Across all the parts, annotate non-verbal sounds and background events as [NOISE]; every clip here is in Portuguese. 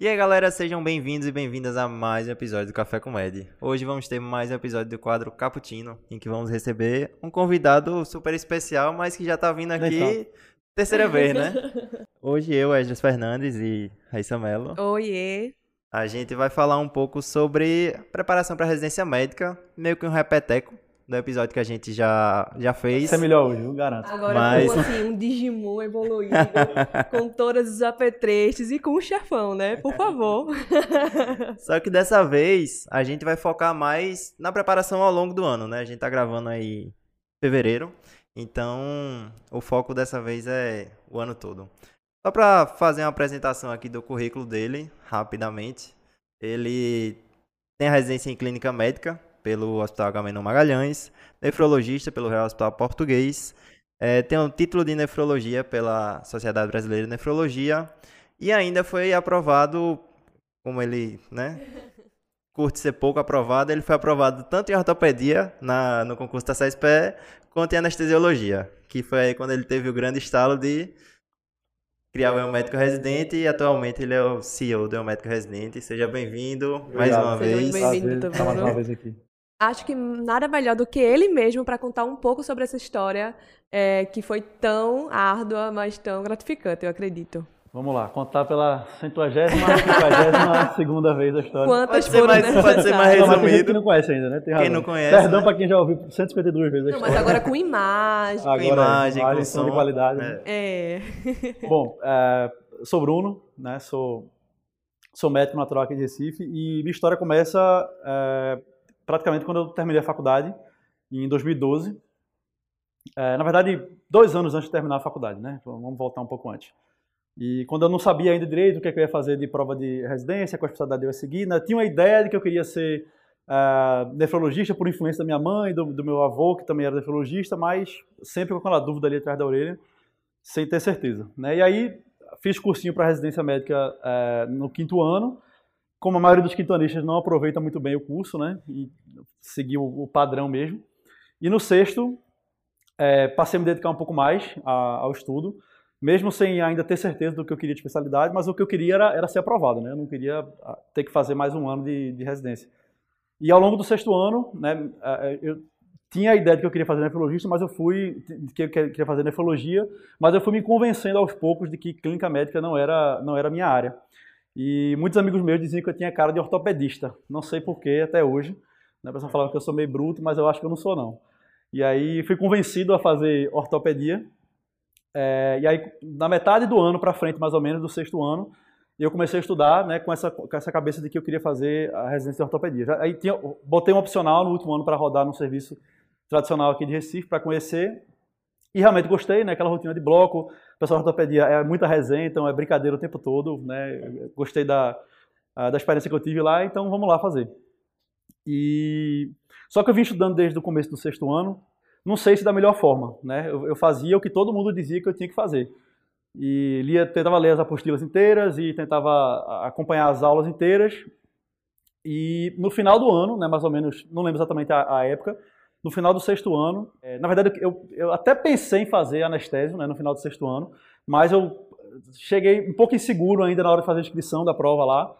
E aí galera, sejam bem-vindos e bem-vindas a mais um episódio do Café com Ed. Hoje vamos ter mais um episódio do quadro Caputino, em que vamos receber um convidado super especial, mas que já tá vindo aqui Então. terceira vez, né? [LAUGHS] Hoje eu, Esdras Fernandes e Raíssa Mello, Oiê. a gente vai falar um pouco sobre preparação para residência médica, meio que um repeteco do episódio que a gente já, já fez. Isso é melhor hoje, eu garanto. Agora Mas- com assim, um Digimon evoluído, [LAUGHS] com todos os apetrechos e com o chefão, né? Por favor. [LAUGHS] Só que dessa vez a gente vai focar mais na preparação ao longo do ano, né? A gente tá gravando aí em fevereiro, então o foco dessa vez é o ano todo. Só para fazer uma apresentação aqui do currículo dele, rapidamente. Ele tem a residência em clínica médica pelo Hospital Agamenon Magalhães, nefrologista pelo Real Hospital Português, eh, tem um título de nefrologia pela Sociedade Brasileira de Nefrologia e ainda foi aprovado como ele, né, [LAUGHS] curte ser pouco aprovado, ele foi aprovado tanto em ortopedia na, no concurso da CSPE, quanto em anestesiologia, que foi aí quando ele teve o grande estalo de criar o Elmédico Residente e atualmente ele é o CEO do Elmédico Residente. Seja bem-vindo mais uma Seja vez. muito bem-vindo, Prazer estar mais uma vez aqui. Acho que nada melhor do que ele mesmo para contar um pouco sobre essa história é, que foi tão árdua, mas tão gratificante, eu acredito. Vamos lá, contar pela centuagésima, cinquagésima [LAUGHS] segunda vez a história. Quantas Pode ser foram mais- pode ser mais necessárias? Não, mas tem gente resumido. que não conhece ainda, né? Tem Quem não conhece, Perdão né? pra quem já ouviu 152 vezes a Não, história. mas agora com imagem. Agora, imagem, com som de qualidade. né? É. É. [LAUGHS] Bom, é, sou Bruno, né? Sou, sou médico natural aqui de Recife e minha história começa é, praticamente quando eu terminei a faculdade, em 2012. É, na verdade, dois anos antes de terminar a faculdade, né? Vamos voltar um pouco antes. E quando eu não sabia ainda direito o que, é que eu ia fazer de prova de residência, qual especialidade eu ia seguir, né? tinha uma ideia de que eu queria ser ah, nefrologista por influência da minha mãe, do, do meu avô, que também era nefrologista, mas sempre com aquela dúvida ali atrás da orelha, sem ter certeza. Né? E aí fiz cursinho para residência médica eh, no quinto ano. Como a maioria dos quintanistas não aproveita muito bem o curso, né? E segui o, padrão mesmo. E no sexto, eh, passei a me dedicar um pouco mais a- ao estudo, mesmo sem ainda ter certeza do que eu queria de especialidade, mas o que eu queria era, era ser aprovado, né? Eu não queria ah, ter que fazer mais um ano de, de residência. E ao longo do sexto ano, né, eh, eu tinha a ideia de que eu queria fazer nefrologista, mas eu fui que eu queria fazer nefrologia, mas eu fui me convencendo aos poucos de que clínica médica não era não era minha área. E muitos amigos meus diziam que eu tinha cara de ortopedista. Não sei porquê até hoje. Né? A pessoa falava que eu sou meio bruto, mas eu acho que eu não sou não. E aí fui convencido a fazer ortopedia. É, e aí na metade do ano para frente, mais ou menos do sexto ano, eu comecei a estudar, né, com essa com essa cabeça de que eu queria fazer a residência de ortopedia. Já, aí tinha, botei um opcional no último ano para rodar num serviço tradicional aqui de Recife para conhecer. E realmente gostei, né? Aquela rotina de bloco, o pessoal da ortopedia é muita resenha, então é brincadeira o tempo todo, né? Gostei da, da experiência que eu tive lá, então vamos lá fazer. E só que eu vim estudando desde o começo do sexto ano, não sei se da melhor forma, né? Eu, eu fazia o que todo mundo dizia que eu tinha que fazer. E lia, tentava ler as apostilas inteiras e tentava acompanhar as aulas inteiras. E no final do ano, né, mais ou menos, não lembro exatamente a, a época, no final do sexto ano, eh, na verdade eu, eu até pensei em fazer anestésio né, no final do sexto ano, mas eu cheguei um pouco inseguro ainda na hora de fazer a inscrição da prova lá,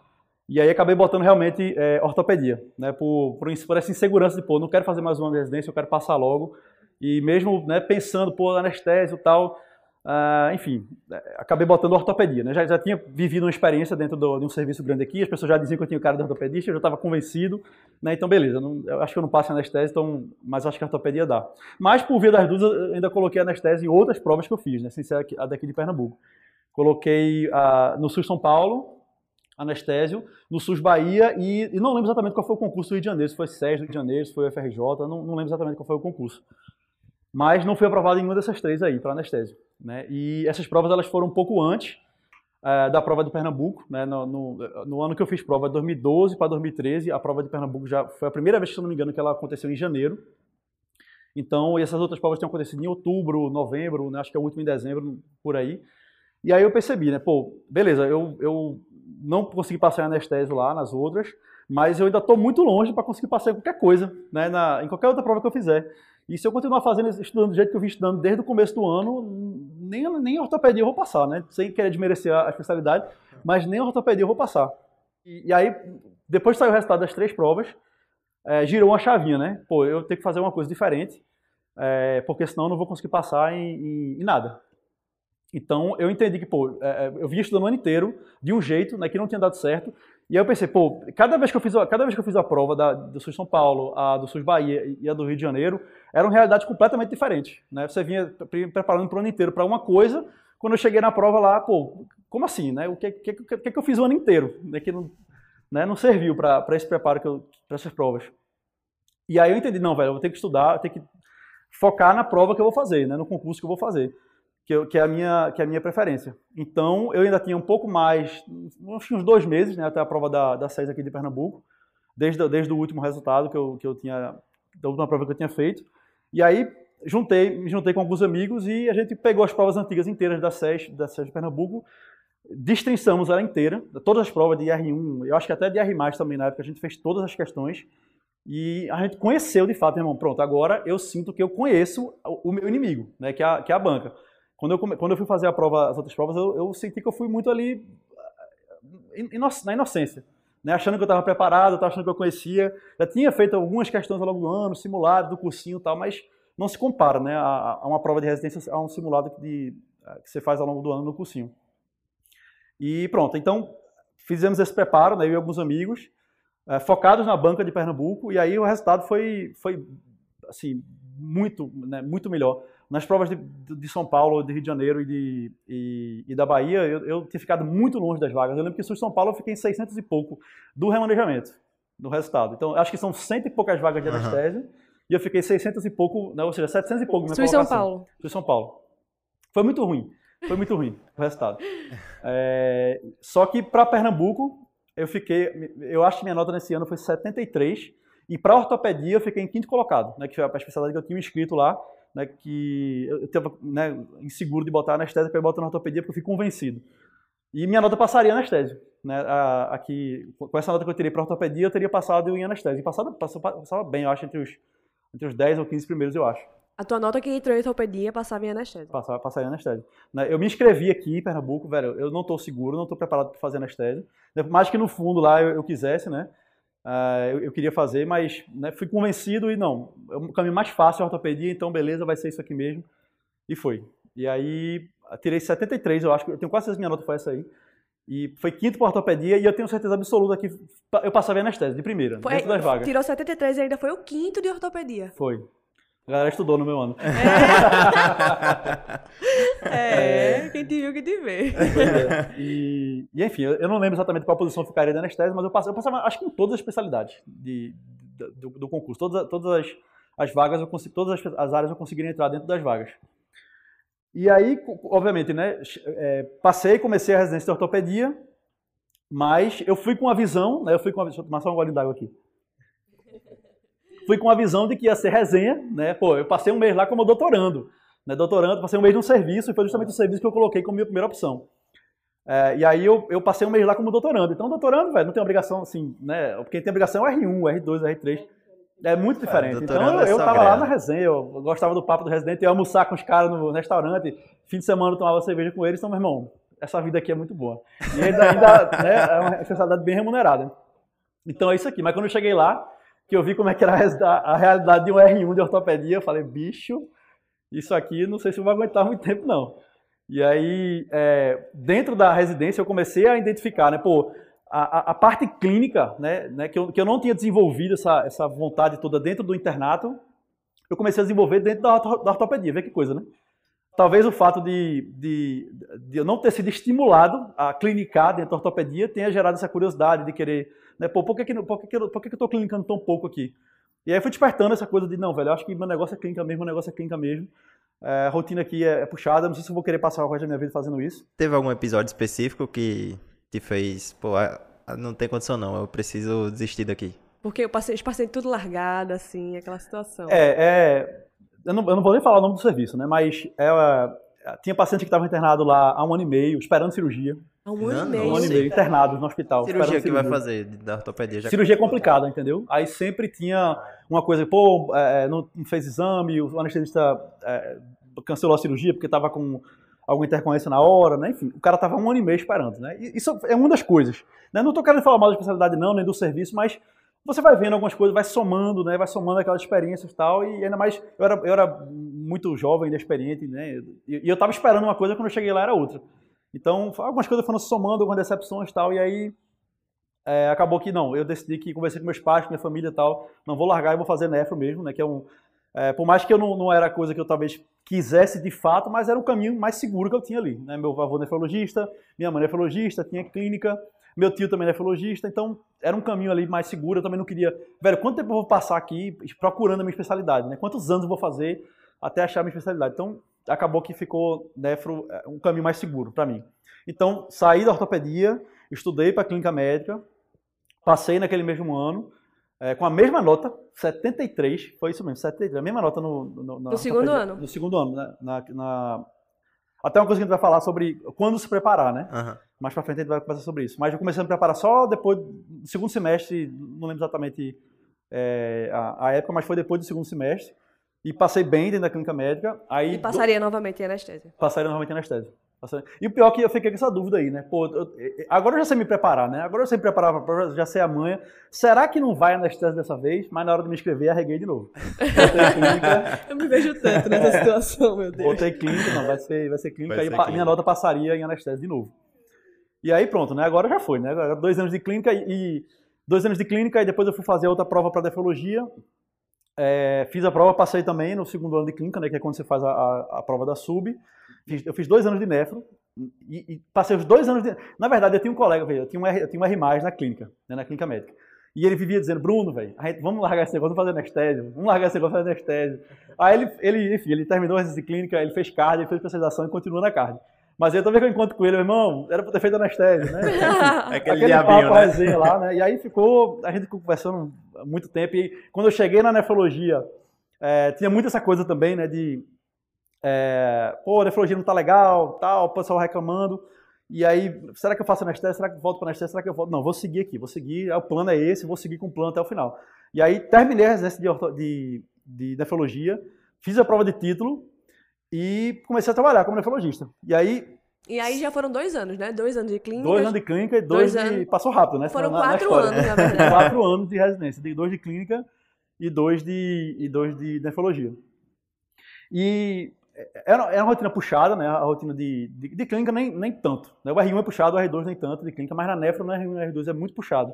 e aí acabei botando realmente eh, ortopedia, né, por, por, por essa insegurança de, pô, não quero fazer mais um de residência, eu quero passar logo, e mesmo né, pensando, pô, anestésio e tal, ah, enfim, eh, acabei botando ortopedia, né, já, já tinha vivido uma experiência dentro do- de um serviço grande aqui, as pessoas já diziam que eu tinha cara de ortopedista, eu já estava convencido, né, então beleza, não- acho que eu não passo anestésio, então, mas acho que a ortopedia dá. Mas por via das dúvidas, ainda coloquei anestésio em outras provas que eu fiz, né, sem ser a daqui de Pernambuco. Coloquei ah, no SUS São Paulo, anestésio, no SUS Bahia e, e não lembro exatamente qual foi o concurso do Rio de Janeiro, se foi SES do Rio de Janeiro, se foi o FRJ, não, não lembro exatamente qual foi o concurso. Mas não fui aprovado em nenhuma dessas três aí, para anestésio. Né? E essas provas elas foram um pouco antes eh, da prova de Pernambuco, né? no, no, no ano que eu fiz prova, 2012 para 2013, a prova de Pernambuco já foi a primeira vez, se não me engano, que ela aconteceu em janeiro. Então, essas outras provas tinham acontecido em outubro, novembro, né? acho que é o último em dezembro, por aí. E aí eu percebi, né, pô, beleza, eu, eu não consegui passar em anestésio lá nas outras, mas eu ainda estou muito longe para conseguir passar em qualquer coisa, né, na, em qualquer outra prova que eu fizer. E se eu continuar fazendo, estudando do jeito que eu vim estudando desde o começo do ano, nem, nem ortopedia eu vou passar, né? Sem querer desmerecer a, especialidade, mas nem ortopedia eu vou passar. E, e aí, depois saiu o resultado das três provas, é, girou uma chavinha, né? Pô, eu tenho que fazer uma coisa diferente, é, porque senão eu não vou conseguir passar em, em, em nada. Então, eu entendi que, pô, é, é eu vinha estudando o ano inteiro, de um jeito, né, que não tinha dado certo, e aí eu pensei, pô, cada vez que eu fiz, cada vez que eu fiz a prova da, do SUS São Paulo, a do SUS Bahia e a do Rio de Janeiro, eram realidades completamente diferentes, né? Você vinha preparando para o ano inteiro para uma coisa, quando eu cheguei na prova lá, pô, como assim, né? O que, que, que, que eu fiz o ano inteiro, né? Que não, né, não serviu para esse preparo, para essas provas. E aí eu entendi, não, velho, eu vou ter que estudar, eu tenho que focar na prova que eu vou fazer, né? No concurso que eu vou fazer que, eu, que, é a minha, que é a minha preferência. Então, eu ainda tinha um pouco mais, uns dois meses, né, até a prova da, da SES aqui de Pernambuco, desde, desde o último resultado que eu, que eu tinha, da última prova que eu tinha feito. E aí, juntei, me juntei com alguns amigos e a gente pegou as provas antigas inteiras da SES, da SES de Pernambuco, destrinçamos ela inteira, todas as provas de R1, eu acho que até de R+, também na época, a gente fez todas as questões, e a gente conheceu de fato, irmão, pronto, agora eu sinto que eu conheço o meu inimigo, né, que é a, que é a banca. Quando eu, quando eu fui fazer a prova, as outras provas, eu, eu senti que eu fui muito ali eh, na inocência. Né? Achando que eu estava preparado, achando que eu conhecia. Já tinha feito algumas questões ao longo do ano, simulado do cursinho e tal, mas não se compara né, a, a uma prova de residência a um simulado de, que você faz ao longo do ano no cursinho. E pronto, então fizemos esse preparo, né, eu e alguns amigos, é, focados na banca de Pernambuco, e aí o resultado foi, foi assim, muito, né, muito melhor. Nas provas de, de, São Paulo, de Rio de Janeiro e, de, e, e da Bahia, eu, eu, tinha ficado muito longe das vagas. Eu lembro que em São Paulo eu fiquei em 600 e pouco do remanejamento, do resultado. Então, acho que são cento e poucas vagas de uhum. anestésio, e eu fiquei 600 e pouco, né, ou seja, 700 e pouco. Sul São Paulo. Sul São Paulo. Foi muito ruim. Foi muito ruim o resultado. [LAUGHS] É, só que para Pernambuco, eu fiquei, eu acho que minha nota nesse ano foi 73, e para ortopedia eu fiquei em quinto colocado, né, que foi a especialidade que eu tinha inscrito lá né, que eu estava né, inseguro de botar anestesia para botar na ortopedia porque eu fui convencido. E minha nota passaria anestesia. Né, a, aqui, com essa nota que eu tirei para ortopedia, eu teria passado em anestesia. E passava, passava, passava bem, eu acho, entre os, entre os 10 ou 15 primeiros, eu acho. A tua nota que entrou em ortopedia passava em anestesia? Passava, passaria em anestesia. Né, eu me inscrevi aqui em Pernambuco, velho, eu não estou seguro, não estou preparado para fazer anestesia. Mais que no fundo lá eu, eu quisesse, né? Uh, eu, eu, queria fazer, mas né, fui convencido e não, é o caminho mais fácil a ortopedia, então beleza, vai ser isso aqui mesmo. E foi. E aí, tirei 73, eu acho que eu tenho quase certeza que minha nota foi essa aí. E foi quinto para ortopedia e eu tenho certeza absoluta que eu passava em anestesia de primeira, foi, dentro das vagas. Tirou 73 e ainda foi o quinto de ortopedia. Foi. A galera estudou no meu ano. [LAUGHS] É, é quem te viu, quem te vê. É. E, e, enfim, eu, não lembro exatamente qual posição ficaria da anestésia, mas eu passava, eu passava acho que em todas as especialidades de, do, do, concurso. Todas, todas as, as vagas, eu consegui, todas as, as, áreas eu conseguiria entrar dentro das vagas. E aí, obviamente, né, é, passei, comecei a residência de ortopedia, mas eu fui com a visão, né, eu fui com a, deixa eu tomar só um gole d'água aqui fui com a visão de que ia ser resenha, né? Pô, eu passei um mês lá como doutorando, né? Doutorando, passei um mês no serviço e foi justamente o serviço que eu coloquei como minha primeira opção. É, e aí eu, eu passei um mês lá como doutorando. Então, doutorando, velho, não tem obrigação assim, né? Quem tem obrigação é R1, R2, R3. É muito é, diferente. É, então eu, eu tava lá na resenha, eu gostava do papo do residente, eu ia almoçar com os caras no restaurante, fim de semana eu tomava cerveja com eles, então, meu irmão, essa vida aqui é muito boa. E ainda, ainda né, é uma especialidade bem remunerada. Então é isso aqui. Mas quando eu cheguei lá, que eu vi como é que era a, realidade de um R1 de ortopedia, eu falei, bicho, isso aqui não sei se eu vou aguentar muito tempo não. E aí, é, dentro da residência, eu comecei a identificar, né, pô, a, a parte clínica, né, né que, eu, que eu não tinha desenvolvido essa, essa vontade toda dentro do internato, eu comecei a desenvolver dentro da, da ortopedia, vê que coisa, né? Talvez o fato de, de, de eu não ter sido estimulado a clinicar dentro da ortopedia tenha gerado essa curiosidade de querer né? Pô, por que, que, por que, que, eu, por que, que eu tô clinicando tão pouco aqui? E aí foi despertando essa coisa de, não, velho, eu acho que meu negócio é clínica mesmo, meu negócio é clínica mesmo. É, a rotina aqui é, é, puxada, não sei se eu vou querer passar o resto da minha vida fazendo isso. Teve algum episódio específico que te fez, pô, não tem condição não, eu preciso desistir daqui? Porque eu passei, os pacientes tudo largado, assim, aquela situação. É, é eu, não, eu não vou nem falar o nome do serviço, né, mas é, tinha paciente que estava internado lá há um ano e meio, esperando cirurgia. Há um ano e meio. Um ano e meio, internado no hospital. Cirurgia que vai fazer da ortopedia? Já cirurgia complicada, entendeu? Aí sempre tinha uma coisa, pô, é, é não fez exame, o anestesista é, cancelou a cirurgia porque estava com alguma intercorrência na hora, né? Enfim, o cara tava um ano e meio esperando, né? Isso é uma das coisas. Né? Não tô querendo falar mal da especialidade não, nem do serviço, mas você vai vendo algumas coisas, vai somando, né? Vai somando aquelas experiências e tal, e ainda mais, eu era, eu era muito jovem, inexperiente, né? E, e eu tava esperando uma coisa, quando eu cheguei lá era outra. Então, algumas coisas foram somando, algumas decepções e tal, e aí é, acabou que não, eu decidi que conversei com meus pais, com minha família e tal, não vou largar e vou fazer nefro mesmo, né? Que é um, é, por mais que eu não, não era coisa que eu talvez quisesse de fato, mas era o caminho mais seguro que eu tinha ali. Né? Meu avô nefrologista, minha mãe nefrologista, tinha clínica, meu tio também nefrologista, então era um caminho ali mais seguro. Eu também não queria. Velho, quanto tempo eu vou passar aqui procurando a minha especialidade? Né? Quantos anos eu vou fazer até achar a minha especialidade? Então acabou que ficou nefro é, um caminho mais seguro para mim. Então saí da ortopedia, estudei para clínica médica, passei naquele mesmo ano é, com a mesma nota, 73, foi isso mesmo, 73, a mesma nota no, no, no segundo ano. No segundo ano, né? Na, na, até uma coisa que a gente vai falar sobre quando se preparar, né? Uhum. Mais pra frente a gente vai conversar sobre isso. Mas eu comecei a me preparar só depois do segundo semestre, não lembro exatamente é, a, a, época, mas foi depois do segundo semestre. E passei bem dentro da clínica médica. Aí e passaria do... novamente em anestesia. Passaria novamente em anestesia. E o pior é que eu fiquei com essa dúvida aí, né? Pô, eu, agora eu já sei me preparar, né? Agora eu sei me preparar para prova, já sei a manha. Será que não vai anestesia dessa vez? Mas na hora de me inscrever, arreguei de novo. Botei clínica. [LAUGHS] eu me vejo tanto nessa situação, meu Deus. Botei clínica, não, vai ser, vai ser clínica. Vai ser aí clínica. minha nota passaria em anestesia de novo. E aí pronto, né? Agora já foi, né? Dois anos de clínica e... Dois anos de clínica e depois eu fui fazer outra prova para nefrologia. É, fiz a prova, passei também no segundo ano de clínica, né? Que é quando você faz a, a, a prova da sub. Fiz, eu fiz dois anos de nefro e, e, passei os dois anos de... Na verdade, eu tinha um colega, eu tinha um R, eu tinha um R+, na clínica, né, na clínica médica. E ele vivia dizendo, Bruno, velho, vamos largar esse negócio, vamos fazer anestésio, vamos largar esse negócio, fazer anestésio. Aí ele, ele, enfim, ele terminou a clínica, ele fez cardio, ele fez especialização e continua na cardio. Mas aí toda vez que eu encontro com ele, meu irmão, era pra ter feito anestésio, né? [LAUGHS] Aquele, Aquele diabinho, papo, né? resenha lá, né? E aí ficou, a gente conversando muito tempo. E quando eu cheguei na nefrologia, é, tinha muito essa coisa também, né, de é, pô, a nefrologia não tá legal, tal, o pessoal reclamando. E aí, será que eu faço anestesia? Será que eu volto para anestesia? Será que eu volto? Não, vou seguir aqui, vou seguir, o plano é esse, vou seguir com o plano até o final. E aí, terminei a residência de, de, de nefrologia, fiz a prova de título e comecei a trabalhar como nefrologista. E aí... E aí já foram dois anos, né? Dois anos de clínica. Dois anos de clínica e dois, dois de... Anos... Passou rápido, né? Foram na, quatro na anos, na verdade. [LAUGHS] quatro anos de residência, dois de clínica e dois de, e dois de nefrologia. E era, era uma rotina puxada, né? A rotina de, de, de, clínica nem, nem tanto. Né? O R1 é puxado, o R2 nem tanto de clínica, mas na nefro, no R1 e no R2 é muito puxado.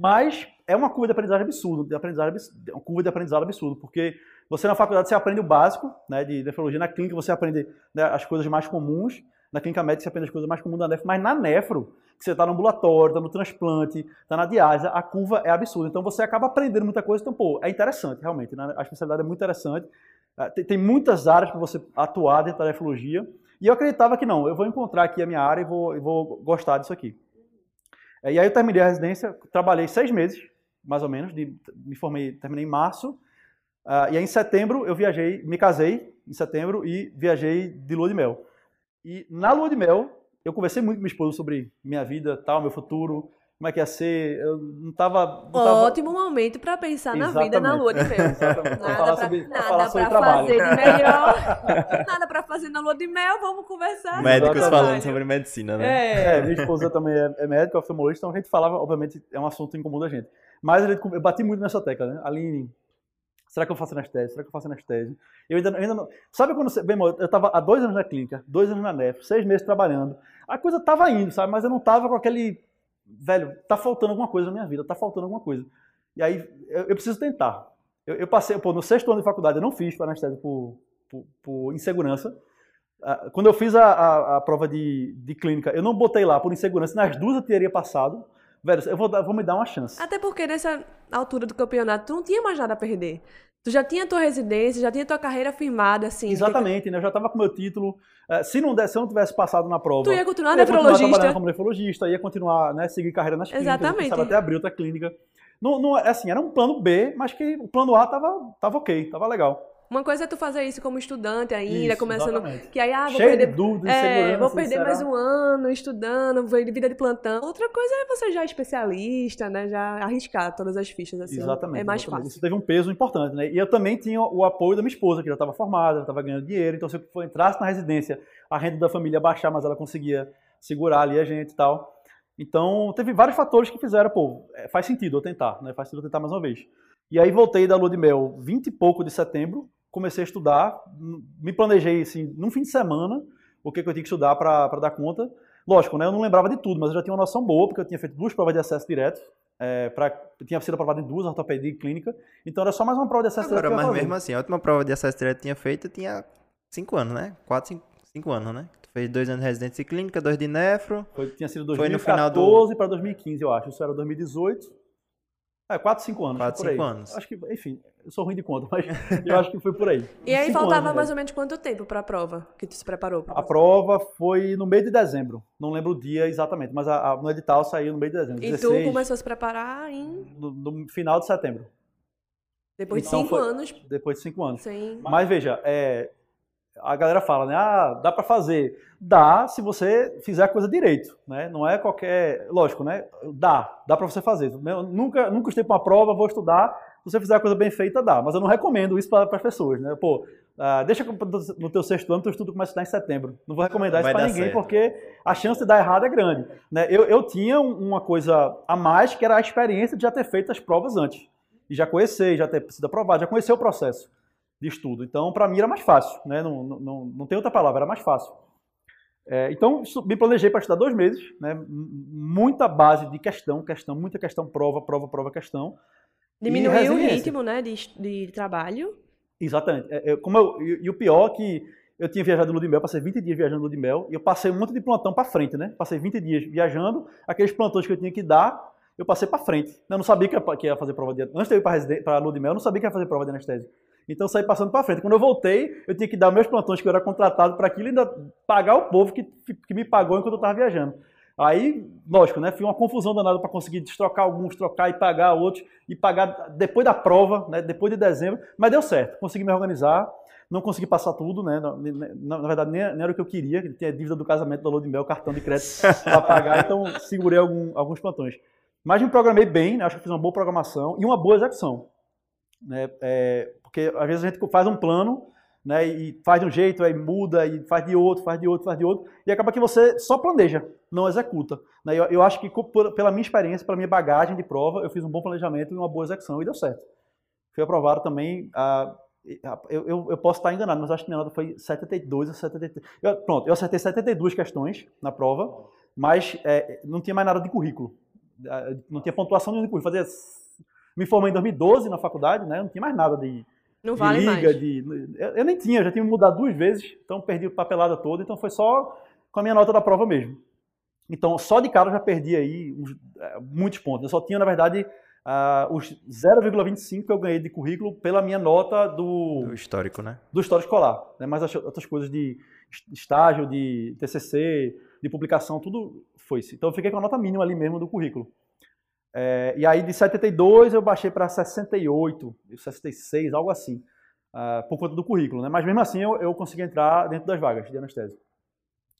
Mas é uma curva de aprendizagem absurda, de aprendizagem, uma curva de aprendizado absurdo, porque você na faculdade você aprende o básico, né, de nefrologia, na clínica você aprende né, as coisas mais comuns, na clínica médica você aprende as coisas mais comuns da nefro, mas na nefro, que você está no ambulatório, está no transplante, está na diálise, a curva é absurda. Então você acaba aprendendo muita coisa, então, pô, é interessante, realmente, né? a especialidade é muito interessante. Ah, tem muitas áreas para você atuar dentro da nefrologia. E eu acreditava que não, eu vou encontrar aqui a minha área e vou, e vou gostar disso aqui. É, e aí eu terminei a residência, trabalhei seis meses, mais ou menos, de, me formei, terminei em março. Uh, e aí em setembro eu viajei, me casei em setembro e viajei de lua de mel. E na lua de mel eu conversei muito com minha esposa sobre minha vida, tal, meu futuro, como é que ia ser. Eu não tava. Não tava... Ótimo momento para pensar Exatamente. na vida na lua de mel. Nada para sobre, nada pra fazer de melhor. [LAUGHS] nada para fazer na lua de mel, vamos conversar. Médicos Exatamente. falando sobre medicina, né? É. é minha esposa também é, é médica, oftalmologista, então a gente falava, obviamente, é um assunto em comum da gente. Mas eu bati muito nessa tecla, né? Aline, será que eu faço anestesia? Será que eu faço anestesia? Eu ainda, ainda não. Sabe quando você. Bem, eu estava há dois anos na clínica, dois anos na NEF, seis meses trabalhando. A coisa estava indo, sabe? Mas eu não estava com aquele velho, tá faltando alguma coisa na minha vida, tá faltando alguma coisa. E aí, eu, eu preciso tentar. Eu, eu, passei, pô, no sexto ano de faculdade, eu não fiz para anestesia por, por, por, insegurança. Ah, quando eu fiz a, a, a, prova de, de clínica, eu não botei lá por insegurança, nas duas eu teria passado. Velho, eu vou, dar, vou me dar uma chance. Até porque nessa altura do campeonato, tu não tinha mais nada a perder. Tu já tinha tua residência, já tinha tua carreira firmada, assim. Exatamente, né? Eu já estava com meu título. É, se não desse, se eu não tivesse passado na prova. Tu ia continuar nefrologista. Ia continuar como nefrologista, ia continuar, né, seguir carreira nas clínicas. Exatamente. até abrir outra clínica. Não, não, é assim, era um plano B, mas que o plano A tava, tava ok, tava legal. Uma coisa é tu fazer isso como estudante ainda, Isso, começando. exatamente. Que aí, ah, vou Cheio perder. de dúvidas, É, vou perder será? mais um ano estudando, vou de vida de plantão. Outra coisa é você já é especialista, né? Já arriscar todas as fichas assim. Exatamente. É mais exatamente. fácil. Isso teve um peso importante, né? E eu também tinha o apoio da minha esposa, que já estava formada, já estava ganhando dinheiro. Então, se eu entrasse na residência, a renda da família ia baixar, mas ela conseguia segurar ali a gente e tal. Então, teve vários fatores que fizeram, pô, é, faz sentido eu tentar, né? Faz sentido eu tentar mais uma vez. E aí voltei da lua de mel 20 e pouco de setembro, comecei a estudar, me planejei, assim, num fim de semana, o que, que eu tinha que estudar para dar conta. Lógico, né? Eu não lembrava de tudo, mas eu já tinha uma noção boa, porque eu tinha feito duas provas de acesso direto, é, pra, tinha sido aprovado em duas, ortopedia e clínica, então era só mais uma prova de acesso Agora, direto mas mesmo assim, a última prova de acesso direto que tinha feito tinha 5 anos, né? 4, 5 anos, né? Tu fez 2 anos de residência clínica, 2 de nefro. Foi, tinha sido Foi no final 2014 para 2015, eu acho. Isso era 2018. É, 4, 5 anos. Quatro, por aí. cinco anos. Acho que, enfim, eu sou ruim de conta, mas eu acho que foi por aí. E aí Cinco faltava anos, mais né? ou menos quanto tempo pra prova que tu se preparou? A prova foi no meio de dezembro. Não lembro o dia exatamente, mas a, a- no edital saiu no meio de dezembro. E 16, tu começou a se preparar em no, no final de setembro, depois Então de cinco foi- anos depois de 5 anos. sem. Mas veja, é, a galera fala, né? Ah, dá pra fazer. Dá se você fizer a coisa direito, né? Não é qualquer. Lógico, né? Dá, dá pra você fazer. Eu nunca, nunca estudei pra uma prova, vou estudar. Se você fizer a coisa bem feita, dá. Mas eu não recomendo isso para as pessoas, né? Pô, ah, deixa que no teu sexto ano, teu estudo começa a estudar em setembro. Não vou recomendar isso pra dar ninguém, certo. porque a chance de dar errado é grande. Né? Eu, eu tinha um- uma coisa a mais, que era a experiência de já ter feito as provas antes. E já conhecer, já ter sido aprovado, já conhecer o processo de estudo. Então, para mim era mais fácil, né? Não, não, não, tem outra palavra, era mais fácil. É, então, me planejei para estudar dois meses, né? Muita base de questão, questão, muita questão, prova, prova, prova, questão. Diminuiu o ritmo, né, de, de trabalho. Exatamente. É, é, como eu, e, e o pior é que eu tinha viajado no Lua de Mel, passei 20 dias viajando no Lua de Mel, e eu passei um monte de plantão para frente, né? Passei 20 dias viajando, aqueles plantões que eu tinha que dar, eu passei para frente. Eu não sabia que ia, que ia fazer prova de Antes de eu ir para a Lua de Mel, eu não sabia que ia fazer prova de anestesia. Então saí passando para frente. Quando eu voltei, eu tinha que dar meus plantões que eu era contratado para aquilo e ainda pagar o povo que, que me pagou enquanto eu estava viajando. Aí, lógico, né? Foi uma confusão danada para conseguir destrocar alguns, trocar e pagar outros, e pagar depois da prova, né? Depois de dezembro. Mas deu certo, consegui me organizar. Não consegui passar tudo, né? Na, na- na verdade, nem, nem era o que eu queria, que tinha dívida do casamento Lua de Mel, cartão de crédito para pagar, [LAUGHS] então segurei algum- alguns plantões. Mas me programei bem, né? acho que fiz uma boa programação e uma boa execução. Né? É, porque às vezes a gente faz um plano né? e faz de um jeito, aí muda, e faz de outro, faz de outro, faz de outro, e acaba que você só planeja, não executa. Né? Eu, eu acho que pela minha experiência, pela minha bagagem de prova, eu fiz um bom planejamento e uma boa execução, e deu certo. Fui aprovado também. ah, eu, eu, eu posso estar enganado, mas acho que minha nota foi 72 ou 73. Eu, pronto, eu acertei 72 questões na prova, mas é, não tinha mais nada de currículo. Não tinha pontuação nenhuma de currículo. Fazia, me formei em 2012 na faculdade, né? Não tinha mais nada de, Não de vale liga, mais. de. Eu, eu nem tinha, eu já tinha me mudado duas vezes, então perdi a papelada toda, então foi só com a minha nota da prova mesmo. Então, só de cara eu já perdi aí uns, eh, muitos pontos. Eu só tinha, na verdade, ah, os 0,25 que eu ganhei de currículo pela minha nota do, Do histórico, né? do história escolar. Né? Mas as outras coisas de estágio, de TCC, de publicação, tudo foi-se. Então eu fiquei com a nota mínima ali mesmo do currículo. É, e aí de 72 eu baixei para 68, 66, algo assim, ah, por conta do currículo. Né? Mas mesmo assim eu, eu consegui entrar dentro das vagas de anestesia.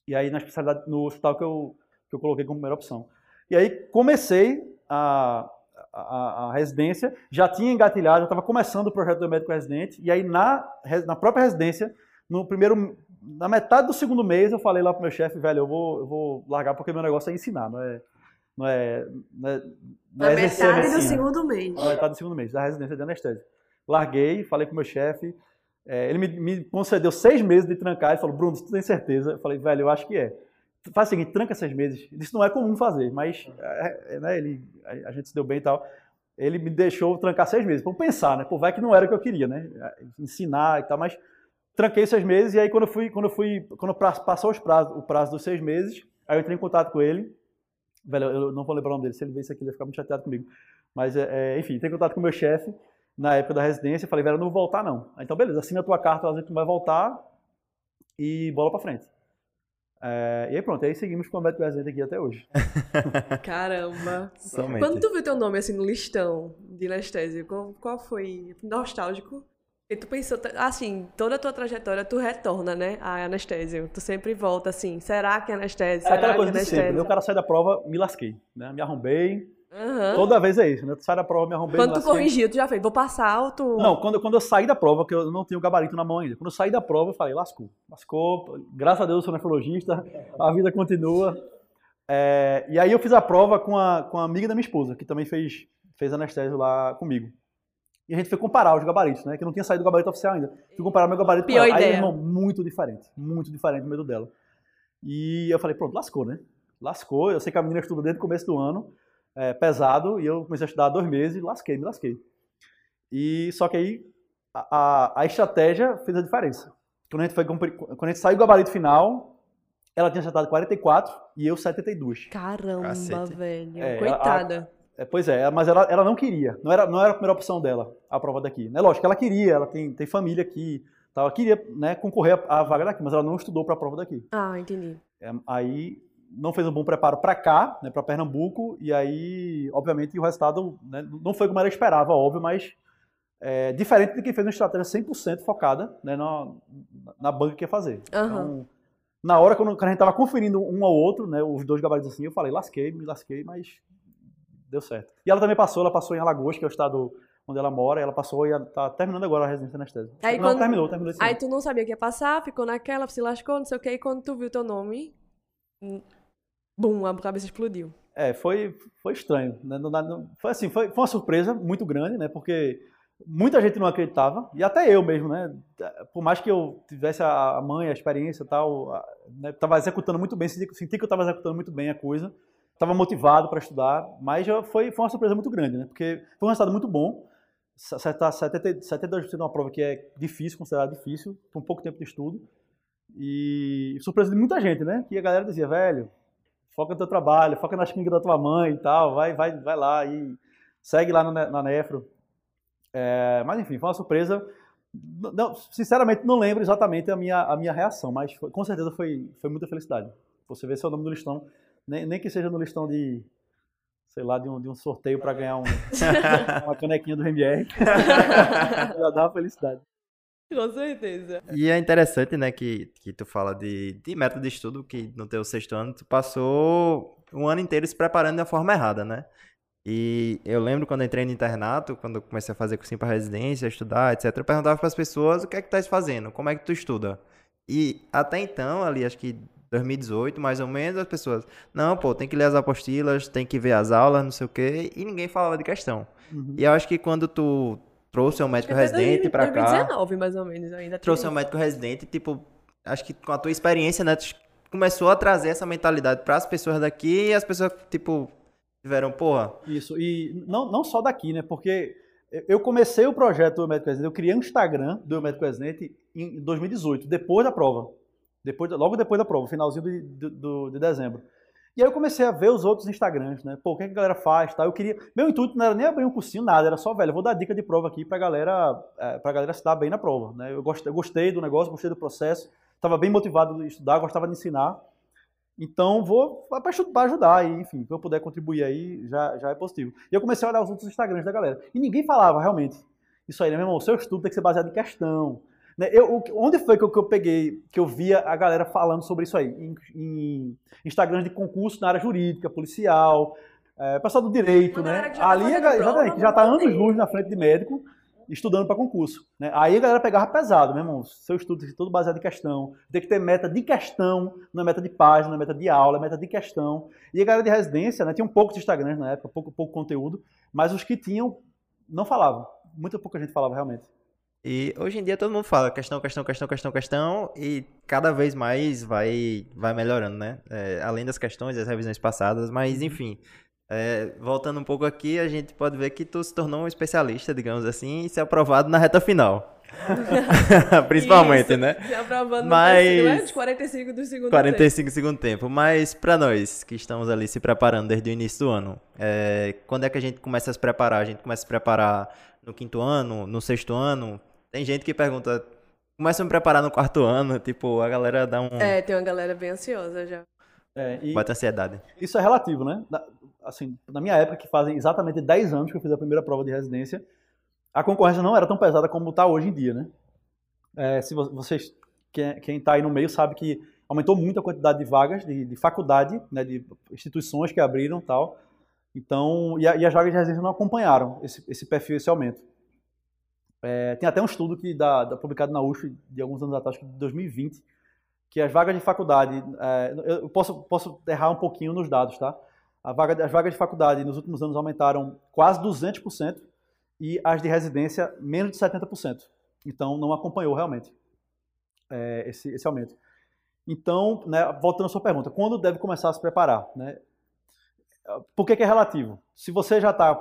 E aí na especialidade, no hospital que eu, que eu coloquei como primeira opção. E aí comecei a, a, a residência, já tinha engatilhado, já estava começando o projeto do médico residente, e aí na, na própria residência, no primeiro, na metade do segundo mês, eu falei lá pro meu chefe, velho, eu vou, eu vou largar porque meu negócio é ensinar, não é, não é, não é, não é metade do segundo mês. Na metade do segundo mês, da residência de anestésia. Larguei, falei com o meu chefe, é, ele me, me concedeu seis meses de trancar, ele falou, Bruno, tu tem certeza? Eu falei, velho, eu acho que é. Faz o seguinte, tranca seis meses. Isso não é comum fazer, mas é, é, né, ele, a, a gente se deu bem e tal. Ele me deixou trancar seis meses, eu pensar, né? Pô, vai que não era o que eu queria, né? Ensinar e tal, mas tranquei seis meses e aí quando eu fui, quando eu fui, quando passou os prazos, o prazo dos seis meses, aí eu entrei em contato com ele. Velho, eu não vou lembrar o nome dele, se ele ver isso aqui ele vai ficar muito chateado comigo. Mas, é, é, enfim, entrei em contato com o meu chefe na época da residência, falei, velho, eu não vou voltar não. Então, beleza, assina a tua carta, ela diz que tu vai voltar e bola pra frente. É, e aí pronto, aí seguimos com o médico residente aqui até hoje. [LAUGHS] Caramba. Somente. Quando tu viu teu nome assim no listão de anestésio, qual, qual foi? Nostálgico? E tu pensou, assim, toda a tua trajetória, tu retorna, né, a anestésio. Tu sempre volta assim, será que é anestésio? É aquela que coisa é de sempre. né? O cara sai da prova, me lasquei. Né? Me arrombei. Aham. Toda vez é isso, né? Tu sai da prova, me arrombei, Quando me tu corrigiu, tu já fez, vou passar ou tu... Não, quando, quando eu saí da prova, que eu não tinha o gabarito na mão ainda. Quando eu saí da prova, eu falei, lascou. Lascou. Graças a Deus eu sou nefrologista, a vida continua. É, e aí eu fiz a prova com a, com a amiga da minha esposa, que também fez, fez anestésio lá comigo. E a gente foi comparar os gabaritos, né? Que não tinha saído do gabarito oficial ainda. Fui comparar meu gabarito Pior com ela. Aí, ideia. irmão, muito diferente. Muito diferente do medo dela. E eu falei, pronto, lascou, né? Lascou. Eu sei que a menina estuda desde o começo do ano, é, pesado, e eu comecei a estudar há dois meses e lasquei, me lasquei. E só que aí a, a, a estratégia fez a diferença. Quando a gente, foi, quando a gente saiu do gabarito final, ela tinha acertado 44 e eu 72. Caramba, Cacete. velho. É, Coitada. É, pois é, mas ela, ela não queria. Não era, não era a primeira opção dela, a prova daqui. Né? Lógico que ela queria, ela tem, tem família aqui. Tal, ela queria né, concorrer à, vaga daqui, mas ela não estudou para a prova daqui. Ah, entendi. É, aí não fez um bom preparo para cá, né, para Pernambuco, e aí, obviamente, o resultado né, não foi como ela esperava, óbvio, mas é, diferente de quem fez uma estratégia 100% focada né, na, na banca que ia fazer. Aham. Então, na hora, quando, quando a gente estava conferindo um ao outro, né, os dois gabaritos assim, eu falei, lasquei, me lasquei, mas deu certo. E ela também passou, ela passou em Alagoas, que é o estado onde ela mora, e ela passou e está terminando agora a residência anestésica. Aí não, quando- terminou, terminou Aí tu não sabia que ia passar, ficou naquela, se lascou, não sei o que, e quando tu viu teu nome, hum, bum, a cabeça explodiu. É, foi, foi estranho. Né? Não não- foi assim, foi, foi uma surpresa muito grande, né? Porque muita gente não acreditava, e até eu mesmo, né? Por mais que eu tivesse a a mãe, a experiência e tal, a- né? tava executando muito bem, senti, senti que eu estava executando muito bem a coisa, estava motivado para estudar, mas já foi, foi uma surpresa muito grande, né? Porque foi um resultado muito bom, acertar 70 72% de uma prova que é difícil, considerada difícil, com pouco tempo de estudo, e surpresa de muita gente, né? Que a galera dizia, velho, foca no teu trabalho, foca nas clínicas da tua mãe e tal, vai, vai, vai lá e segue lá na, na Nefro. É, mas enfim, foi uma surpresa. Não, sinceramente, não lembro exatamente a minha, a minha reação, mas foi- com certeza foi, foi muita felicidade. Você vê seu nome no listão, nem, nem que seja no listão de, sei lá, de um, de um sorteio para ganhar um- [LAUGHS] uma canequinha do MR, [LAUGHS] já dá uma felicidade. Com certeza. E é interessante, né, que, que tu fala de, de método de estudo, que no teu sexto ano tu passou um ano inteiro se preparando de uma forma errada, né? E eu lembro quando eu entrei no internato, quando eu comecei a fazer cursinho para residência, estudar, etc, eu perguntava para as pessoas o que é que tu estás fazendo, como é que tu estuda. E até então, ali, acho que 2018, mais ou menos, as pessoas, não, pô, tem que ler as apostilas, tem que ver as aulas, não sei o quê, e ninguém falava de questão. Uhum. E eu acho que quando tu trouxe um médico Até residente para cá, 2019, mais ou menos, ainda. trouxe tem um médico residente, tipo, acho que com a tua experiência, né, tu começou a trazer essa mentalidade para as pessoas daqui e as pessoas, tipo, tiveram, porra, Isso, e não, não só daqui, né? Porque eu comecei o projeto do Médico Residente, eu criei um Instagram do Médico Residente em 2018, depois da prova. Depois, logo depois da prova, finalzinho de, de, de dezembro. E aí eu comecei a ver os outros Instagrams, né? Pô, o que, é que a galera faz, tá? Eu queria... Meu intuito não era nem abrir um cursinho, nada, era só, velho, vou dar dica de prova aqui pra galera, é, pra galera se dar bem na prova, né? Eu gostei, gostei do negócio, gostei do processo, estava bem motivado de estudar, gostava de ensinar. Então, vou para ajudar, e, enfim, se eu puder contribuir aí, já, já é positivo. E eu comecei a olhar os outros Instagrams da galera. E ninguém falava, realmente, isso aí, né, meu irmão? O seu estudo tem que ser baseado em questão. Né? Eu, onde foi que eu, que eu peguei, que eu via a galera falando sobre isso aí? Em, em Instagrams de concurso na área jurídica, policial, é, pessoal do direito, Uma né? tá Ali, a galera- exatamente, que já está anos luz na frente de médico, estudando para concurso. Né? Aí a galera pegava pesado, meu irmão. Seu estudo tem que ser todo baseado em questão. Tem que ter meta de questão, não é meta de página, não é meta de aula, é meta de questão. E a galera de residência, né, tinha um pouco de Instagrams na época, pouco, pouco conteúdo, mas os que tinham não falavam. Muita pouca gente falava realmente. E hoje em dia todo mundo fala questão, questão, questão, questão, questão, e cada vez mais vai, vai melhorando, né? É, além das questões, das revisões passadas, mas enfim. é, voltando um pouco aqui, a gente pode ver que tu se tornou um especialista, digamos assim, e ser aprovado na reta final. [LAUGHS] Principalmente, Isso, né? Se aprovando Mas- no? Dos 45 do segundo tempo. 45 segundo tempo. Mas pra nós que estamos ali se preparando desde o início do ano, é, quando é que a gente começa a se preparar? A gente começa a se preparar no quinto ano, no sexto ano? Tem gente que pergunta, começa a me preparar no quarto ano, tipo, a galera dá um... É, tem uma galera bem ansiosa já. É, e Bota ansiedade. isso é relativo, né? Na, assim, na minha época, que fazem exatamente 10 anos que eu fiz a primeira prova de residência, a concorrência não era tão pesada como está hoje em dia, né? É, se vocês, quem está aí no meio sabe que aumentou muito a quantidade de vagas de, de faculdade, né, de instituições que abriram tal. Então, e, a, e as vagas de residência não acompanharam esse, esse perfil, esse aumento. É, tem até um estudo que da, da, publicado na USP de alguns anos atrás, de 2020, que as vagas de faculdade, é, eu posso, posso errar um pouquinho nos dados, tá? Vaga, as vagas de faculdade nos últimos anos aumentaram quase 200% e as de residência menos de 70%. Então, não acompanhou realmente é, esse, esse aumento. Então, né, voltando à sua pergunta, quando deve começar a se preparar? Né? Por que, que é relativo? Se você já está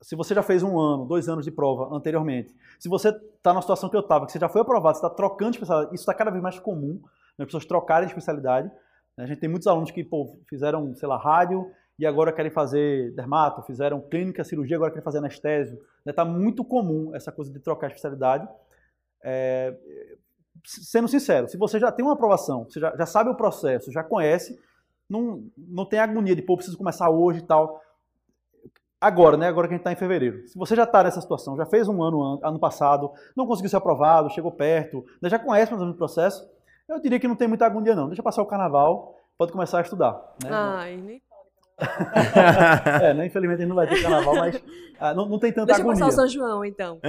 se você já fez um ano, dois anos de prova anteriormente, se você está na situação que eu estava, que você já foi aprovado, você está trocando de especialidade, isso está cada vez mais comum, né, as pessoas trocarem de especialidade. Né, a gente tem muitos alunos que pô, fizeram, sei lá, rádio e agora querem fazer dermato, fizeram clínica, cirurgia, agora querem fazer anestésio. Está né, muito comum essa coisa de trocar de especialidade. É, sendo sincero, se você já tem uma aprovação, você já, já sabe o processo, já conhece, não, não tem agonia de, pô, preciso começar hoje e tal agora, né? Agora que a gente está em fevereiro. Se você já está nessa situação, já fez um ano ano passado, não conseguiu ser aprovado, chegou perto, né, já conhece mais ou menos o processo, eu diria que não tem muita agonia não. Deixa passar o carnaval, pode começar a estudar. Né? Ai, nem [LAUGHS] é, né? Infelizmente a gente não vai ter carnaval, mas ah, não, não tem tanta Deixa agonia. Deixa passar o São João, então. [LAUGHS]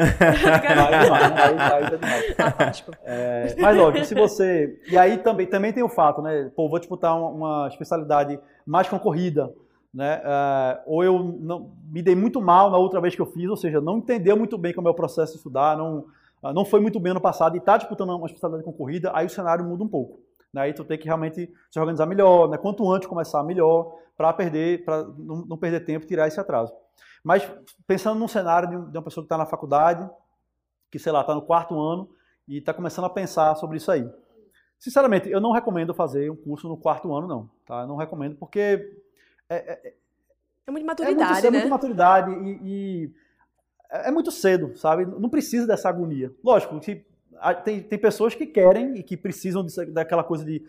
É, mas lógico, se você... E aí também, também tem o fato, né? Pô, vou disputar uma, uma especialidade mais concorrida, né? Uh, ou eu não, me dei muito mal na outra vez que eu fiz, ou seja, não entendeu muito bem como é o processo de estudar, não, uh, não foi muito bem no passado e está disputando uma especialidade concorrida, aí o cenário muda um pouco. Né? Aí tu tem que realmente se organizar melhor, né? quanto antes começar melhor, para perder, para não, não, perder tempo e tirar esse atraso. Mas pensando num cenário de, de uma pessoa que está na faculdade, que sei lá, está no quarto ano e está começando a pensar sobre isso aí. Sinceramente, eu não recomendo fazer um curso no quarto ano, não. Tá? Eu não recomendo, porque é, é, é muito maturidade, é muito, é né? muito maturidade e, e, é muito cedo, sabe? Não precisa dessa agonia. Lógico, que tem, tem pessoas que querem e que precisam disso, daquela coisa de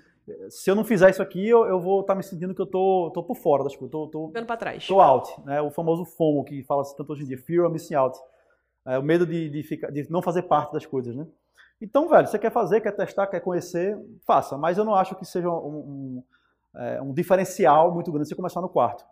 se eu não fizer isso aqui, eu, eu vou estar tá me sentindo que eu tô, tô por fora das coisas, tô, tô, Ficando pra trás. tô out, né? O famoso FOMO que fala tanto hoje em dia, Fear of Missing Out. É, o medo de, de, ficar, de não fazer parte das coisas, né? Então, velho, você quer fazer, quer testar, quer conhecer, faça. Mas eu não acho que seja um, um é, um diferencial muito grande você começar no quarto.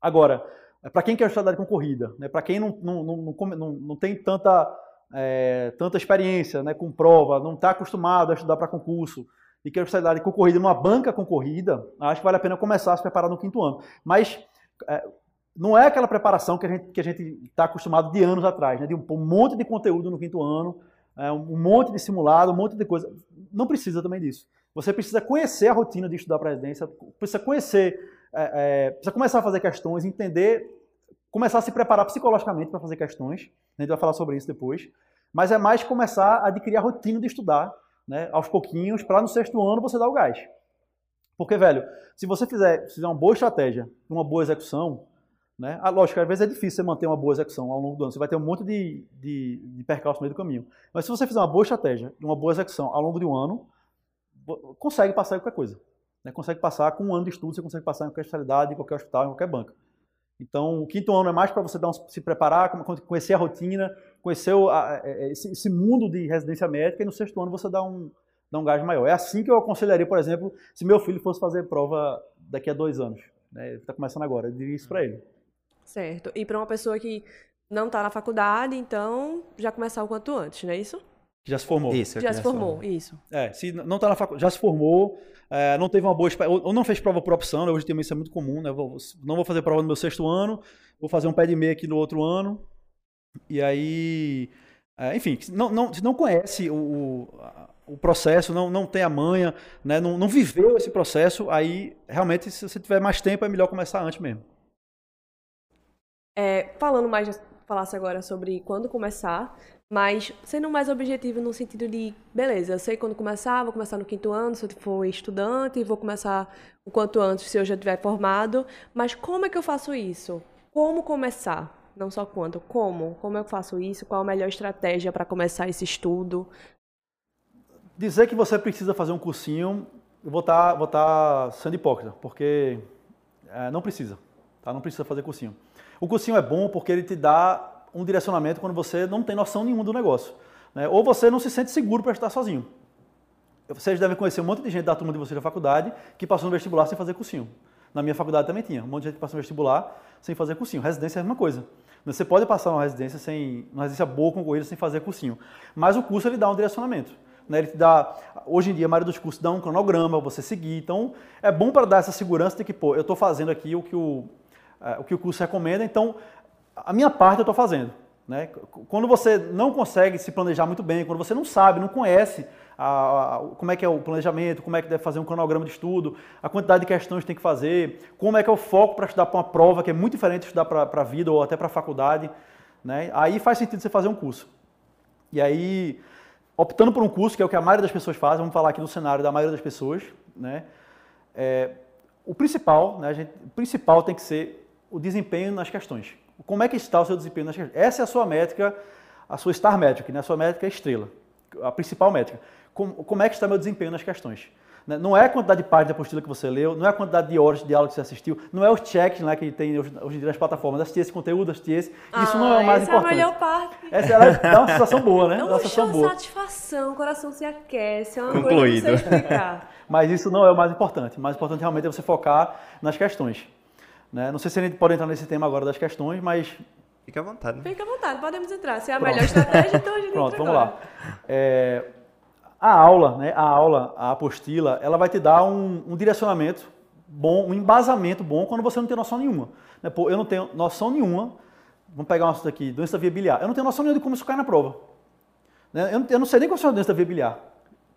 Agora, é, para quem quer estudar concorrida, né, para quem não, não, não, não, tem tanta, é, tanta experiência né, com prova, não está acostumado a estudar para concurso e quer estudar de concorrida numa banca concorrida, acho que vale a pena começar a se preparar no quinto ano. Mas é, não é aquela preparação que a gente que a gente está acostumado de anos atrás, né, de um, um, monte de conteúdo no quinto ano, é, um monte de simulado, um monte de coisa. Não precisa também disso. Você precisa conhecer a rotina de estudar para a residência, precisa conhecer, é, é, precisa começar a fazer questões, entender, começar a se preparar psicologicamente para fazer questões. A gente vai falar sobre isso depois. Mas é mais começar a adquirir a rotina de estudar, né, aos pouquinhos, para no sexto ano você dar o gás. Porque, velho, se você fizer, fizer uma boa estratégia, uma boa execução, né? Ah, lógico, às vezes é difícil você manter uma boa execução ao longo do ano. Você vai ter um monte de, de, de percalços no meio do caminho. Mas se você fizer uma boa estratégia, uma boa execução ao longo de um ano, consegue passar em qualquer coisa. Né? Consegue passar com um ano de estudo, você consegue passar em qualquer especialidade, em qualquer hospital, em qualquer banca. Então, o quinto ano é mais para você um, se preparar, conhecer a rotina, conhecer o, a, a, esse, esse, mundo de residência médica, e no sexto ano você dá um, dá um gás maior. É assim que eu aconselharia, por exemplo, se meu filho fosse fazer prova daqui a dois anos. Né? Ele está começando agora, eu diria isso para ele. Certo. E para uma pessoa que não está na faculdade, então já começar o quanto antes, não é isso? Já se formou. Isso, já se formou, formou, isso. É, se não está na faculdade, já se formou, é, não teve uma boa ou não fez prova por opção, né? hoje também isso é muito comum, né? Vou, não vou fazer prova no meu sexto ano, vou fazer um pé de meia aqui no outro ano, e aí, é, enfim, não, não, se não conhece o, o processo, não, não tem a manha, né? não, não viveu esse processo, aí realmente, se você tiver mais tempo, é melhor começar antes mesmo. É, falando mais, falasse agora sobre quando começar, mas sendo mais objetivo no sentido de, beleza, eu sei quando começar, vou começar no quinto ano, se eu for estudante, vou começar o quanto antes se eu já tiver formado. Mas como é que eu faço isso? Como começar? Não só quanto, como? Como eu faço isso? Qual a melhor estratégia para começar esse estudo? Dizer que você precisa fazer um cursinho, eu vou estar tá, tá sendo hipócrita, porque é, não precisa, tá? Não precisa fazer cursinho. O cursinho é bom porque ele te dá um direcionamento quando você não tem noção nenhuma do negócio. Né? Ou você não se sente seguro para estudar sozinho. Vocês devem conhecer um monte de gente da turma de vocês da faculdade que passou no vestibular sem fazer cursinho. Na minha faculdade também tinha. Um monte de gente que passou no vestibular sem fazer cursinho. Residência é a mesma coisa. Você pode passar numa residência sem, uma residência boa concorrida sem fazer cursinho. Mas o curso ele dá um direcionamento. Né? Ele te dá, hoje em dia, a maioria dos cursos dá um cronograma para você seguir. Então, é bom para dar essa segurança de que, pô, eu estou fazendo aqui o que o, é, o que o curso recomenda, então a minha parte eu estou fazendo. Né? Quando você não consegue se planejar muito bem, quando você não sabe, não conhece a, a, como é que é o planejamento, como é que deve fazer um cronograma de estudo, a quantidade de questões que tem que fazer, como é que é o foco para estudar para uma prova, que é muito diferente de estudar para a vida ou até para a faculdade. Né? Aí faz sentido você fazer um curso. E aí, optando por um curso, que é o que a maioria das pessoas faz, vamos falar aqui no cenário da maioria das pessoas, né? É, o principal, né, gente, o principal tem que ser o desempenho nas questões. Como é que está o seu desempenho nas questões? Essa é a sua métrica, a sua star metric, né? a sua métrica estrela, a principal métrica como, como é que está meu desempenho nas questões. Né? Não é a quantidade de páginas de apostila que você leu, não é a quantidade de horas de aula que você assistiu, não é os checks né, que tem hoje, hoje em dia nas plataformas, assisti esse conteúdo, assisti esse. Isso ah, não é o mais essa importante. Essa é a melhor parte. Essa ela dá uma sensação boa, né? É uma sensação boa. satisfação, o coração se aquece, é uma Concluído. coisa que explicar. [LAUGHS] Mas isso não é o mais importante. O mais importante realmente é você focar nas questões. Né? Não sei se a gente pode entrar nesse tema agora das questões, mas Fica à vontade. Né? Fica à vontade, podemos entrar. Se é a Pronto. melhor estratégia, então a gente [LAUGHS] Pronto, entra vamos agora. lá. É, a aula, né, a aula, a apostila, ela vai te dar um, um direcionamento bom, um embasamento bom quando você não tem noção nenhuma. Né? Pô, eu não tenho noção nenhuma, vamos pegar um assunto aqui, doença via biliar. Eu não tenho noção nenhuma de como isso cai na prova. Né? Eu, não, eu, não, sei nem qual é a doença via biliar.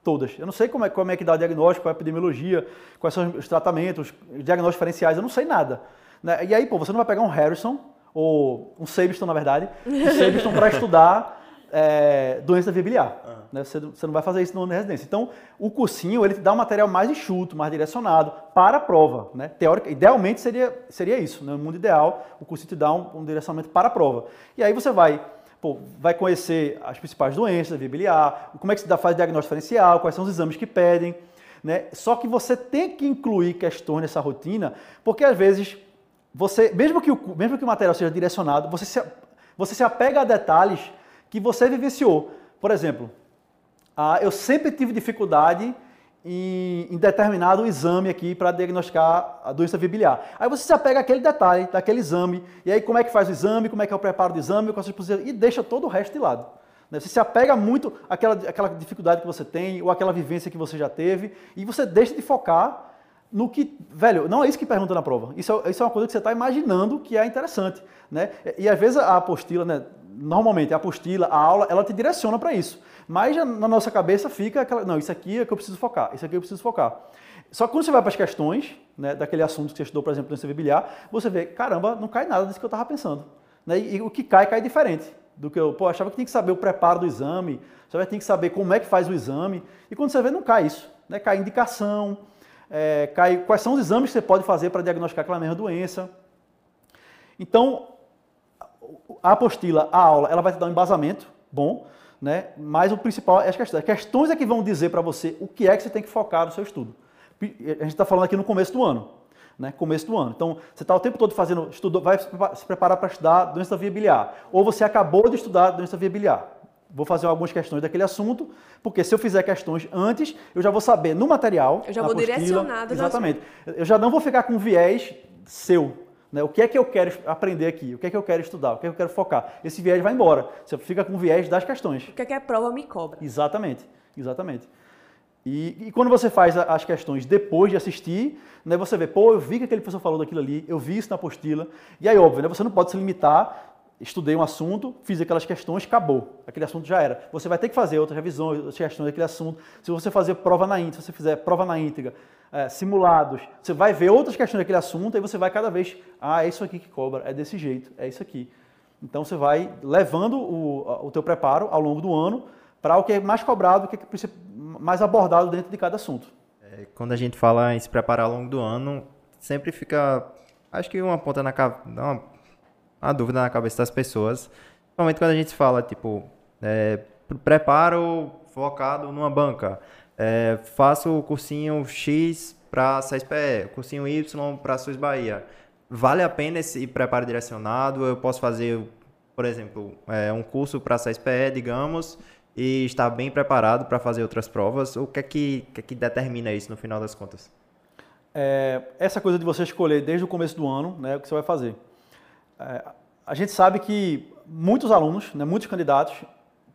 Todas. Eu não sei como é, como é que dá o diagnóstico, a epidemiologia, quais são os tratamentos, os diagnósticos diferenciais, eu não sei nada. Né? E aí, pô, você não vai pegar um Harrison, ou um Sabiston, na verdade, um Sabiston para estudar é, doença via biliar. Uhum. Né? Você, você, não vai fazer isso no ano de residência. Então, o cursinho ele te dá um material mais enxuto, mais direcionado para a prova. Né? Teórica, idealmente seria, seria isso. Né? No mundo ideal, o cursinho te dá um, um direcionamento para a prova. E aí você vai Pô, vai conhecer as principais doenças via biliar, como é que se dá, faz diagnóstico diferencial, quais são os exames que pedem. Né? Só que você tem que incluir questões nessa rotina, porque às vezes você, mesmo que o, mesmo que o material seja direcionado, você se, você se apega a detalhes que você vivenciou. Por exemplo, ah, eu sempre tive dificuldade em, em determinado exame aqui para diagnosticar a doença biliar. Aí você se apega àquele detalhe daquele exame, e aí como é que faz o exame, como é que é o preparo do exame, e deixa todo o resto de lado. Né? Você se apega muito àquela, àquela dificuldade que você tem, ou àquela vivência que você já teve, e você deixa de focar no que, velho, não é isso que pergunta na prova. Isso é, isso é uma coisa que você está imaginando que é interessante, né? E, e às vezes a apostila, né, normalmente a apostila, a aula, ela te direciona para isso. Mas na nossa cabeça fica aquela, não, isso aqui é que eu preciso focar, isso aqui eu preciso focar. Só que quando você vai para as questões, né, daquele assunto que você estudou, por exemplo, no CV biliar, você vê, caramba, não cai nada disso que eu estava pensando. Né? E, e, o que cai, cai diferente do que eu, pô, achava que tinha que saber o preparo do exame, você tinha que saber como é que faz o exame, e quando você vê, não cai isso. Né? Cai indicação, é, cai quais são os exames que você pode fazer para diagnosticar aquela mesma doença. Então, a apostila, a aula, ela vai te dar um embasamento bom, né? mas o principal é as questões. As questões é que vão dizer para você o que é que você tem que focar no seu estudo. A gente está falando aqui no começo do ano. Né, começo do ano. Então, você está o tempo todo fazendo, estudo, vai se preparar para estudar doença via biliar. Ou você acabou de estudar doença via biliar. Vou fazer algumas questões daquele assunto, porque se eu fizer questões antes, eu já vou saber no material. Eu já vou apostila, direcionado. Exatamente. Eu já não vou ficar com viés seu. Né? O que é que eu quero aprender aqui? O que é que eu quero estudar? O que é que eu quero focar? Esse viés vai embora. Você fica com viés das questões. O que é que a prova me cobra? Exatamente. Exatamente. E, e, quando você faz as questões depois de assistir, né, você vê, pô, eu vi que aquele professor falou daquilo ali, eu vi isso na apostila. E aí, óbvio, né, você não pode se limitar, estudei um assunto, fiz aquelas questões, acabou. Aquele assunto já era. Você vai ter que fazer outras revisões, outras questões daquele assunto. Se você fazer prova na íntegra, se você fizer prova na íntegra, é, simulados, você vai ver outras questões daquele assunto e você vai cada vez, ah, é isso aqui que cobra, é desse jeito, é isso aqui. Então você vai levando o, o teu preparo ao longo do ano para o que é mais cobrado, o que é mais abordado dentro de cada assunto. É, quando a gente fala em se preparar ao longo do ano, sempre fica, acho que uma ponta na uma, uma dúvida na cabeça das pessoas. Principalmente quando a gente fala, tipo, é, preparo focado numa banca. É, faço o cursinho X para SESPE, cursinho Y para SUS Bahia. Vale a pena esse preparo direcionado? Eu posso fazer, por exemplo, é, um curso para SPE, digamos, e está bem preparado para fazer outras provas? O que é que, que, é que determina isso no final das contas? É, essa coisa de você escolher desde o começo do ano né, o que você vai fazer. É, a gente sabe que muitos alunos, né, muitos candidatos,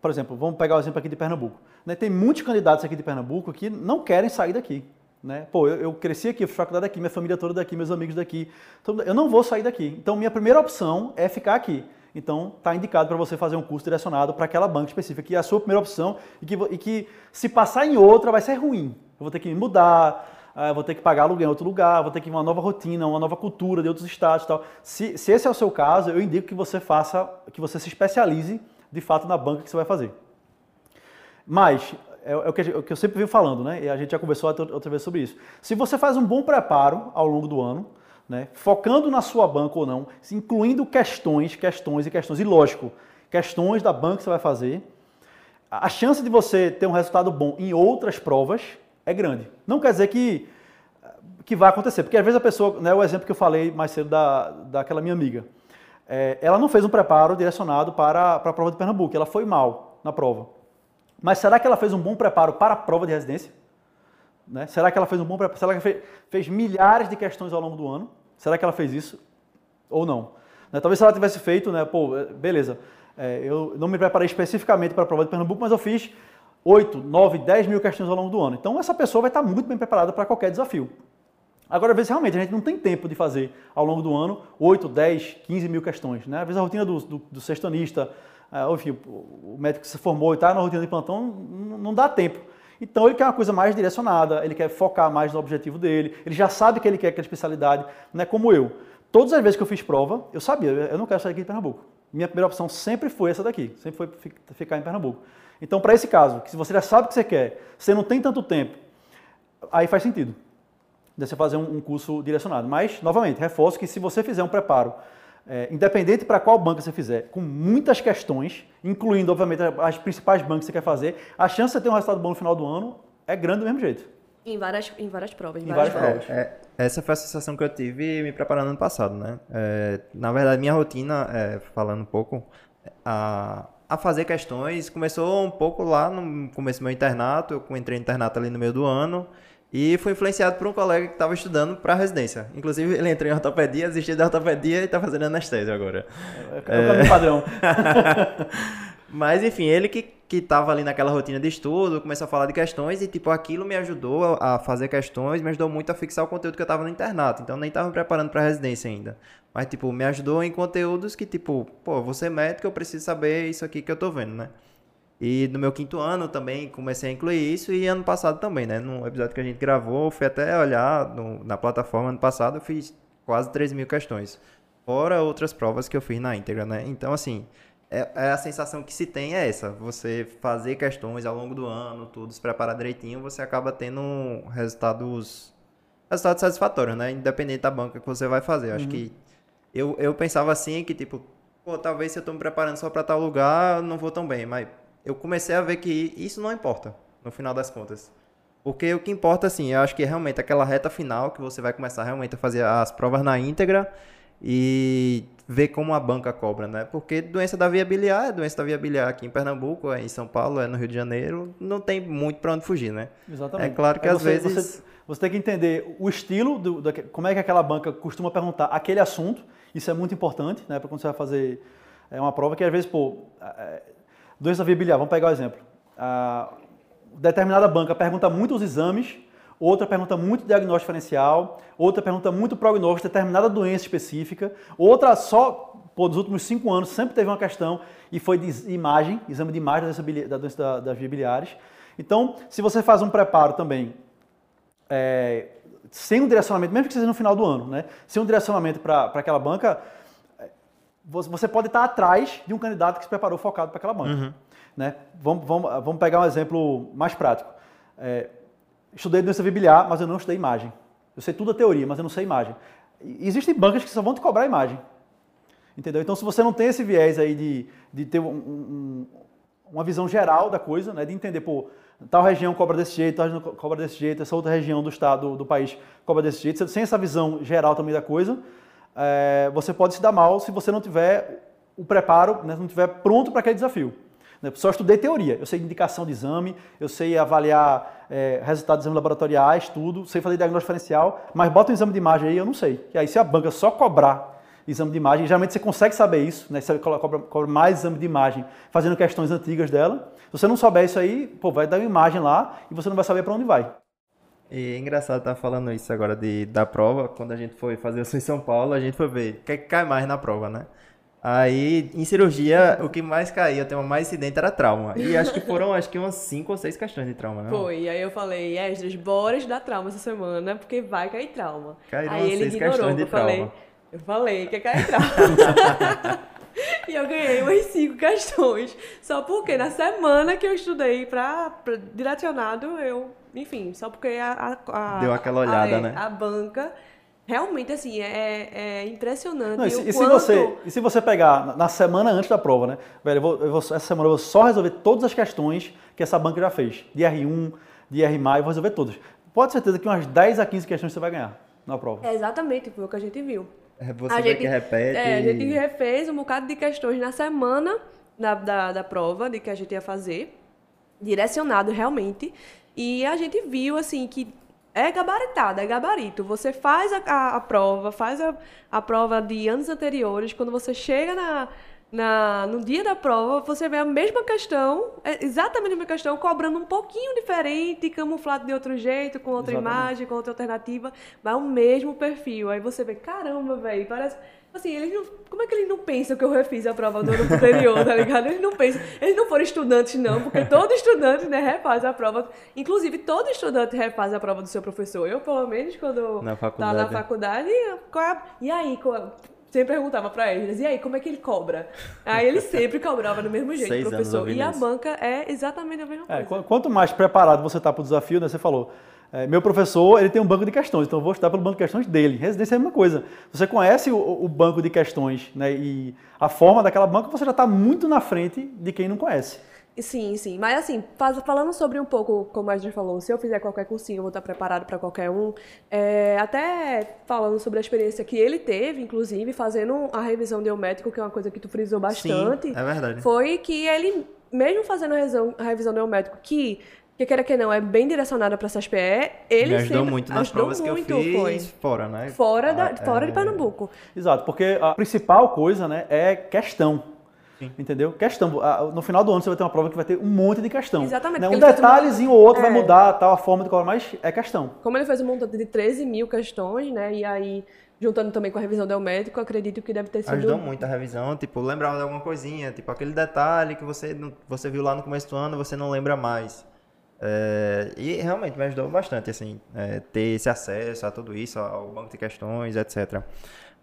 por exemplo, vamos pegar o exemplo aqui de Pernambuco. Né, tem muitos candidatos aqui de Pernambuco que não querem sair daqui. Né? Pô, eu, eu, cresci aqui, eu fiz faculdade aqui, minha família toda daqui, meus amigos daqui. Então, eu não vou sair daqui. Então, minha primeira opção é ficar aqui. Então, está indicado para você fazer um curso direcionado para aquela banca específica, que é a sua primeira opção e que, e que se passar em outra vai ser ruim. Eu vou ter que mudar, ah, vou ter que pagar aluguel em outro lugar, vou ter que ir uma nova rotina, uma nova cultura de outros estados e tal. Se, se esse é o seu caso, eu indico que você faça, que você se especialize de fato na banca que você vai fazer. Mas, é, é o, que, é o, que, eu sempre venho falando, né? E a gente já conversou outra, outra vez sobre isso. Se você faz um bom preparo ao longo do ano, né, focando na sua banca ou não, incluindo questões, questões e questões, e lógico, questões da banca que você vai fazer, a chance de você ter um resultado bom em outras provas é grande. Não quer dizer que, que vai acontecer, porque às vezes a pessoa, né, o exemplo que eu falei mais cedo da, daquela minha amiga, é, ela não fez um preparo direcionado para, para a prova de Pernambuco, ela foi mal na prova. Mas será que ela fez um bom preparo para a prova de residência? Né? Será que ela fez um bom preparo? Será que fez, fez, milhares de questões ao longo do ano? Será que ela fez isso ou não? Né? Talvez se ela tivesse feito, né, pô, beleza, é, eu não me preparei especificamente para a prova de Pernambuco, mas eu fiz 8, 9, 10 mil questões ao longo do ano. Então essa pessoa vai estar muito bem preparada para qualquer desafio. Agora, às vezes, realmente, a gente não tem tempo de fazer ao longo do ano 8, 10, 15 mil questões. Né? Às vezes a rotina do, do, do sextanista, uh, enfim, o médico que se formou e está na rotina de plantão, não dá tempo. Então ele quer uma coisa mais direcionada, ele quer focar mais no objetivo dele, ele já sabe que ele quer aquela especialidade, não é como eu. Todas as vezes que eu fiz prova, eu sabia, eu não quero sair aqui de Pernambuco. Minha primeira opção sempre foi essa daqui, sempre foi ficar em Pernambuco. Então, para esse caso, que se você já sabe o que você quer, você não tem tanto tempo, aí faz sentido de você fazer um, curso direcionado. Mas, novamente, reforço que se você fizer um preparo, é, independente para qual banco você fizer, com muitas questões, incluindo, obviamente, as principais bancos que você quer fazer, a chance de você ter um resultado bom no final do ano é grande do mesmo jeito. Em várias, em várias provas. Em, em várias, várias, provas. É, é, essa foi a sensação que eu tive me preparando ano passado, né? É, na verdade, minha rotina, é, falando um pouco, a, a fazer questões. Começou um pouco lá no começo do meu internato, eu entrei no internato ali no meio do ano. E fui influenciado por um colega que estava estudando para residência. Inclusive, ele entrou em ortopedia, desistiu da ortopedia e está fazendo anestesia agora. É, é o é... padrão. [LAUGHS] Mas, enfim, ele que, que tava ali naquela rotina de estudo, começou a falar de questões e, tipo, aquilo me ajudou a fazer questões, me ajudou muito a fixar o conteúdo que eu tava no internato. Então, nem tava me preparando para residência ainda. Mas, tipo, me ajudou em conteúdos que, tipo, pô, você médico, eu preciso saber isso aqui que eu tô vendo, né? E no meu quinto ano também comecei a incluir isso e ano passado também, né? No episódio que a gente gravou, fui até olhar no, na plataforma ano passado, eu fiz quase 3 mil questões. Fora outras provas que eu fiz na íntegra, né? Então, assim, é, é, a sensação que se tem é essa. Você fazer questões ao longo do ano, tudo se preparar direitinho, você acaba tendo resultados, resultados satisfatórios, né? Independente da banca que você vai fazer. Acho uhum. que eu, eu pensava assim que, tipo, pô, talvez se eu tô me preparando só para tal lugar, não vou tão bem. Mas eu comecei a ver que isso não importa, no final das contas. Porque o que importa, assim, eu acho que é realmente aquela reta final que você vai começar realmente a fazer as provas na íntegra e ver como a banca cobra, né? Porque doença da via biliar é doença da via biliar aqui em Pernambuco, é em São Paulo, é no Rio de Janeiro, não tem muito para onde fugir, né? Exatamente. É claro que Aí às você, vezes... Você, você, tem que entender o estilo, do, da, como é que aquela banca costuma perguntar aquele assunto, isso é muito importante, né? Para quando você vai fazer é, uma prova que às vezes, pô, é, doença da via biliar, vamos pegar o um exemplo. A, determinada banca pergunta muitos exames outra pergunta muito diagnóstico diferencial, outra pergunta muito prognóstico de determinada doença específica, outra só, pô, nos últimos cinco anos sempre teve uma questão e foi de imagem, exame de imagem da doença, da doença da, das vias biliares. Então, se você faz um preparo também é, sem um direcionamento, mesmo que seja no final do ano, né, sem um direcionamento para aquela banca, é, você pode estar atrás de um candidato que se preparou focado para aquela banca. Uhum. Né? Vamos, vamos, vamos pegar um exemplo mais prático. É, estudei doença biliar, mas eu não estudei imagem. Eu sei tudo a teoria, mas eu não sei imagem. E existem bancas que só vão te cobrar imagem. Entendeu? Então, se você não tem esse viés aí de, de ter um, um, uma visão geral da coisa, né, de entender, pô, tal região cobra desse jeito, tal região cobra desse jeito, essa outra região do estado, do, país cobra desse jeito, sem essa visão geral também da coisa, é, você pode se dar mal se você não tiver o preparo né, não estiver pronto para aquele desafio. Né? Só estudei teoria, eu sei indicação de exame, eu sei avaliar é, resultados de exames laboratoriais, tudo, sei fazer diagnóstico diferencial, mas bota um exame de imagem aí, eu não sei. E aí se a banca só cobrar exame de imagem, geralmente você consegue saber isso, né? Você cobra, cobra mais exame de imagem fazendo questões antigas dela. Se você não souber isso aí, pô, vai dar uma imagem lá e você não vai saber para onde vai. E é engraçado estar tá falando isso agora de, da prova. Quando a gente foi fazer o em São Paulo, a gente foi ver o que, é que cai mais na prova, né? Aí, em cirurgia, o que mais caía, o tema mais incidente era trauma. E acho que foram, acho que umas 5 ou 6 questões de trauma, né? Foi, e aí eu falei, Esdras, bora estudar trauma essa semana, porque vai cair trauma. Caíram aí ele ignorou, questões de eu trauma. Falei, eu falei que ia cair trauma. [LAUGHS] e eu ganhei umas 5 questões. Só porque na semana que eu estudei pra, pra direcionado, eu, enfim, só porque a... a, a Deu aquela olhada, a, né? A banca Realmente, assim, é, é impressionante. Não, e, se, e, se você, e se você pegar na semana antes da prova, né? Velho, eu vou, eu vou, essa semana eu vou só resolver todas as questões que essa banca já fez. De R1, de R+, eu vou resolver todas. Pode ter certeza que umas 10 a 15 questões você vai ganhar na prova. É exatamente, foi o que a gente viu. É você a gente, que repete. É, a gente refez um bocado de questões na semana da, da, da prova, de que a gente ia fazer, direcionado realmente. E a gente viu, assim, que é gabaritado, é gabarito. Você faz a, a, a prova, faz a, a prova de anos anteriores, quando você chega na, na, no dia da prova, você vê a mesma questão, é exatamente a mesma questão, cobrando um pouquinho diferente, camuflado de outro jeito, com outra exatamente. imagem, com outra alternativa, mas o mesmo perfil. Aí você vê, caramba, velho, parece Assim, eles não, como é que eles não pensam que eu refiz a prova do ano anterior, tá ligado? Eles não pensam. Eles não foram estudantes, não, porque todo estudante, né, refaz a prova. Inclusive, todo estudante refaz a prova do seu professor. Eu, pelo menos, quando na faculdade. tá na faculdade, é e aí, sempre perguntava para eles, e aí, como é que ele cobra? Aí ele sempre cobrava do mesmo jeito, Seis professor. E a banca é exatamente a mesma é, coisa. Quanto mais preparado você tá para o desafio, né, você falou, é, meu professor, ele tem um banco de questões, então eu vou estudar pelo banco de questões dele. Residência é a mesma coisa. Você conhece o, o banco de questões né, e a forma daquela banca, você já está muito na frente de quem não conhece. Sim, sim. Mas assim, falando sobre um pouco, como a gente falou, se eu fizer qualquer cursinho, eu vou estar preparado para qualquer um. É, até falando sobre a experiência que ele teve, inclusive, fazendo a revisão de médico, que é uma coisa que tu frisou bastante. Sim, é verdade. Foi que ele, mesmo fazendo a revisão, a revisão que que queira que não, é bem direcionada para essas PE. Ele Me ajudou sempre, muito nas ajudou provas muito, que eu fiz foi. fora, né? Fora, da, ah, fora é... de Pernambuco. Exato, porque a principal coisa né, é questão. Sim. Entendeu? Questão. No final do ano você vai ter uma prova que vai ter um monte de questão. Exatamente. Né? Um detalhezinho ou outro é. vai mudar tal, a forma de cobrar, mas é questão. Como ele fez um montante de 13 mil questões, né? E aí, juntando também com a revisão do médico, acredito que deve ter sido. Ajudou muito a revisão, tipo, lembrava de alguma coisinha, tipo, aquele detalhe que você, você viu lá no começo do ano você não lembra mais. É, e realmente me ajudou bastante, assim, é, ter esse acesso a tudo isso, ao banco de questões, etc.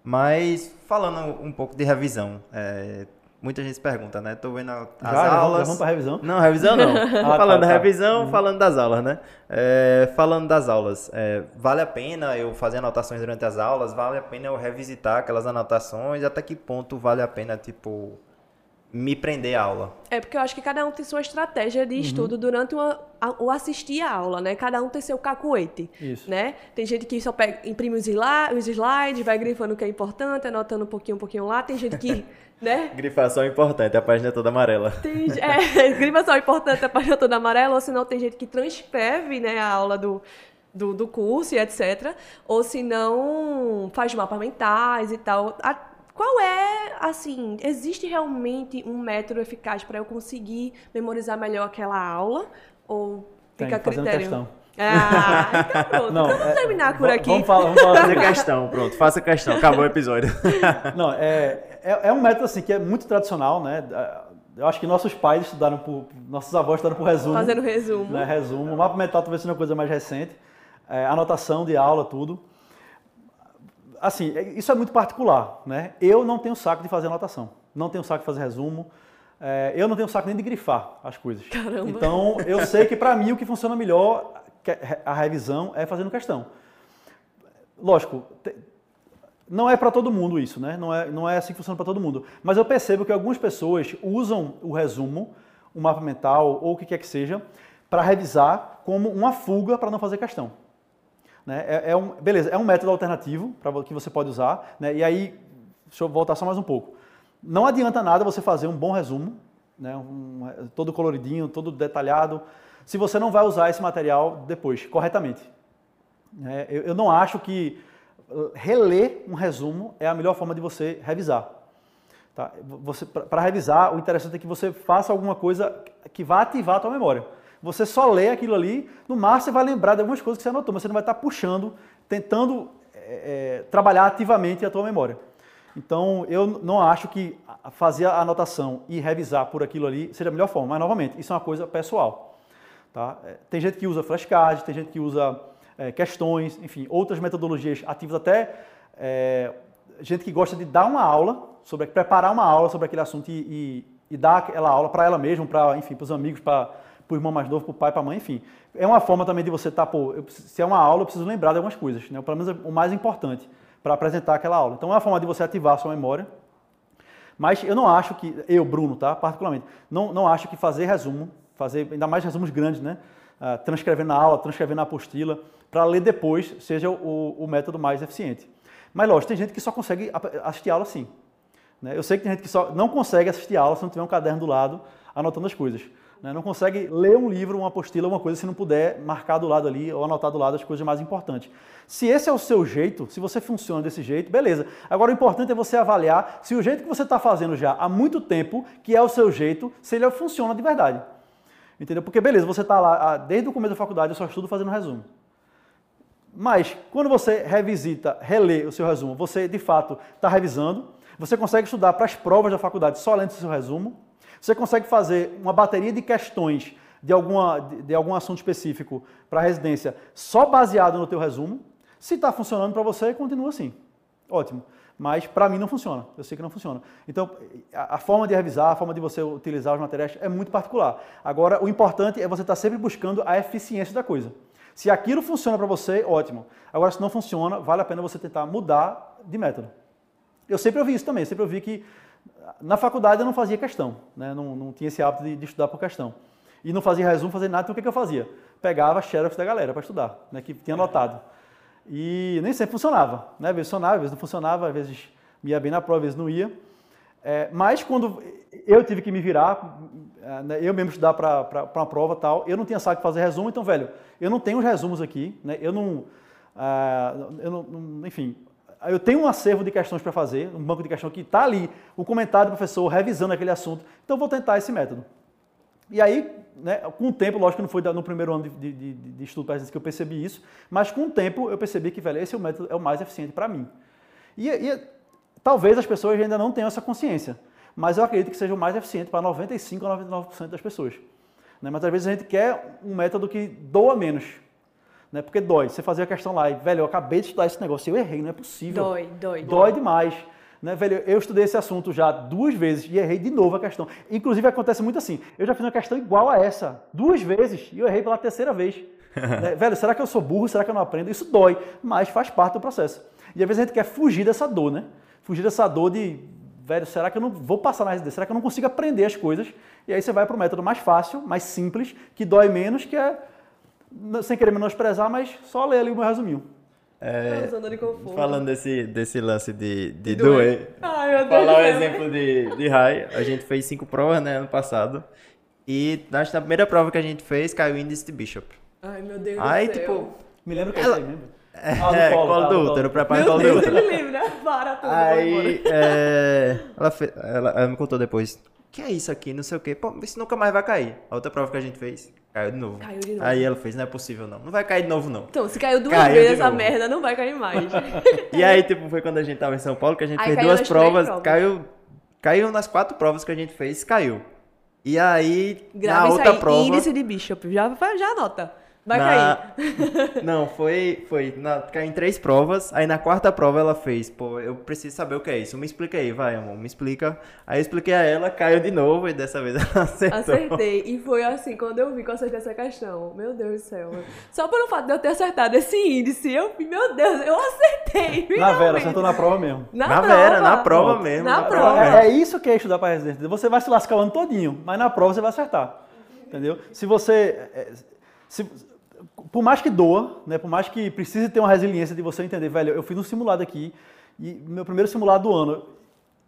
Mas, falando um pouco de revisão, é, muita gente pergunta, né? Tô vendo as já, aulas... Já vamos pra revisão? Não, revisão não. [LAUGHS] ah, falando tá, da tá. revisão, uhum. falando das aulas, né? É, falando das aulas, é, vale a pena eu fazer anotações durante as aulas? Vale a pena eu revisitar aquelas anotações? Até que ponto vale a pena, tipo me prender a aula. É porque eu acho que cada um tem sua estratégia de estudo uhum. durante uma, a, o assistir a aula, né? Cada um tem seu cacuete, Isso. né? Tem gente que só pega, imprime os, os slides, vai grifando o que é importante, anotando um pouquinho, um pouquinho lá. Tem gente que, [LAUGHS] né? Grifação importante, a página é toda amarela. Tem, é, [LAUGHS] grifação importante, a página toda amarela, ou senão tem gente que transcreve, né, a aula do, do, do curso e etc. Ou se não faz mapas mentais e tal. A, qual é, assim, existe realmente um método eficaz para eu conseguir memorizar melhor aquela aula? Ou fica a critério? Questão. Ah, então [LAUGHS] pronto. Não, então vamos é, terminar por aqui. Vamos falar, vamos falar fazer [LAUGHS] questão, pronto, faça questão, acabou o episódio. [LAUGHS] Não, é, é, é, um método assim que é muito tradicional, né? Eu acho que nossos pais estudaram por, nossos avós estudaram por resumo. Fazendo resumo. Né, resumo. O mapa mental talvez seja uma coisa mais recente. É, anotação de aula, tudo assim, isso é muito particular, né? Eu não tenho saco de fazer anotação, não tenho saco de fazer resumo, é, eu não tenho saco nem de grifar as coisas. Caramba. Então, eu sei que para mim o que funciona melhor, a revisão, é fazendo questão. Lógico, não é para todo mundo isso, né? Não é, não é assim que funciona para todo mundo. Mas eu percebo que algumas pessoas usam o resumo, o mapa mental ou o que quer que seja, para revisar como uma fuga para não fazer questão. Né? É, é, um, beleza, é um método alternativo para que você pode usar. Né? E aí, deixa eu voltar só mais um pouco. Não adianta nada você fazer um bom resumo, né, um, todo coloridinho, todo detalhado, se você não vai usar esse material depois, corretamente. É, eu, eu não acho que uh, reler um resumo é a melhor forma de você revisar. Tá? Para revisar, o interessante é que você faça alguma coisa que vá ativar a tua memória. Você só lê aquilo ali, no máximo você vai lembrar de algumas coisas que você anotou, mas você não vai estar puxando, tentando é, trabalhar ativamente a tua memória. Então, eu não acho que fazer a anotação e revisar por aquilo ali seja a melhor forma, mas novamente, isso é uma coisa pessoal. Tá? É, tem gente que usa flashcards, tem gente que usa é, questões, enfim, outras metodologias ativas, até é, gente que gosta de dar uma aula, sobre preparar uma aula sobre aquele assunto e, e, e dar aquela aula para ela mesma, para enfim, para os amigos, para para o irmão mais novo, para o pai, para a mãe, enfim. É uma forma também de você estar, tá, pô, eu, se é uma aula, eu preciso lembrar de algumas coisas, né? pelo menos o mais importante para apresentar aquela aula. Então é uma forma de você ativar a sua memória. Mas eu não acho que, eu, Bruno, tá, particularmente, não, não acho que fazer resumo, fazer ainda mais resumos grandes, né? Uh, transcrever na aula, transcrever na apostila, para ler depois, seja o, o, método mais eficiente. Mas lógico, tem gente que só consegue assistir aula assim. Né? Eu sei que tem gente que só não consegue assistir aula se não tiver um caderno do lado anotando as coisas. Né? Não consegue ler um livro, uma apostila, uma coisa, se não puder marcar do lado ali ou anotar do lado as coisas mais importantes. Se esse é o seu jeito, se você funciona desse jeito, beleza. Agora o importante é você avaliar se o jeito que você está fazendo já há muito tempo, que é o seu jeito, se ele funciona de verdade. Entendeu? Porque beleza, você está lá desde o começo da faculdade, eu só estudo fazendo resumo. Mas quando você revisita, relê o seu resumo, você de fato está revisando, você consegue estudar para as provas da faculdade só lendo o seu resumo, você consegue fazer uma bateria de questões de, alguma, de, algum assunto específico para a residência só baseado no teu resumo. Se está funcionando para você, continua assim. Ótimo. Mas para mim não funciona. Eu sei que não funciona. Então, a, a, forma de revisar, a forma de você utilizar os materiais é muito particular. Agora, o importante é você estar tá sempre buscando a eficiência da coisa. Se aquilo funciona para você, ótimo. Agora, se não funciona, vale a pena você tentar mudar de método. Eu sempre ouvi isso também. Sempre ouvi que na faculdade eu não fazia questão, né? não, não tinha esse hábito de, de, estudar por questão. E não fazia resumo, fazia nada, então o que, que eu fazia? Pegava xerox da galera para estudar, né? que tinha anotado. E nem sempre funcionava, né? às vezes funcionava, às vezes não funcionava, às vezes ia bem na prova, às vezes não ia. É, mas quando eu tive que me virar, é, né? eu mesmo estudar para uma prova tal, eu não tinha saco fazer resumo, então, velho, eu não tenho os resumos aqui, né? eu não, ah, eu não enfim, eu tenho um acervo de questões para fazer, um banco de questões que está ali, o comentário do professor revisando aquele assunto, então vou tentar esse método. E aí, né, com o tempo, lógico que não foi no primeiro ano de, de, de estudo para que eu percebi isso, mas com o tempo eu percebi que, velho, esse é o método é o mais eficiente para mim. E, e, talvez as pessoas ainda não tenham essa consciência, mas eu acredito que seja o mais eficiente para 95 a 99% das pessoas. Né? Mas às vezes a gente quer um método que doa menos, né? Porque dói. Você fazia a questão lá e, velho, eu acabei de estudar esse negócio, eu errei, não é possível. Dói, dói. Dói demais. Né, velho, eu estudei esse assunto já duas vezes e errei de novo a questão. Inclusive acontece muito assim. Eu já fiz uma questão igual a essa, duas vezes, e eu errei pela terceira vez. [LAUGHS] né, velho, será que eu sou burro? Será que eu não aprendo? Isso dói, mas faz parte do processo. E às vezes a gente quer fugir dessa dor, né? Fugir dessa dor de, velho, será que eu não vou passar na residência? Será que eu não consigo aprender as coisas? E aí você vai para o método mais fácil, mais simples, que dói menos, que é sem querer menosprezar, mas só ler ali o meu resuminho. É, falando desse, desse lance de, de, de doer, Ai, meu Deus falar o exemplo de, de Rai, a gente fez cinco provas né, ano passado, e na primeira prova que a gente fez, caiu o índice de Bishop. Ai, meu Deus aí, do céu. tipo... Me lembro que ela... eu lembro. É, ah, é, colo, colo do útero, prepara colo do útero. Me lembra, para tudo. Aí, é, ela, fez, ela, ela me contou depois, que é isso aqui, não sei o quê. Pô, isso nunca mais vai cair. A outra prova que a gente fez, caiu de novo. Caiu de novo. Aí ela fez, não é possível não. Não vai cair de novo não. Então, se caiu duas caiu vezes essa merda, não vai cair mais. [LAUGHS] e aí, tipo, foi quando a gente tava em São Paulo que a gente aí fez duas provas, provas, caiu caiu nas quatro provas que a gente fez, caiu. E aí, Grava na outra aí, prova... índice de Bishop, já, já anota. Vai na... cair. [LAUGHS] Não, foi. foi na... Caiu em três provas. Aí na quarta prova ela fez, pô, eu preciso saber o que é isso. Me explica aí, vai, amor, me explica. Aí eu expliquei a ela, caiu de novo e dessa vez [LAUGHS] ela acertou. Acertei. E foi assim, quando eu vi que eu acertei essa questão. Meu Deus do céu. Só pelo fato de eu ter acertado esse índice, eu meu Deus, eu acertei. Finalmente. Na Vera, acertou na prova mesmo. Na, na prova. Vera, na prova mesmo. Na, na prova. É, é, isso que é estudar para residência. Você vai se lascar o ano todinho, mas na prova você vai acertar. Entendeu? Se você. É, se, por mais que doa, né, por mais que precise ter uma resiliência de você entender, velho, eu fiz um simulado aqui, e meu primeiro simulado do ano,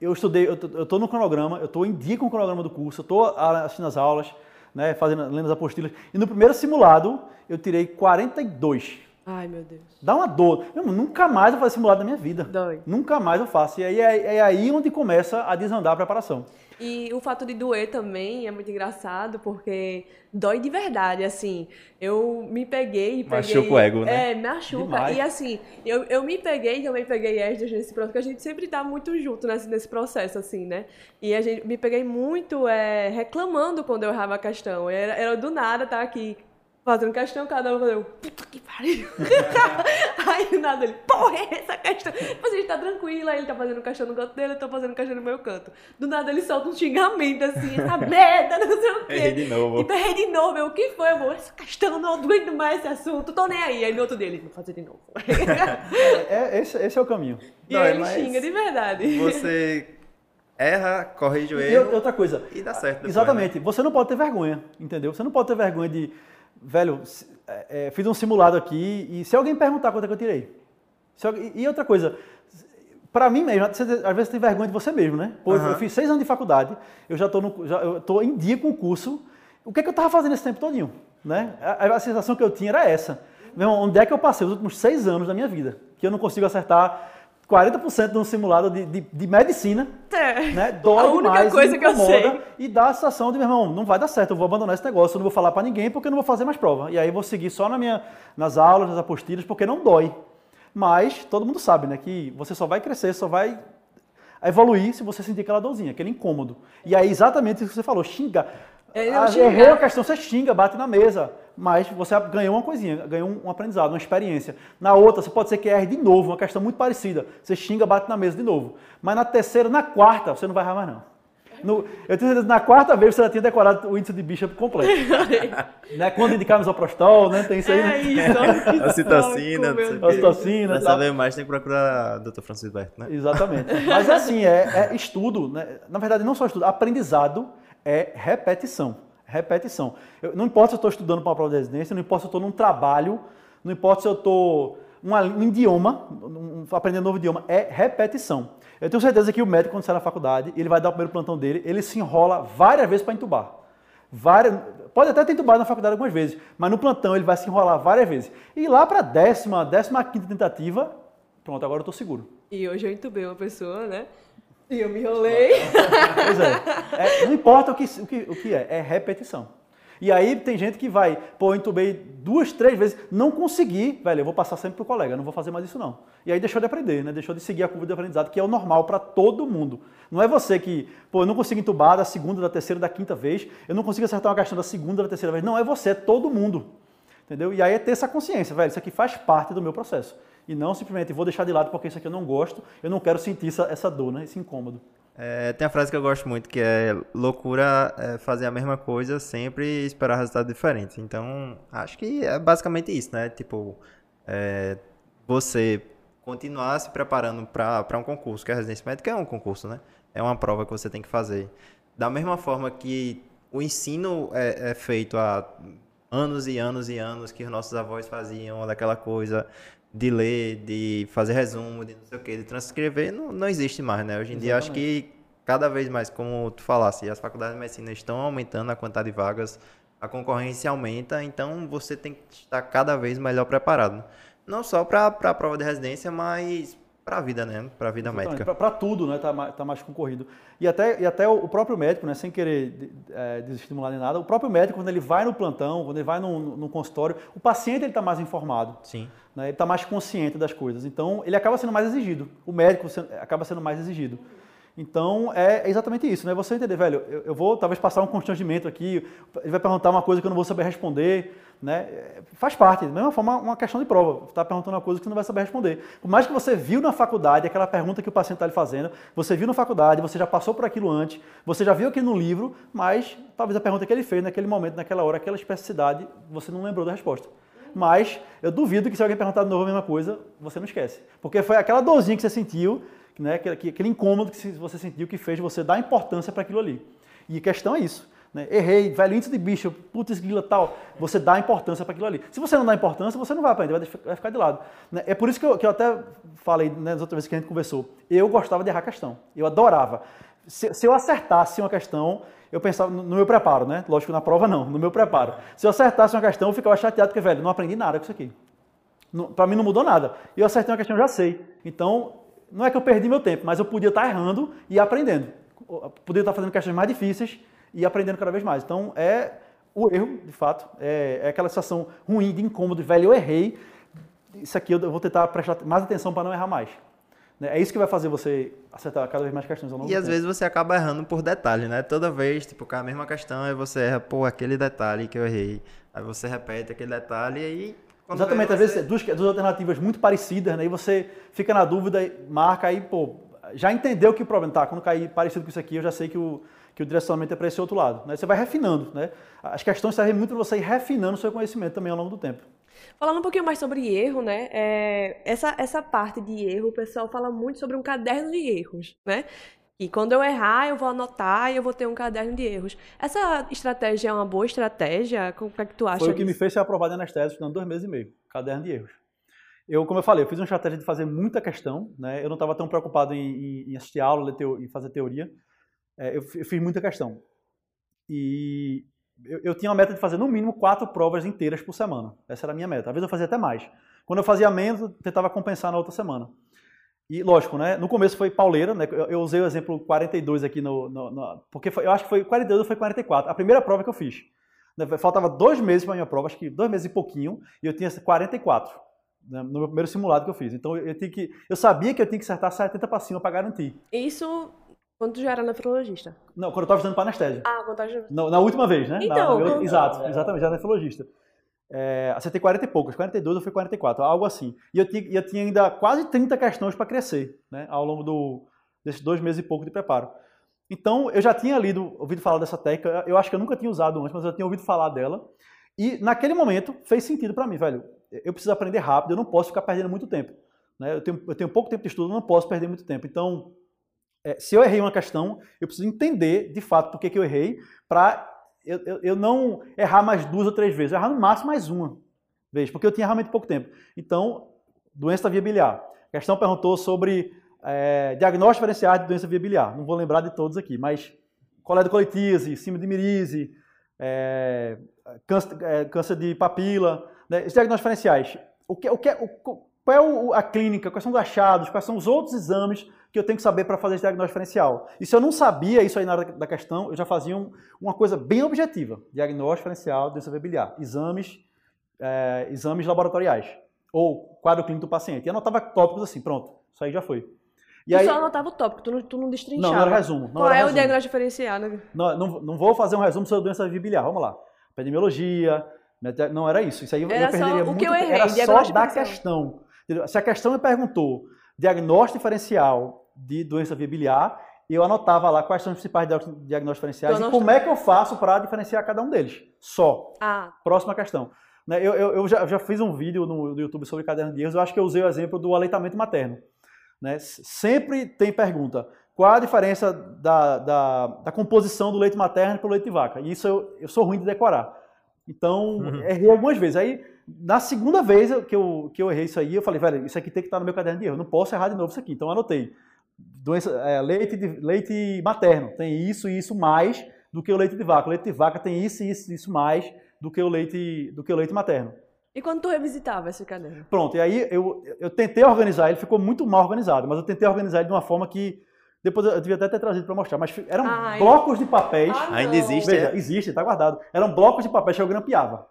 eu estudei, eu tô no cronograma, eu estou em dia com o cronograma do curso, eu estou assistindo as aulas, né, fazendo, lendo as apostilas. E no primeiro simulado, eu tirei 42. Ai, meu Deus. Dá uma dor. Eu, nunca mais eu fazer simulado na minha vida. Dói. Nunca mais eu faço. E aí é, é aí onde começa a desandar a preparação. E o fato de doer também é muito engraçado, porque dói de verdade, assim. Eu me peguei e peguei... Machuca o ego, né? É, machuca. Demais. E assim, eu, eu me peguei, também peguei Esdras nesse processo, porque a gente sempre tá muito junto nesse, nesse processo, assim, né? E a gente me peguei muito é, reclamando quando eu errava a questão. Era, era do nada tá aqui fazendo questão, cada um fazendo, puta que pariu. [LAUGHS] aí do nada ele, porra, é essa questão. Depois a gente tá tranquila, ele tá fazendo questão no canto dele, eu tô fazendo questão no meu canto. Do nada ele solta um xingamento assim, essa [LAUGHS] merda, não sei o quê. Errei de novo. Tipo, errei de novo. Eu, o que foi, amor? Essa questão, não aguento mais esse assunto, tô nem aí. Aí no outro dele, vou fazer de novo. [LAUGHS] é, esse, esse é o caminho. E não, ele xinga de verdade. Você erra, corrige o erro. E outra coisa. E dá certo. Depois, exatamente. Né? Você não pode ter vergonha, entendeu? Você não pode ter vergonha de velho, é, é, fiz um simulado aqui e se alguém perguntar quanto é que eu tirei. Alguém, e outra coisa, para mim mesmo, às vezes você tem vergonha de você mesmo, né? Pô, uhum. Eu fiz seis anos de faculdade, eu já estou em dia com o curso. O que é que eu estava fazendo esse tempo todinho? Né? A, a, sensação que eu tinha era essa. Meu, onde é que eu passei os últimos seis anos da minha vida? Que eu não consigo acertar 40% de um simulado de, de, de medicina. É. Né? Dói a única demais, coisa que eu sei. E dá a sensação de, meu irmão, não vai dar certo, eu vou abandonar esse negócio, eu não vou falar para ninguém porque eu não vou fazer mais prova. E aí vou seguir só na minha, nas aulas, nas apostilas, porque não dói. Mas todo mundo sabe, né, que você só vai crescer, só vai evoluir se você sentir aquela dorzinha, aquele incômodo. E aí exatamente isso que você falou, xinga. É, ah, errei a questão, você xinga, bate na mesa mas você ganhou uma coisinha, ganhou um aprendizado, uma experiência. Na outra, você pode ser que erre de novo, uma questão muito parecida. Você xinga, bate na mesa de novo. Mas na terceira, na quarta, você não vai errar mais não. No, eu tenho certeza na quarta vez você já tinha decorado o índice de Bishop completo. [LAUGHS] né? Quando indicarmos o prostol, né? Tem isso aí. Né? É isso, a citocina. A citocina. Pra saber mais, tem que procurar o Dr. Francisco Berto, né? Exatamente. Mas assim, é, é estudo, né? na verdade não só estudo, aprendizado é repetição repetição. Eu, não importa se eu estou estudando para uma prova de residência, não importa se eu estou num trabalho, não importa se eu estou um idioma, um, aprendendo um novo idioma, é repetição. Eu tenho certeza que o médico, quando sai na faculdade, ele vai dar o primeiro plantão dele, ele se enrola várias vezes para entubar. Várias, pode até ter entubado na faculdade algumas vezes, mas no plantão ele vai se enrolar várias vezes. E lá para a décima, décima quinta tentativa, pronto, agora eu estou seguro. E hoje eu entubei uma pessoa, né? E eu me enrolei. [LAUGHS] Pois é. é. Não importa o que, o, que, o que é, é repetição. E aí tem gente que vai, pô, eu entubei duas, três vezes, não consegui, velho, eu vou passar sempre pro colega, não vou fazer mais isso não. E aí deixou de aprender, né? Deixou de seguir a curva de aprendizado, que é o normal para todo mundo. Não é você que, pô, eu não consigo entubar da segunda, da terceira, da quinta vez, eu não consigo acertar uma questão da segunda, da terceira vez. Não, é você, é todo mundo. Entendeu? E aí é ter essa consciência, velho, isso aqui faz parte do meu processo e não simplesmente vou deixar de lado porque isso aqui eu não gosto, eu não quero sentir essa, essa dor, né, esse incômodo. É, tem a frase que eu gosto muito que é loucura é fazer a mesma coisa sempre e esperar resultados diferentes. Então, acho que é basicamente isso, né? Tipo, é, você continuar se preparando para um concurso, que a residência médica é um concurso, né? É uma prova que você tem que fazer. Da mesma forma que o ensino é, é feito há anos e anos e anos que os nossos avós faziam daquela coisa de ler, de fazer resumo, de não sei o que, de transcrever, não, não existe mais, né? Hoje em Exatamente. dia acho que cada vez mais, como tu falasse, as faculdades de medicina estão aumentando a quantidade de vagas, a concorrência aumenta, então você tem que estar cada vez melhor preparado. Não só para a prova de residência, mas para a vida, né? Para a vida Exatamente. médica. Para tudo, né? Tá tá mais concorrido. E até, e até o próprio médico, né? Sem querer é, desestimular nem nada, o próprio médico, quando ele vai no plantão, quando ele vai no, no consultório, o paciente ele está mais informado. Sim. Né? Ele está mais consciente das coisas. Então, ele acaba sendo mais exigido. O médico acaba sendo mais exigido. Então, é exatamente isso, né? Você entender, velho, eu, eu vou talvez passar um constrangimento aqui, ele vai perguntar uma coisa que eu não vou saber responder, né? Faz parte, da mesma forma, uma questão de prova. Está perguntando uma coisa que você não vai saber responder. Por mais que você viu na faculdade aquela pergunta que o paciente está lhe fazendo, você viu na faculdade, você já passou por aquilo antes, você já viu aquilo no livro, mas talvez a pergunta que ele fez naquele momento, naquela hora, aquela especificidade, você não lembrou da resposta. Mas eu duvido que se alguém perguntar de novo a mesma coisa, você não esquece. Porque foi aquela dorzinha que você sentiu né, aquele, aquele incômodo que você sentiu que fez você dar importância para aquilo ali. E a questão é isso. né? Errei, velho, índice de bicho, putz, grila tal. Você dá importância para aquilo ali. Se você não dá importância, você não vai aprender, vai ficar de lado. Né? É por isso que eu, que eu até falei né, nas outras vezes que a gente conversou. Eu gostava de errar questão. Eu adorava. Se, se eu acertasse uma questão, eu pensava no meu preparo, né? Lógico, na prova não, no meu preparo. Se eu acertasse uma questão, eu ficava chateado, porque, velho, não aprendi nada com isso aqui. Para mim não mudou nada. Eu acertei uma questão, eu já sei. Então, não é que eu perdi meu tempo, mas eu podia estar errando e aprendendo. Eu podia estar fazendo questões mais difíceis e aprendendo cada vez mais. Então, é o erro, de fato, é, é aquela sensação ruim, de incômodo, velho, eu errei, isso aqui eu vou tentar prestar mais atenção para não errar mais. Né? É isso que vai fazer você acertar cada vez mais questões ao longo E às tempo. vezes você acaba errando por detalhe, né? Toda vez, tipo, com a mesma questão, aí você erra, pô, aquele detalhe que eu errei. Aí você repete aquele detalhe e aí... quando Exatamente, às vezes duas, duas alternativas muito parecidas, né? E você fica na dúvida, marca aí, pô, já entendeu que o problema tá, quando cair parecido com isso aqui, eu já sei que o, que o direcionamento é para esse outro lado. Né? Você vai refinando, né? As questões servem muito para você ir refinando o seu conhecimento também ao longo do tempo. Falando um pouquinho mais sobre erro, né? é, essa, essa parte de erro, o pessoal fala muito sobre um caderno de erros, né? E quando eu errar, eu vou anotar e eu vou ter um caderno de erros. Essa estratégia é uma boa estratégia? Como é que tu acha Foi o que me fez ser aprovado em anestesia, estudando dois meses e meio, caderno de erros. Eu, como eu falei, eu fiz uma estratégia de fazer muita questão, né? Eu não estava tão preocupado em, em- assistir aula, em fazer teoria. É, eu, eu fiz muita questão. E eu, eu tinha uma meta de fazer no mínimo quatro provas inteiras por semana. Essa era a minha meta. Às vezes eu fazia até mais. Quando eu fazia menos, eu tentava compensar na outra semana. E lógico, né? No começo foi pauleira, né? Eu, eu usei o exemplo 42 aqui no, no- no- porque foi- eu acho que foi 42 ou foi 44. A primeira prova que eu fiz. Né, Faltava dois meses para a minha prova, acho que dois meses e pouquinho, e eu tinha 44 né, no meu primeiro simulado que eu fiz. Então eu, tinha que, eu sabia que eu tinha que acertar 70 para cima para garantir. Isso quando tu já era nefrologista. Não, quando eu estava estudando para anestésia. Ah, quando tá... Na, na última vez, né? Na- Então, na- quando- exato, exatamente, já nefrologista. É, acertei 40 e poucas, 42 ou foi 44, algo assim. E eu tinha, eu tinha ainda quase 30 questões para crescer, né? Ao longo do, desses dois meses e pouco de preparo. Então, eu já tinha lido, ouvido falar dessa técnica, eu acho que eu nunca tinha usado antes, mas eu tinha ouvido falar dela. E naquele momento fez sentido para mim, velho. Eu preciso aprender rápido, eu não posso ficar perdendo muito tempo. Né? Eu, tenho, eu tenho pouco tempo de estudo, eu não posso perder muito tempo. Então, é, se eu errei uma questão, eu preciso entender de fato por que, que eu errei, para eu, eu, eu não errar mais duas ou três vezes, eu errar no máximo mais uma vez, porque eu tinha realmente pouco tempo. Então, doença via biliar. A questão perguntou sobre é, diagnóstico diferenciado de doença via biliar. Não vou lembrar de todos aqui, mas coledocolitíase, síndrome de mirise, é, câncer, é, câncer de papila, né, diagnósticos diferenciais. O que, o que, o, qual é o- a clínica, quais são os achados, quais são os outros exames que eu tenho que saber para fazer esse diagnóstico diferencial. E se eu não sabia isso aí na hora da questão, eu já fazia um- uma coisa bem objetiva. Diagnóstico diferencial de doença biliar. Exames, é, exames laboratoriais. Ou quadro clínico do paciente. E anotava tópicos assim, pronto. Isso aí já foi. E tu aí, só anotava o tópico, tu não, tu não destrinchava. não, não era resumo. Não Qual era é o resumo. diagnóstico diferenciado? Não, não, não vou fazer um resumo sobre doença biliar. Vamos lá. Epidemiologia. mete- Não era isso. Isso aí Era eu perderia só o muito que eu errei, Era só da diferencial. questão. Se a questão me perguntou diagnóstico diferencial de doença via biliar, eu anotava lá quais são os principais diagnósticos diferenciais e como é que eu faço para diferenciar cada um deles. Só. Ah, Próxima questão. Né, Eu, eu- eu já, eu já fiz um vídeo no, no YouTube sobre caderno de erros, eu acho que eu usei o exemplo do aleitamento materno. né? Sempre tem pergunta, qual a diferença da, da, da composição do leite materno para o leite de vaca? E isso eu, eu sou ruim de decorar. Então, errei algumas vezes. Aí, na segunda vez que eu, que eu errei isso aí, eu falei, velho, isso aqui tem que estar no meu caderno de erro, eu não posso errar de novo isso aqui. Então, anotei. Doença, é, leite, de- leite materno tem isso e isso mais do que o leite de vaca. O leite de vaca tem isso e isso, e isso mais do que o leite, do que o leite materno. e quando tu revisitava esse caderno? Pronto, e aí eu, eu tentei organizar, ele ficou muito mal organizado, mas eu tentei organizar ele de uma forma que depois eu devia até ter trazido para mostrar, mas eram Ai. blocos de papéis. Ah, Ainda existe, Veja, é? existe, está guardado. Eram blocos de papéis que eu grampeava.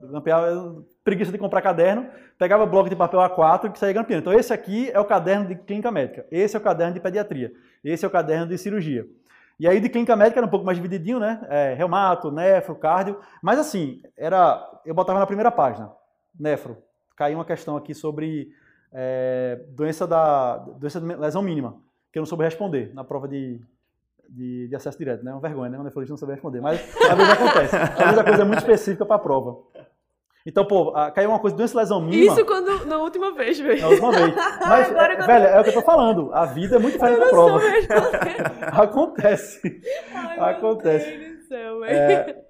Eu Grampeava, eu- preguiça de comprar caderno, pegava bloco de papel A4 e saía grampeando. Então esse aqui é o caderno de clínica médica, esse é o caderno de pediatria, esse é o caderno de cirurgia. E aí de clínica médica era um pouco mais divididinho, né? É, reumato, nefro, cardio. Mas assim, era, eu botava na primeira página, nefro. Caiu uma questão aqui sobre é, doença da doença de lesão mínima, que eu não soube responder na prova de, de, de acesso direto, né? É uma vergonha, né? O nefrologista não saber responder. Mas às vezes acontece. Às vezes a coisa é muito específica para a prova. Então, pô, caiu uma coisa, doença lesão mínima. Isso quando, na última vez, velho. Na última vez. Mas, Agora é, eu- velho, é o que eu tô falando. A vida é muito diferente da Eu prova. [LAUGHS] Acontece. Ai, meu Acontece. Deus do céu, velho. É,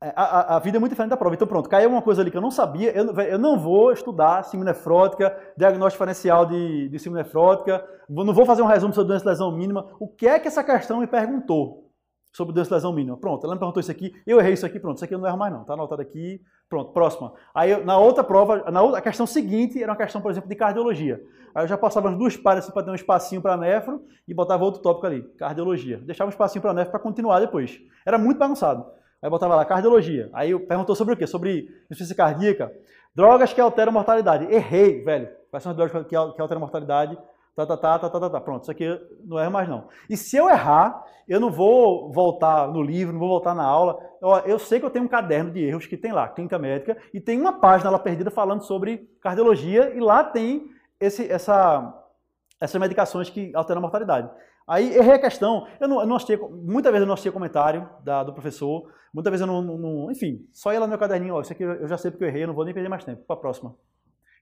a, a, a, vida é muito diferente da prova. Então, pronto, caiu uma coisa ali que eu não sabia. Eu, eu não vou estudar síndrome nefrótica, diagnóstico diferencial de, de síndrome nefrótica. Não vou fazer um resumo sobre doença de lesão mínima. O que é que essa questão me perguntou sobre doença de lesão mínima? Pronto, ela me perguntou isso aqui. Eu errei isso aqui. Pronto, isso aqui eu não erro mais, não. Tá anotado aqui. Pronto, próxima. Aí, eu, na outra prova, na outra, a questão seguinte era uma questão, por exemplo, de cardiologia. Aí eu já passava as duas páginas assim, para ter um espacinho para nefro e botava outro tópico ali, cardiologia. Deixava um espacinho para nefro para continuar depois. Era muito bagunçado. Aí botava lá, cardiologia. Aí perguntou sobre o quê? Sobre insuficiência cardíaca. Drogas que alteram mortalidade. Errei, velho. Quais são as drogas que alteram mortalidade? Tá, tá, tá, tá, tá, tá, tá. Pronto, isso aqui não erro mais não. E se eu errar, eu não vou voltar no livro, não vou voltar na aula. Eu sei que eu tenho um caderno de erros que tem lá, clínica médica, e tem uma página lá perdida falando sobre cardiologia, e lá tem esse, essa, essas medicações que alteram a mortalidade. Aí errei a questão, eu não, eu não assisti, muitas vezes eu não assisti comentário da, do professor, muitas vezes eu não, não, enfim, só ia lá no meu caderninho, ó, isso aqui eu já sei porque eu errei, eu não vou nem perder mais tempo, para a próxima.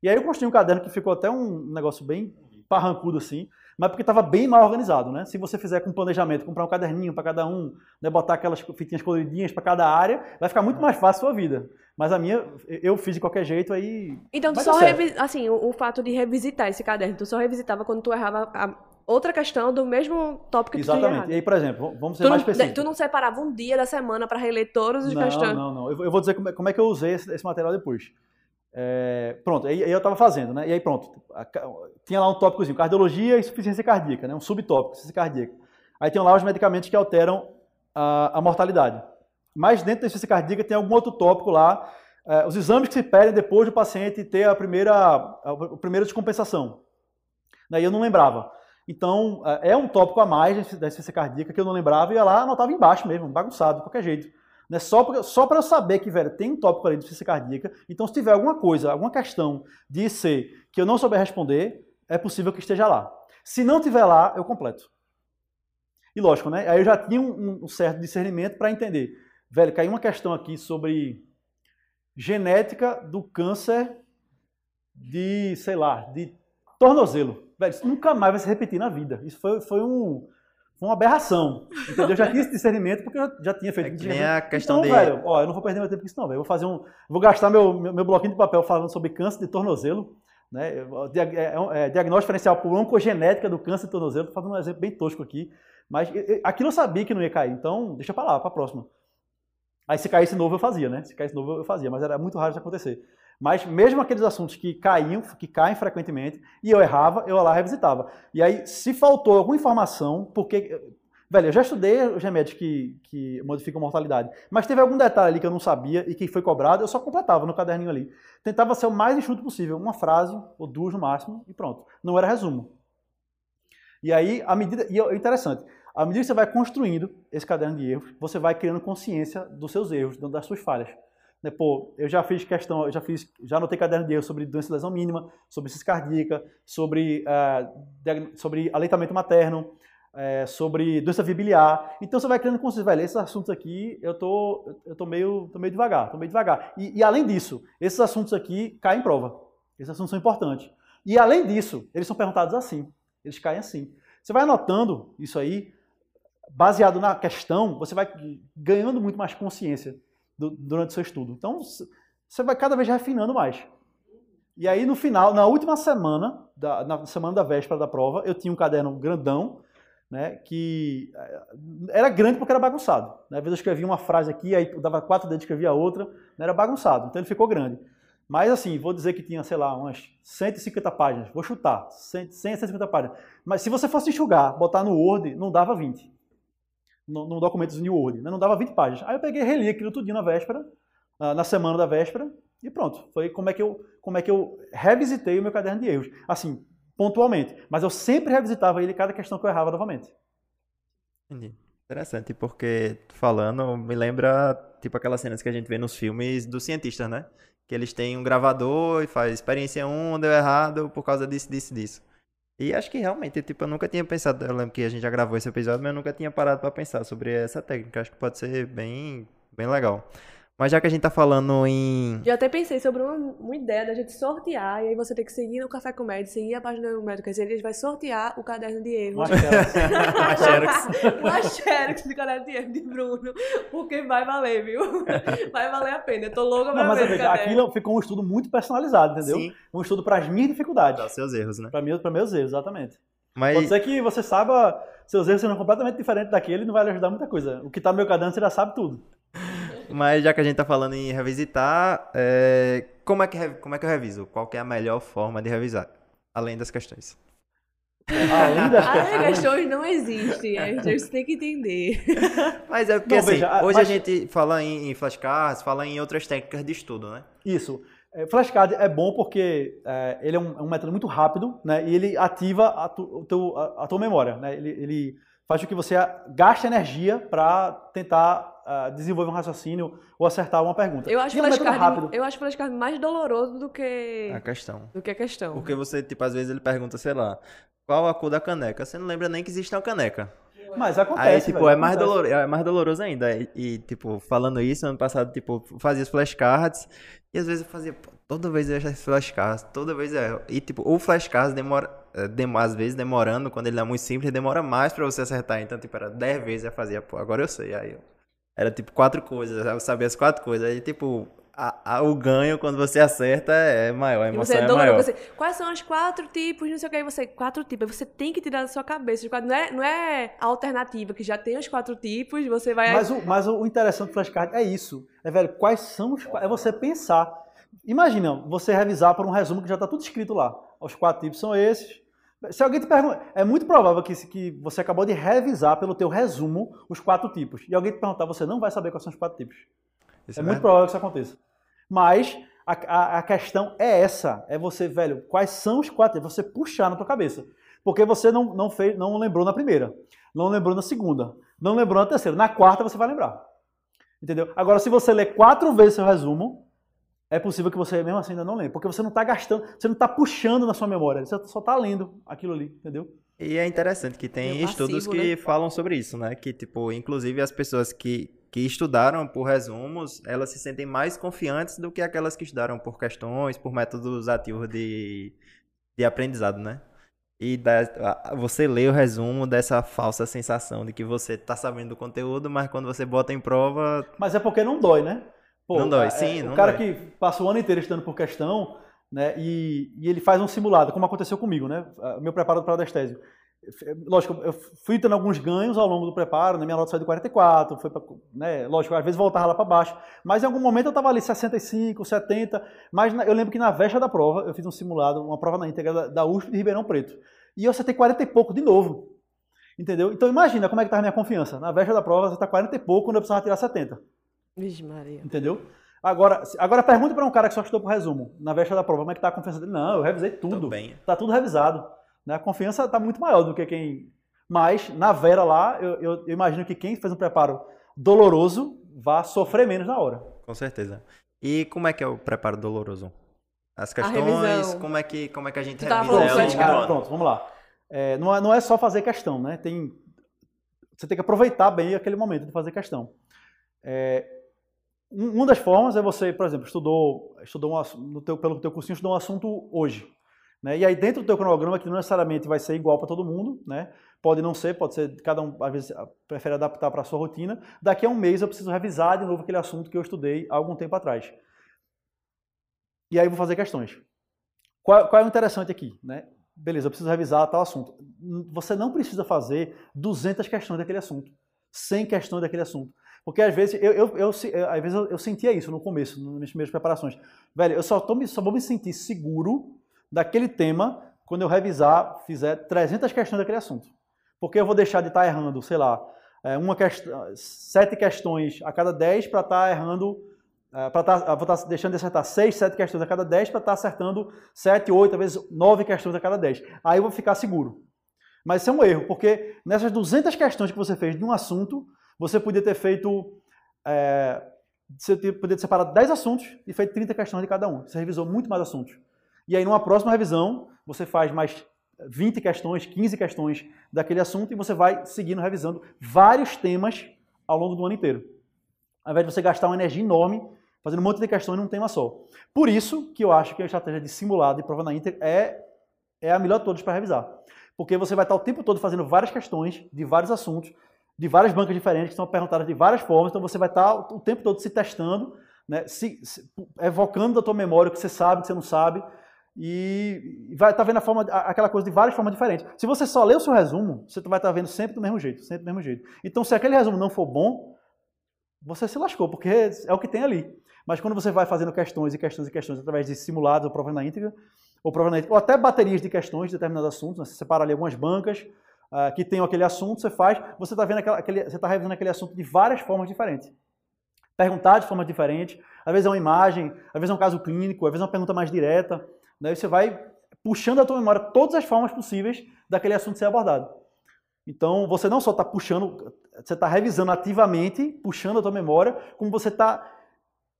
E aí eu construí um caderno que ficou até um negócio bem parrancudo assim, mas porque estava bem mal organizado, né? Se você fizer com planejamento, comprar um caderninho para cada um, né, botar aquelas fitinhas coloridinhas para cada área, vai ficar muito mais fácil a sua vida. Mas a minha, eu fiz de qualquer jeito, aí. Então, tu só revi... assim, o, o, fato de revisitar esse caderno, tu só revisitava quando tu errava a outra questão do mesmo tópico que Exatamente. tu. E aí, por exemplo, vamos ser tu mais não, específicos. Tu não separava um dia da semana para reler todos os não, questões? Não, não, Eu vou dizer como é, como é que eu usei esse, esse material depois. É, pronto, aí, aí eu estava fazendo, né? E aí pronto, tinha lá um tópicozinho, cardiologia e insuficiência cardíaca, né? Um subtópico, insuficiência cardíaca. Aí tem lá os medicamentos que alteram a, a mortalidade. Mas dentro da insuficiência cardíaca tem algum outro tópico lá, é, os exames que se pedem depois do paciente ter a primeira, a, a primeira descompensação. Daí eu não lembrava. Então, é, é um tópico a mais da insuficiência cardíaca que eu não lembrava e ia lá anotava embaixo mesmo, bagunçado, de qualquer jeito. Né? Só, pra, só para eu saber que, velho, tem um tópico ali de insuficiência cardíaca. Então, se tiver alguma coisa, alguma questão de IC que eu não souber responder, é possível que esteja lá. Se não tiver lá, eu completo. E lógico, né? Aí eu já tinha um, um certo discernimento para entender. Velho, caiu uma questão aqui sobre genética do câncer de, sei lá, de tornozelo. Velho, isso nunca mais vai se repetir na vida. Isso foi, foi, um, foi uma aberração. Entendeu? Eu já tinha esse discernimento porque eu já tinha feito. É que nem a questão então, de... velho, ó, eu não vou perder meu tempo com isso não, velho. Eu vou fazer um. Vou gastar meu, meu, meu bloquinho de papel falando sobre câncer de tornozelo. Né? É, é, diagnóstico diferencial por oncogenética do câncer de tornozelo. Estou fazendo um exemplo bem tosco aqui. Mas aquilo eu sabia que não ia cair, então deixa para lá, para a próxima. Aí se caísse novo eu fazia, né? Se caísse novo eu fazia, mas era muito raro isso acontecer. Mas mesmo aqueles assuntos que caíam, que caem frequentemente, e eu errava, eu lá revisitava. E aí, se faltou alguma informação, porque. Velho, eu já estudei os remédios que, que modificam mortalidade, mas teve algum detalhe ali que eu não sabia e que foi cobrado, eu só completava no caderninho ali. Tentava ser o mais enxuto possível, uma frase ou duas no máximo, e pronto. Não era resumo. E aí, a medida. E é interessante, à medida que você vai construindo esse caderno de erros, você vai criando consciência dos seus erros, das suas falhas. Né, pô, eu já fiz questão, eu já fiz, já anotei caderno de erros sobre doença de lesão mínima, sobre ciência cardíaca, sobre, uh, sobre aleitamento materno, uh, sobre doença biliar. Então você vai criando consciência, velho, esses assuntos aqui eu tô, eu tô meio, tô meio devagar, tô meio devagar. E, e além disso, esses assuntos aqui caem em prova. Esses assuntos são importantes. E além disso, eles são perguntados assim, eles caem assim. Você vai anotando isso aí, baseado na questão, você vai ganhando muito mais consciência durante o seu estudo. Então, você vai cada vez refinando mais. E aí, no final, na última semana, da, na semana da véspera da prova, eu tinha um caderno grandão, né, que eh, era grande porque era bagunçado. Né? Às vezes eu escrevia uma frase aqui, aí dava quatro dedos, escrevia outra, né? era bagunçado, então ele ficou grande. Mas assim, vou dizer que tinha, sei lá, umas 150 páginas, vou chutar, 100, 150 páginas. Mas se você fosse enxugar, botar no Word, não dava 20 no, no documento New Word, né? não dava 20 páginas. Aí eu peguei reli aquilo tudinho na véspera, na semana da véspera, e pronto. Foi como é que eu, como é que eu revisitei o meu caderno de erros. Assim, pontualmente. Mas eu sempre revisitava ele cada questão que eu errava novamente. Entendi. Interessante, porque falando, me lembra tipo aquelas cenas que a gente vê nos filmes dos cientistas, né? Que eles têm um gravador e faz experiência 1, deu errado por causa disso, disso, disso. E acho que realmente, tipo, eu nunca tinha pensado, eu lembro que a gente já gravou esse episódio, mas eu nunca tinha parado para pensar sobre essa técnica. Acho que pode ser bem, bem legal. Mas já que a gente tá falando em. Eu até pensei sobre uma, uma ideia da gente sortear, e aí você tem que seguir no Café com Médio, seguir a página do Médio, quer dizer, ele vai sortear o caderno de erros. Uma Xerox. Uma [LAUGHS] Xerox. Uma Xerox de caderno de erros de Bruno, porque vai valer, viu? [LAUGHS] Vai valer a pena, eu tô louca pra Não, mas ver caderno. aquilo ficou um estudo muito personalizado, entendeu? Sim. Um estudo para as minhas dificuldades. Dá seus erros, né? Para mim, para meus erros, exatamente. Mas. Pode ser que você saiba, seus erros sejam completamente diferentes daquele e não vai lhe ajudar muita coisa. O que tá no meu caderno, você já sabe tudo. Mas já que a gente tá falando em revisitar, é, como, é que, como é que eu reviso? Qual que é a melhor forma de revisar? Além das questões. Além das [LAUGHS] As questões. não existem, a gente [LAUGHS] tem que entender. [LAUGHS] Mas é porque Não, assim, veja, hoje mas- a gente fala em, em flashcards, fala em outras técnicas de estudo, né? Isso. É, Flashcard é bom porque é, ele é um, é um método muito rápido, né? E ele ativa a, tu- o teu- a- a tua memória, né? Ele, ele faz com que você gaste energia para tentar ah, desenvolver um raciocínio ou acertar uma pergunta. Eu acho flashcard, rápido. eu acho flashcard mais doloroso do que, A questão. do que a questão. Porque você, tipo, às vezes ele pergunta, sei lá, qual a cor da caneca? Você não lembra nem que existe uma caneca. Mas acontece. Aí, tipo, velho, é mais, acontece. doloroso, é mais doloroso ainda. E, e, tipo, falando isso, ano passado, tipo, eu fazia os flashcards. E às vezes eu fazia, pô, toda vez eu ia esses flashcards, toda vez é. E, tipo, o flashcards demora, é, dem- às vezes demorando, quando ele é muito simples, demora mais pra você acertar. Então, tipo, era 10 vezes eu fazia, pô, agora eu sei. Aí eu, era, tipo, quatro coisas, eu sabia as quatro coisas. Aí, tipo, a- a- o ganho quando você acerta é maior, a E emoção você é é maior. você, quais são os quatro tipos, não sei o que, aí você, quatro tipos, aí você tem que tirar da sua cabeça, não é, não é a alternativa, que já tem os quatro tipos, você vai... Mas o, mas o interessante do flashcard é isso. É, velho, quais são os. É você pensar. Imagina, você revisar por um resumo que já está tudo escrito lá. Os quatro tipos são esses. Se alguém te pergunta, é muito provável que, que você acabou de revisar pelo teu resumo os quatro tipos. E alguém te perguntar, você não vai saber quais são os quatro tipos. Isso É é muito provável que isso aconteça. Mas a, a- a questão é essa. É você, velho, quais são os quatro? É você puxar na tua cabeça. Porque você não, não, fez, não lembrou na primeira, não lembrou na segunda, não lembrou na terceira. Na quarta você vai lembrar. Entendeu? Agora, se você ler quatro vezes seu resumo, é possível que você mesmo assim ainda não lembre. Porque você não está gastando, você não está puxando na sua memória. Você só está lendo aquilo ali, entendeu? E é interessante que tem estudos passivo, que né? falam sobre isso, né? Que, tipo, inclusive as pessoas que, que estudaram por resumos, elas se sentem mais confiantes do que aquelas que estudaram por questões, por métodos ativos de, de aprendizado, né? E dá- a- você lê o resumo dessa falsa sensação de que você tá sabendo do conteúdo, mas quando você bota em prova, Mas é porque não dói, né? Pô, Não dói, é- sim, O não cara dói. que passa o ano inteiro estudando por questão, né? E, e ele faz um simulado, como aconteceu comigo, né? Meu preparo para o anestésio. Lógico, eu fui tendo alguns ganhos ao longo do preparo, né? minha nota saiu de 44, foi pra, né? Lógico, às vezes voltava lá para baixo, mas em algum momento eu estava ali 65, 70, mas eu lembro que na véspera da prova, eu fiz um simulado, uma prova na íntegra da, USP de Ribeirão Preto, e eu acertei 40 e pouco de novo, entendeu? Então imagina como é que estava a minha confiança, na véspera da prova, você está 40 e pouco, quando eu precisava tirar 70. Vixe Maria. Entendeu? Agora, agora pergunta para um cara que só estudou por resumo, na véspera da prova, como é que tá a confiança dele? Não, eu revisei tudo. tudo bem. Tá tudo revisado. Né? A confiança está muito maior do que quem. Mas, na Vera lá, eu, eu- eu imagino que quem fez um preparo doloroso vá sofrer menos na hora. Com certeza. E como é que é o preparo doloroso? As questões, como é que como é que a gente tava revisa no flashcard. ano? pronto, vamos lá. É, não, é, não é só fazer questão, né? Tem, você tem que aproveitar bem aquele momento de fazer questão. É, uma das formas é você, por exemplo, estudou, estudou um, no teu, pelo teu cursinho, estudou um assunto hoje. Né? E aí dentro do teu cronograma, que não necessariamente vai ser igual para todo mundo, né? pode não ser, pode ser, cada um às vezes prefere adaptar para a sua rotina. Daqui a um mês eu preciso revisar de novo aquele assunto que eu estudei há algum tempo atrás. E aí vou fazer questões. Qual, qual é o interessante aqui? Né? Beleza, eu preciso revisar tal assunto. Você não precisa fazer 200 questões daquele assunto, 100 questões daquele assunto. Porque às vezes eu, eu, eu, às vezes eu, eu sentia isso no começo, nas minhas primeiras preparações. Velho, eu só, tô, só vou me sentir seguro daquele tema quando eu revisar, fizer 300 questões daquele assunto. Porque eu vou deixar de estar errando, sei lá, é, uma questão, sete questões a cada 10 para estar errando, é, para estar, vou estar deixando de acertar 6, 7 questões a cada 10 para estar acertando 7, 8, às vezes 9 questões a cada 10. Aí eu vou ficar seguro. Mas isso é um erro, porque nessas 200 questões que você fez de um assunto, você podia ter feito. É, você podia separado 10 assuntos e feito 30 questões de cada um. Você revisou muito mais assuntos. E aí, numa próxima revisão, você faz mais 20 questões, 15 questões daquele assunto e você vai seguindo revisando vários temas ao longo do ano inteiro. ao invés de você gastar uma energia enorme fazendo um monte de questões num tema só. Por isso que eu acho que a estratégia de simulado e prova na íntegra é, é a melhor de todas para revisar. Porque você vai estar o tempo todo fazendo várias questões de vários assuntos, de várias bancas diferentes, que são perguntadas de várias formas, então você vai estar o tempo todo se testando, né, se, se, evocando da tua memória o que você sabe, o que você não sabe, e vai estar vendo forma, aquela coisa de várias formas diferentes. Se você só ler o seu resumo, você vai estar vendo sempre do mesmo jeito, sempre do mesmo jeito. Então, se aquele resumo não for bom, você se lascou, porque é o que tem ali. Mas quando você vai fazendo questões e questões e questões através de simulados ou provas na íntegra, ou prova na íntegra, ou até baterias de questões de determinados assuntos, né? você separa ali algumas bancas uh, que tem aquele assunto, você faz, você está vendo aquela, aquele, você está revisando aquele assunto de várias formas diferentes. Perguntar de forma diferente, às vezes é uma imagem, às vezes é um caso clínico, às vezes é uma pergunta mais direta. Daí né? você vai puxando da tua memória todas as formas possíveis daquele assunto ser abordado. Então, você não só está puxando, você está revisando ativamente, puxando a tua memória, como você está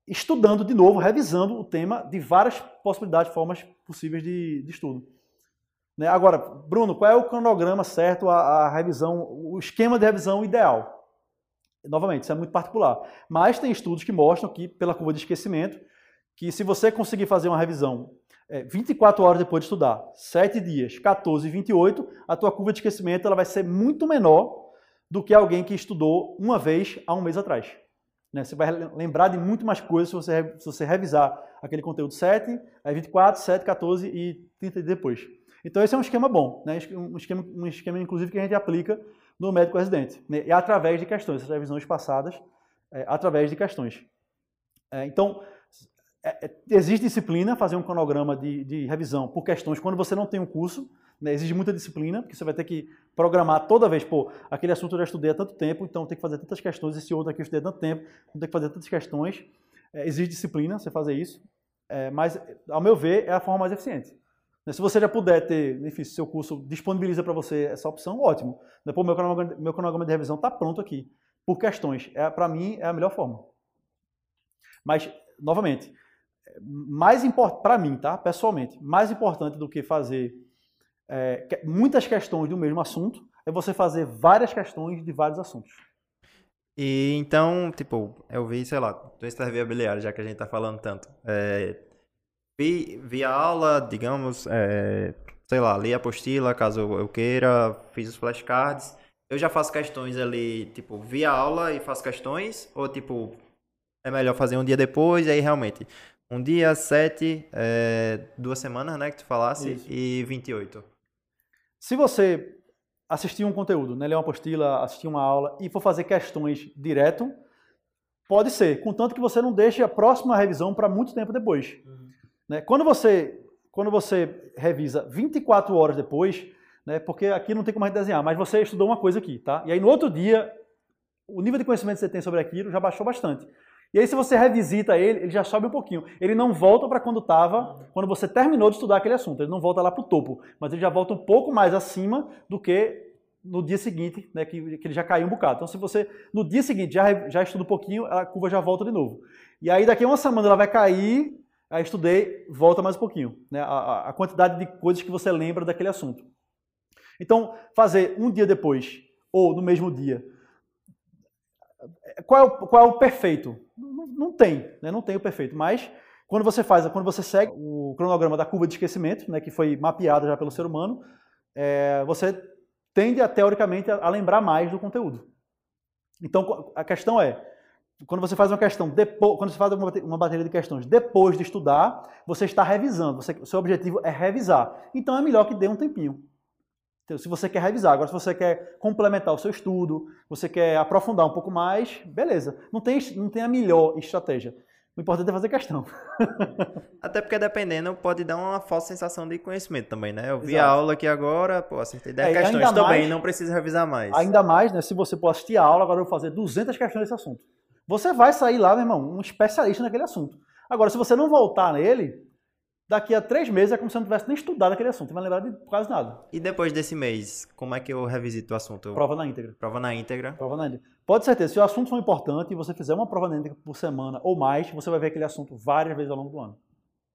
estudando de novo, revisando o tema de várias possibilidades, formas possíveis de, de estudo. Né? Agora, Bruno, qual é o cronograma certo, a, a, revisão, o esquema de revisão ideal? Novamente, isso é muito particular. Mas tem estudos que mostram que, pela curva de esquecimento, que se você conseguir fazer uma revisão é, 24 horas depois de estudar, 7 dias, 14 e 28, a tua curva de esquecimento ela vai ser muito menor do que alguém que estudou uma vez há um mês atrás. Né? Você vai lembrar de muito mais coisas se você, se você revisar aquele conteúdo 7, aí 24, 7, 14 e 30 depois. Então esse é um esquema bom, né? um, esquema, um esquema inclusive que a gente aplica no médico residente. Né? E através de questões, essas revisões passadas, é, através de questões. É, então, é, é, disciplina, fazer um cronograma de, de revisão por questões quando você não tem um curso, né, exige muita disciplina, porque você vai ter que programar toda vez, pô, aquele assunto eu já estudei há tanto tempo, então tem que fazer tantas questões, esse outro aqui eu estudei há tanto tempo, então tem que fazer tantas questões. É, exige disciplina você fazer isso, é, mas, ao meu ver, é a forma mais eficiente. Né, se você já puder ter, enfim, se seu curso disponibiliza para você essa opção, ótimo. Depois, meu cronograma, meu cronograma de revisão está pronto aqui, por questões. É, para mim, é a melhor forma. Mas, novamente, mais para mim, tá? Pessoalmente, mais importante do que fazer é, muitas questões do mesmo assunto, é você fazer várias questões de vários assuntos. E então, tipo, eu vi, sei lá, do imobiliário, já que a gente tá falando tanto. É, vi, vi a aula, digamos, é, sei lá, li a apostila, caso eu queira, fiz os flashcards. Eu já faço questões ali, tipo, vi a aula e faço questões, ou tipo, é melhor fazer um dia depois, e aí realmente, um dia, sete, é, duas semanas, né, que tu falasse, Isso. e 28. Se você assistir um conteúdo, né, ler uma apostila, assistir uma aula e for fazer questões direto, pode ser, contanto que você não deixe a próxima revisão para muito tempo depois. Uhum. Né? Quando, você, quando você revisa 24 horas depois, né, porque aqui não tem como gente desenhar, mas você estudou uma coisa aqui, tá? E aí no outro dia, o nível de conhecimento que você tem sobre aquilo já baixou bastante. E aí, se você revisita ele, ele já sobe um pouquinho. Ele não volta para quando estava, quando você terminou de estudar aquele assunto. Ele não volta lá para o topo, mas ele já volta um pouco mais acima do que no dia seguinte, né, que, que ele já caiu um bocado. Então, se você no dia seguinte já, já estuda um pouquinho, a curva já volta de novo. E aí, daqui a uma semana ela vai cair, aí estudei, volta mais um pouquinho. Né, a, a quantidade de coisas que você lembra daquele assunto. Então, fazer um dia depois ou no mesmo dia qual é o, qual é o perfeito? Não, não tem, né? não tem o perfeito, mas quando você faz, quando você segue o cronograma da curva de esquecimento, né, que foi mapeado já pelo ser humano, é, você tende a, teoricamente a, a, lembrar mais do conteúdo. Então a questão é, quando você faz uma questão depois, quando você faz uma, bateria de questões depois de estudar, você está revisando. Você, o seu objetivo é revisar. Então é melhor que dê um tempinho. Então, se você quer revisar, agora se você quer complementar o seu estudo, você quer aprofundar um pouco mais, beleza. Não tem, não tem a melhor estratégia. O importante é fazer questão. [LAUGHS] Até porque dependendo pode dar uma falsa sensação de conhecimento também, né? Eu vi Exato. a aula aqui agora, pô, acertei 10 é, questões também, mais, não precisa revisar mais. Ainda mais, né? Se você pode assistir a aula, agora eu vou fazer 200 questões desse assunto. Você vai sair lá, meu irmão, um especialista naquele assunto. Agora, se você não voltar nele, daqui a três meses é como se eu não tivesse nem estudado aquele assunto, não vai lembrar de quase nada. E depois desse mês, como é que eu revisito o assunto? Prova na íntegra. Prova na íntegra. Prova na íntegra. Pode ser certeza, se o assunto for importante e você fizer uma prova na íntegra por semana ou mais, você vai ver aquele assunto várias vezes ao longo do ano.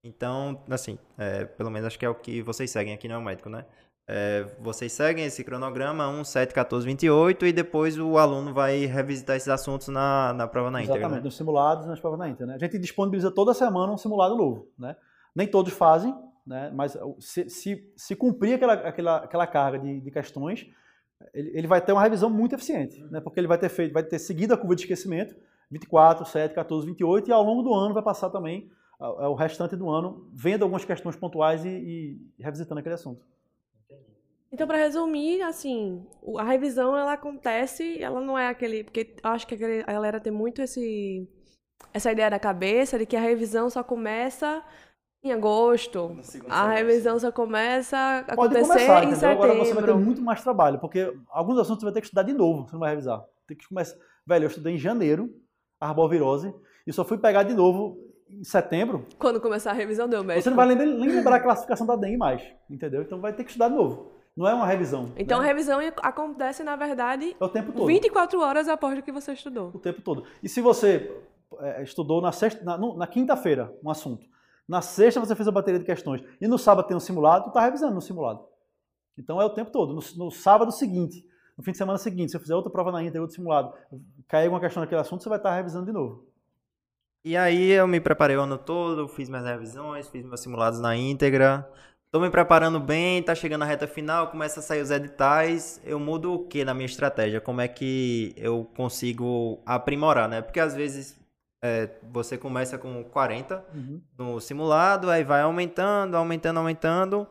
Então, assim, é, pelo menos acho que é o que vocês seguem aqui no é Médico, né? É, vocês seguem esse cronograma 1, 7, 14, 28 e depois o aluno vai revisitar esses assuntos na, na prova na íntegra. Exatamente, né? nos simulados e nas provas na íntegra. Né? A gente disponibiliza toda semana um simulado novo. Né? Nem todos fazem, né? mas se, se, se cumprir aquela, aquela, aquela carga de, de questões, ele, ele, vai ter uma revisão muito eficiente, né? porque ele vai ter feito, vai ter seguido a curva de esquecimento, 24, 7, 14, 28, e ao longo do ano vai passar também o restante do ano vendo algumas questões pontuais e, e revisitando aquele assunto. Então, para resumir, assim, a revisão ela acontece, ela não é aquele, porque acho que a galera tem muito esse essa ideia da cabeça de que a revisão só começa em agosto. A revisão só começa a Pode acontecer começar, em setembro. Agora você vai ter muito mais trabalho, porque alguns assuntos você vai ter que estudar de novo, você não vai revisar. Tem que começar. Velho, eu estudei em janeiro, arbovirose, e só fui pegar de novo em setembro. Quando começar a revisão deu médico. Você não vai nem lembrar a classificação da dengue mais, entendeu? Então vai ter que estudar de novo. Não é uma revisão. Então né? a revisão acontece, na verdade, é o tempo todo. 24 horas após o que você estudou. O tempo todo. E se você é, estudou na, sexta, na, na quinta-feira um assunto, na sexta você fez a bateria de questões e no sábado tem um simulado, tu está revisando no simulado. Então é o tempo todo. No, no, sábado seguinte, no fim de semana seguinte, se eu fizer outra prova na íntegra, outro simulado, cair alguma questão naquele assunto, você vai estar tá revisando de novo. E aí eu me preparei o ano todo, fiz minhas revisões, fiz meus simulados na íntegra. Tô me preparando bem, tá chegando a reta final, começa a sair os editais. Eu mudo o que na minha estratégia? Como é que eu consigo aprimorar, né? Porque às vezes é, você começa com 40 uhum. no simulado, aí vai aumentando, aumentando, aumentando.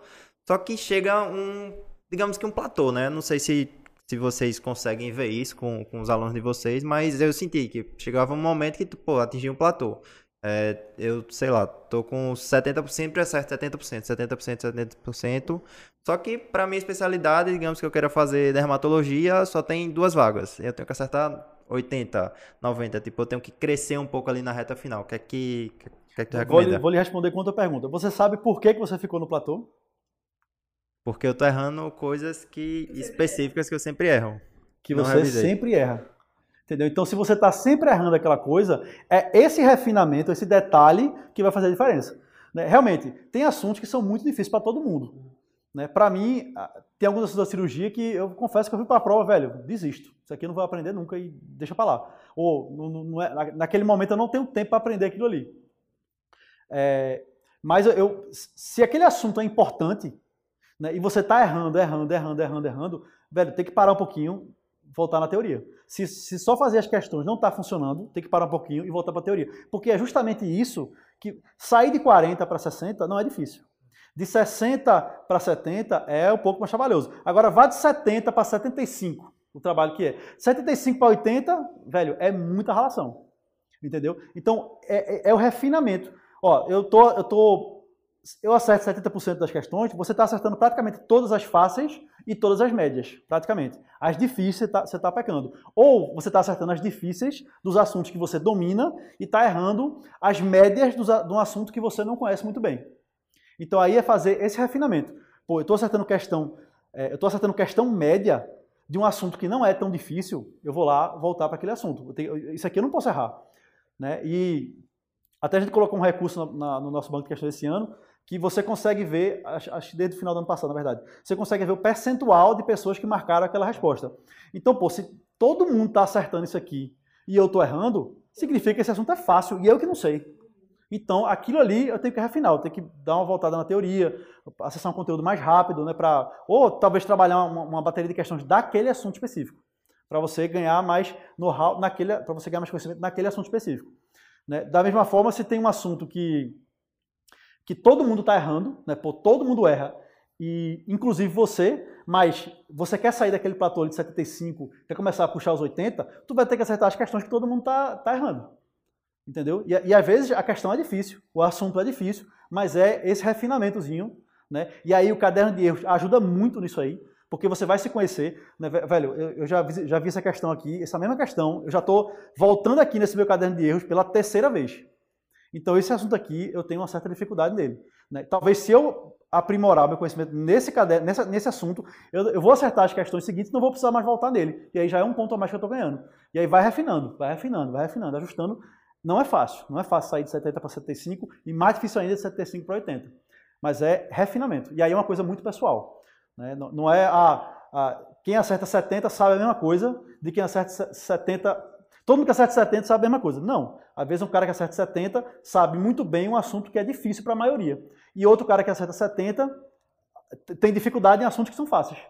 Só que chega um, digamos que um platô, né? Não sei se, se vocês conseguem ver isso com, com os alunos de vocês, mas eu senti que chegava um momento que, pô, atingia um platô. É, eu, sei lá, tô com 70%, sempre acerto 70%, 70%, 70%. Só que para minha especialidade, digamos que eu queira fazer dermatologia, só tem duas vagas. Eu tenho que acertar 80, 90. Tipo, eu tenho que crescer um pouco ali na reta final. O que é que, que, é que tu recomenda? Vou lhe, vou lhe responder com outra pergunta. Você sabe por que, que você ficou no platô? Porque eu tô errando coisas que específicas que eu sempre erro. Que você sempre erra. Entendeu? Então, se você está sempre errando aquela coisa, é esse refinamento, esse detalhe que vai fazer a diferença. Né? Realmente, tem assuntos que são muito difíceis para todo mundo. Né? Para mim, tem alguns assuntos da cirurgia que eu confesso que eu fui para a prova, velho, desisto. Isso aqui eu não vou aprender nunca e deixa para lá. Ou não, não é, naquele momento eu não tenho tempo para aprender aquilo ali. É, mas eu, se aquele assunto é importante né, e você está errando, errando, errando, errando, errando, velho, tem que parar um pouquinho, voltar na teoria. Se, se só fazer as questões não está funcionando, tem que parar um pouquinho e voltar para a teoria. Porque é justamente isso que sair de 40 para 60 não é difícil. De 60 para 70 é um pouco mais trabalhoso. Agora, vá de 70 para 75, o trabalho que é. 75 para 80, velho, é muita relação. Entendeu? Então, é, é, é o refinamento. Ó, eu tô, eu tô eu acerto 70% das questões, você está acertando praticamente todas as fáceis e todas as médias, praticamente. As difíceis você está tá pecando. Ou você está acertando as difíceis dos assuntos que você domina e está errando as médias de um assunto que você não conhece muito bem. Então aí é fazer esse refinamento. Pô, eu estou acertando questão, é, eu estou acertando questão média de um assunto que não é tão difícil, eu vou lá voltar para aquele assunto. Tenho, isso aqui eu não posso errar. Né? E até a gente colocou um recurso no, na, no nosso banco de questões esse ano, que você consegue ver, acho desde o final do ano passado, na verdade, você consegue ver o percentual de pessoas que marcaram aquela resposta. Então, pô, se todo mundo está acertando isso aqui e eu estou errando, significa que esse assunto é fácil e eu que não sei. Então, aquilo ali eu tenho que refinar, eu tenho que dar uma voltada na teoria, acessar um conteúdo mais rápido, né, para ou talvez trabalhar uma, uma, bateria de questões daquele assunto específico, para você ganhar mais know-how para você ganhar mais conhecimento naquele assunto específico. Né? Da mesma forma, se tem um assunto que que todo mundo está errando, né? Pô, todo mundo erra, e inclusive você, mas você quer sair daquele platô de 75, quer começar a puxar os 80, tu vai ter que acertar as questões que todo mundo está tá errando. Entendeu? E, e às vezes a questão é difícil, o assunto é difícil, mas é esse refinamentozinho, né? E aí o caderno de erros ajuda muito nisso aí, porque você vai se conhecer, né? velho, eu, já, vi, já vi essa questão aqui, essa mesma questão, eu já estou voltando aqui nesse meu caderno de erros pela terceira vez. Então, esse assunto aqui, eu tenho uma certa dificuldade nele. Né? Talvez se eu aprimorar meu conhecimento nesse, caderno, nessa, nesse assunto, eu, eu, vou acertar as questões seguintes não vou precisar mais voltar nele. E aí já é um ponto a mais que eu estou ganhando. E aí vai refinando, vai refinando, vai refinando, ajustando. Não é fácil. Não é fácil sair de 70 para 75 e mais difícil ainda de 75 para 80. Mas é refinamento. E aí é uma coisa muito pessoal. Né? Não, não é a, a, quem acerta 70 sabe a mesma coisa de quem acerta 70. Todo mundo que acerta 70 sabe a mesma coisa. Não. Às vezes um cara que acerta 70 sabe muito bem um assunto que é difícil para a maioria. E outro cara que acerta 70 tem dificuldade em assuntos que são fáceis.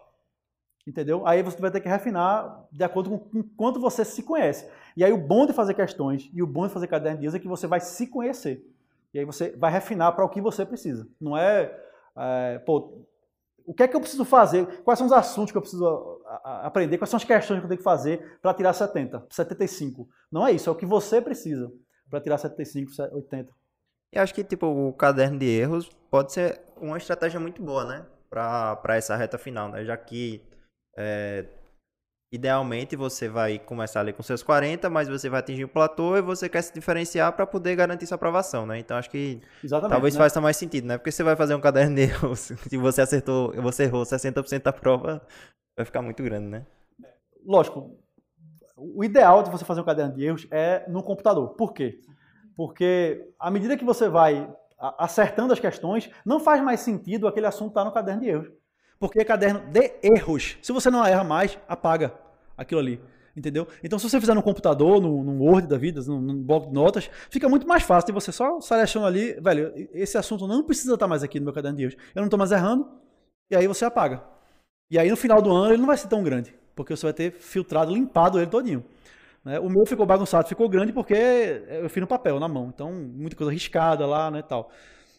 Entendeu? Aí você vai ter que refinar de acordo com quanto você se conhece. E aí o bom de fazer questões e o bom de fazer caderno de dias é que você vai se conhecer. E aí você vai refinar para o que você precisa. Não é, é, pô, o que é que eu preciso fazer? Quais são os assuntos que eu preciso aprender? Quais são as questões que eu tenho que fazer para tirar 70, 75? Não é isso, é o que você precisa para tirar 75, 80. E acho que tipo o caderno de erros pode ser uma estratégia muito boa, né? Para essa reta final, né? Já que é, idealmente você vai começar ali com seus 40, mas você vai atingir o platô e você quer se diferenciar para poder garantir sua aprovação, né? Então acho que Exatamente, talvez né? faça mais sentido, né? Porque você vai fazer um caderno de erros, [LAUGHS] se você acertou, você errou 60% da prova, vai ficar muito grande, né? Lógico. O ideal de você fazer um caderno de erros é no computador. Por quê? Porque à medida que você vai acertando as questões, não faz mais sentido aquele assunto estar tá no caderno de erros. Porque é caderno de erros. Se você não erra mais, apaga aquilo ali. Entendeu? Então, se você fizer no computador, no, no Word da vida, no, no, bloco de notas, fica muito mais fácil de você só selecionar ali, velho, esse assunto não precisa estar mais aqui no meu caderno de erros. Eu não estou mais errando, e aí você apaga. E aí no final do ano ele não vai ser tão grande, porque você vai ter filtrado, limpado ele todinho. Né? O meu ficou bagunçado, ficou grande porque eu fiz no papel, na mão. Então, muita coisa riscada lá, né, tal.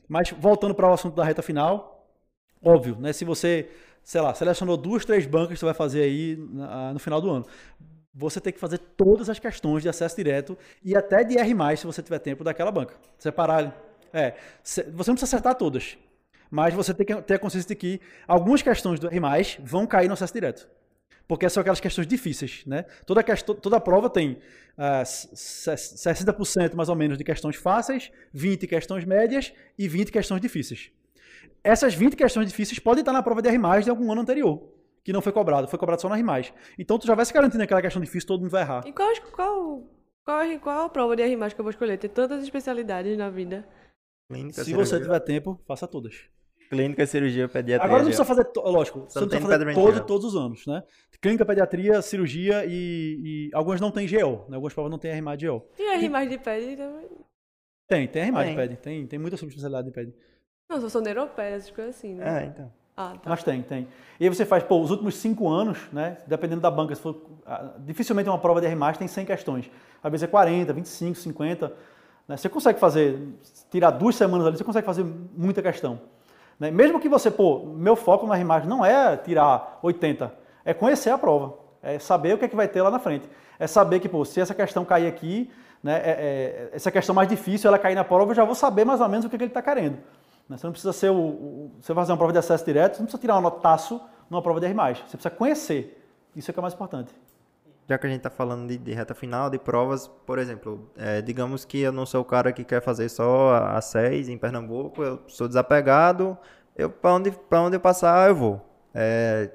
Mas voltando para o assunto da reta final, Óbvio, né? Se você, sei lá, selecionou duas, três bancas você vai fazer aí no final do ano, você tem que fazer todas as questões de acesso direto e até de R+, se você tiver tempo daquela banca. Separar. É, você não precisa acertar todas, mas você tem que ter a consciência de que algumas questões do R+, vão cair no acesso direto. Porque são aquelas questões difíceis, né? Toda, questão, toda prova tem uh, 60% mais ou menos de questões fáceis, 20 questões médias e 20 questões difíceis essas 20 questões difíceis podem estar na prova de R+, de algum ano anterior, que não foi cobrado, foi cobrado só na R+. Então tu já vai se garantindo aquela questão difícil, todo mundo vai errar. E qual, qual, qual, qual a prova de R+, que eu vou escolher? Ter todas as especialidades na vida. Clínica, se cirurgia. você tiver tempo, faça todas. Clínica, cirurgia, pediatria. Agora não precisa fazer, lógico, você não precisa fazer todo, todos os anos, né? Clínica, pediatria, cirurgia e, e algumas não tem GO, né? Algumas provas não tem R+, de GO. E R+, de PED também? Tem, tem R+, de PED. Tem, tem muita subespecialidade de PED. Não, só são neuropédias, coisas assim, né? É, então. Ah, tá. Mas tem, tem. E aí você faz, pô, os últimos cinco anos, né? Dependendo da banca, se for, ah, dificilmente uma prova de R+, tem 100 questões. Às vezes é 40, 25, 50. Né? Você consegue fazer, tirar duas semanas ali, você consegue fazer muita questão. Né? Mesmo que você, pô, meu foco no R+, não é tirar 80, é conhecer a prova. É saber o que é que vai ter lá na frente. É saber que, pô, se essa questão cair aqui, né, é, é, essa questão mais difícil, ela cair na prova, eu já vou saber mais ou menos o que, é que ele está querendo. Né? Você não precisa ser o, o, Você fazer uma prova de acesso direto, você não precisa tirar um notaço numa prova de R. Você precisa conhecer. Isso é que é mais importante. Já que a gente está falando de, de, reta final, de provas, por exemplo, é, digamos que eu não sou o cara que quer fazer só a 6 em Pernambuco, eu sou desapegado, eu para onde, onde eu passar eu vou. É,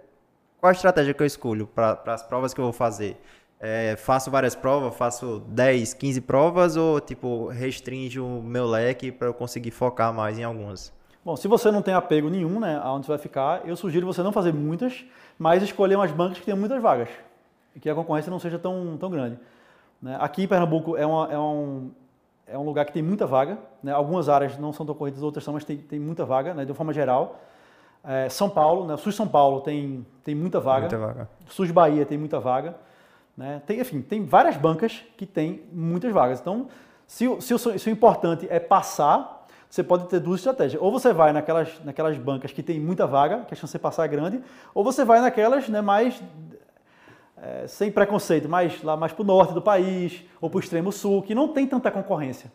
qual a estratégia que eu escolho para as provas que eu vou fazer? É, faço várias provas, faço 10, 15 provas ou tipo restringe o meu leque para eu conseguir focar mais em algumas? Bom, se você não tem apego nenhum, né, aonde você vai ficar, eu sugiro você não fazer muitas, mas escolher umas bancas que tenham muitas vagas e que a concorrência não seja tão, tão grande. Né? Aqui em Pernambuco é, uma, é, um, é um lugar que tem muita vaga, né? algumas áreas não são tão corridas, outras são, mas tem, tem muita vaga, né, de uma forma geral. É, São Paulo, né, Sul São Paulo tem, tem muita vaga, muita vaga. Sul de Bahia tem muita vaga. Né? Tem, enfim, tem várias bancas que têm muitas vagas. Então, se, se, o, se o importante é passar, você pode ter duas estratégias. Ou você vai naquelas, naquelas bancas que tem muita vaga, que a chance de passar é grande, ou você vai naquelas né, mais é, sem preconceito, mais lá mais para o norte do país, ou para o extremo sul, que não tem tanta concorrência.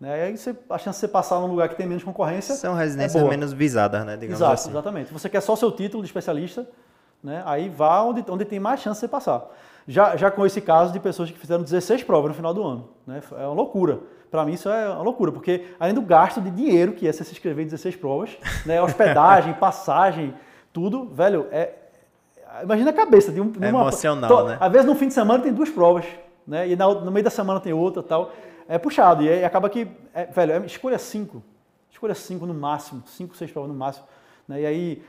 Né? Aí você, a chance de você passar num lugar que tem menos concorrência. São residências é menos visadas, né? Digamos Exato, assim. Exatamente. Você quer só o seu título de especialista, né? aí vá onde, onde tem mais chance de você passar. Já, já com esse caso de pessoas que fizeram 16 provas no final do ano. Né? É uma loucura. Para mim isso é uma loucura, porque além do gasto de dinheiro que é se inscrever em 16 provas, né? [LAUGHS] hospedagem, passagem, tudo, velho, é... Imagina a cabeça de um... É uma, emocional, to, né? Às vezes no fim de semana tem duas provas, né? E no meio da semana tem outra tal. É puxado. E acaba que, é, velho, é, escolha cinco. Escolha cinco no máximo, cinco, seis provas no máximo. Né? E aí,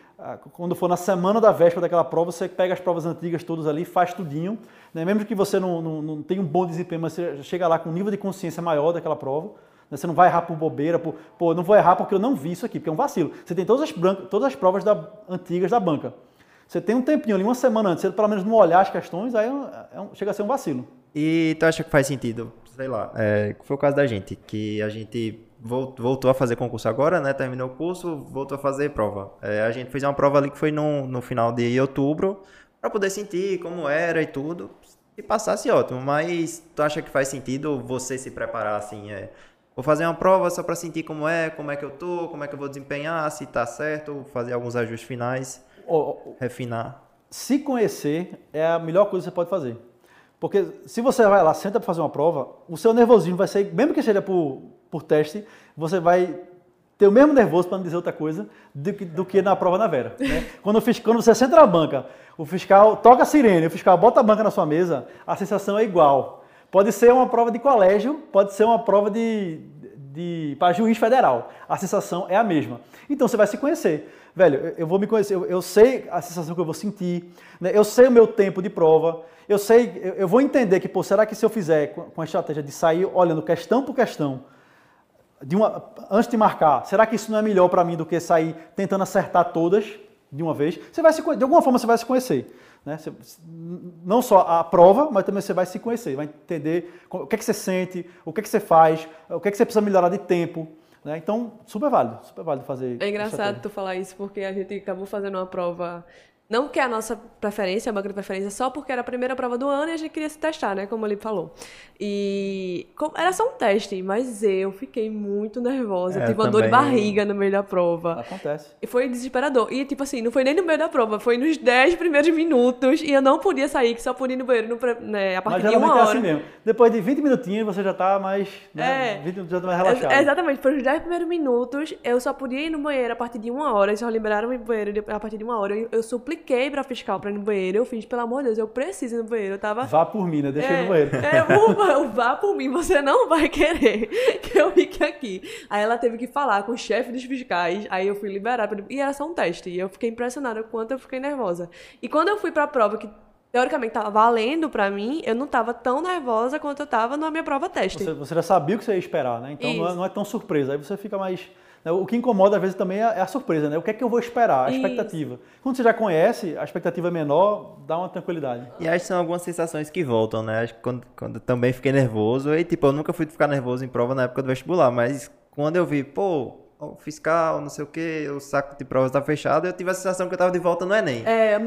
quando for na semana da véspera daquela prova, você pega as provas antigas todas ali, faz tudinho. Né? Mesmo que você não, não, não tenha um bom desempenho, mas você chega lá com um nível de consciência maior daquela prova. Né? Você não vai errar por bobeira, por, pô, não vou errar porque eu não vi isso aqui, porque é um vacilo. Você tem todas as, branca, todas as provas da, antigas da banca. Você tem um tempinho ali, uma semana antes, você pelo menos não olhar as questões, aí é um, chega a ser um vacilo. E tu acha que faz sentido, sei lá, é, foi o caso da gente, que a gente voltou a fazer concurso agora, né? Terminou o curso, voltou a fazer prova. É, a gente fez uma prova ali que foi no, no final de outubro, para poder sentir como era e tudo. Se passasse, ótimo. Mas tu acha que faz sentido você se preparar assim? É, vou fazer uma prova só para sentir como é, como é que eu tô, como é que eu vou desempenhar, se tá certo, fazer alguns ajustes finais, oh, refinar. Se conhecer é a melhor coisa que você pode fazer. Porque se você vai lá, senta para fazer uma prova, o seu nervosismo vai ser, mesmo que seja por, por teste, você vai ter o mesmo nervoso, para não dizer outra coisa, do que, do que na prova na Vera. Né? [LAUGHS] Quando, quando você senta na banca, o fiscal toca a sirene, o fiscal bota a banca na sua mesa, a sensação é igual. Pode ser uma prova de colégio, pode ser uma prova de, de para juiz federal. A sensação é a mesma. Então você vai se conhecer. Velho, eu vou me conhecer, eu, eu sei a sensação que eu vou sentir, né? eu sei o meu tempo de prova, eu sei, eu, eu, vou entender que, pô, será que se eu fizer com a estratégia de sair olhando questão por questão, de uma, antes de marcar, será que isso não é melhor para mim do que sair tentando acertar todas de uma vez? Você vai se, de alguma forma você vai se conhecer. Né? Você, não só a prova, mas também você vai se conhecer, vai entender o que, é que você sente, o que, é que você faz, o que, é que você precisa melhorar de tempo. Né? Então, super válido, super válido fazer. É engraçado tu falar isso, porque a gente acabou fazendo uma prova não que é a nossa preferência, a banca de preferência, só porque era a primeira prova do ano e a gente queria se testar, né? Como ele falou. E era só um teste, mas eu fiquei muito nervosa. É, tive uma dor de barriga no meio da prova. Acontece. E foi desesperador. E, tipo assim, não foi nem no meio da prova, foi nos 10 primeiros minutos e eu não podia sair, que só podia ir no banheiro no, né, a partir mas, de uma hora. É assim mesmo. Depois de 20 minutinhos você já tá mais. Né, é. 20 minutos já tá mais relaxado. É, exatamente. Foi nos 10 primeiros minutos, eu só podia ir no banheiro a partir de uma hora. Eles só liberaram o banheiro a partir de uma hora. Eu, eu supliquei expliquei pra fiscal pra ir no banheiro. Eu fiz, pelo amor de Deus, eu preciso ir no banheiro. Eu tava. Vá por mim, né? Deixa é, eu ir no banheiro. É, [LAUGHS] o, vá por mim, você não vai querer [LAUGHS] que eu fique aqui. Aí ela teve que falar com o chefe dos fiscais. Aí eu fui liberada. E era só um teste. E eu fiquei impressionada o quanto eu fiquei nervosa. E quando eu fui pra prova, que teoricamente tava valendo para mim, eu não tava tão nervosa quanto eu tava na minha prova teste. Você, você já sabia o que você ia esperar, né? Então não é, não é, tão surpresa. Aí você fica mais? O que incomoda às vezes também é, é a surpresa, né? O que é que eu vou esperar, a expectativa. Isso. Quando você já conhece, a expectativa é menor, dá uma tranquilidade. E acho que são algumas sensações que voltam, né? Acho que quando, quando eu também fiquei nervoso, e tipo, eu nunca fui ficar nervoso em prova na época do vestibular, mas quando eu vi, pô, o fiscal, não sei o que, o saco de provas tá fechado, eu tive a sensação que eu tava de volta no Enem. É,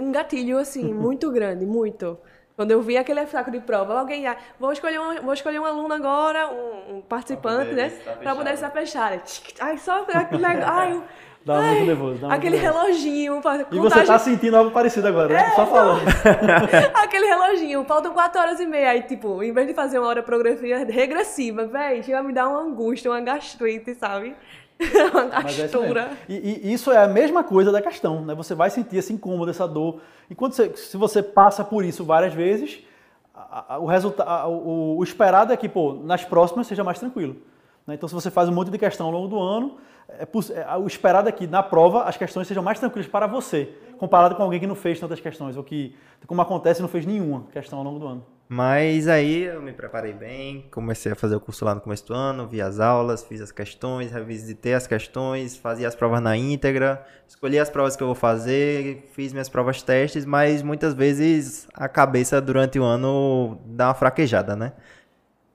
um gatilho assim, [LAUGHS] muito grande, muito. Quando eu vi aquele saco de prova, alguém, ah, vou escolher um, vou escolher um aluno agora, um, um participante, né? Para poder estar fechado. Ai, só aquele negócio. [LAUGHS] Ai, Dá ai, muito nervoso. Dá aquele muito reloginho. E você tá sentindo algo parecido agora, né? É, Só falando. [LAUGHS] aquele reloginho. Faltam 4 horas e meia. Aí, tipo, em vez de fazer uma hora progressiva, regressiva, velho, chega a me dar uma angústia, uma gastrite, sabe? [LAUGHS] gastura. É e, e, isso é a mesma coisa da questão, né? Você vai sentir esse incômodo, essa dor. E quando você, se você passa por isso várias vezes, a, a, o, resultado, o, o, esperado é que, pô, nas próximas seja mais tranquilo. Né? Então, se você faz um monte de questão ao longo do ano, é, é, o esperado é que na prova as questões sejam mais tranquilas para você, comparado com alguém que não fez tantas questões, ou que, como acontece, não fez nenhuma questão ao longo do ano. Mas aí eu me preparei bem, comecei a fazer o curso lá no começo do ano, vi as aulas, fiz as questões, revisitei as questões, fazia as provas na íntegra, escolhi as provas que eu vou fazer, fiz minhas provas testes, mas muitas vezes a cabeça durante o ano dá uma fraquejada, né?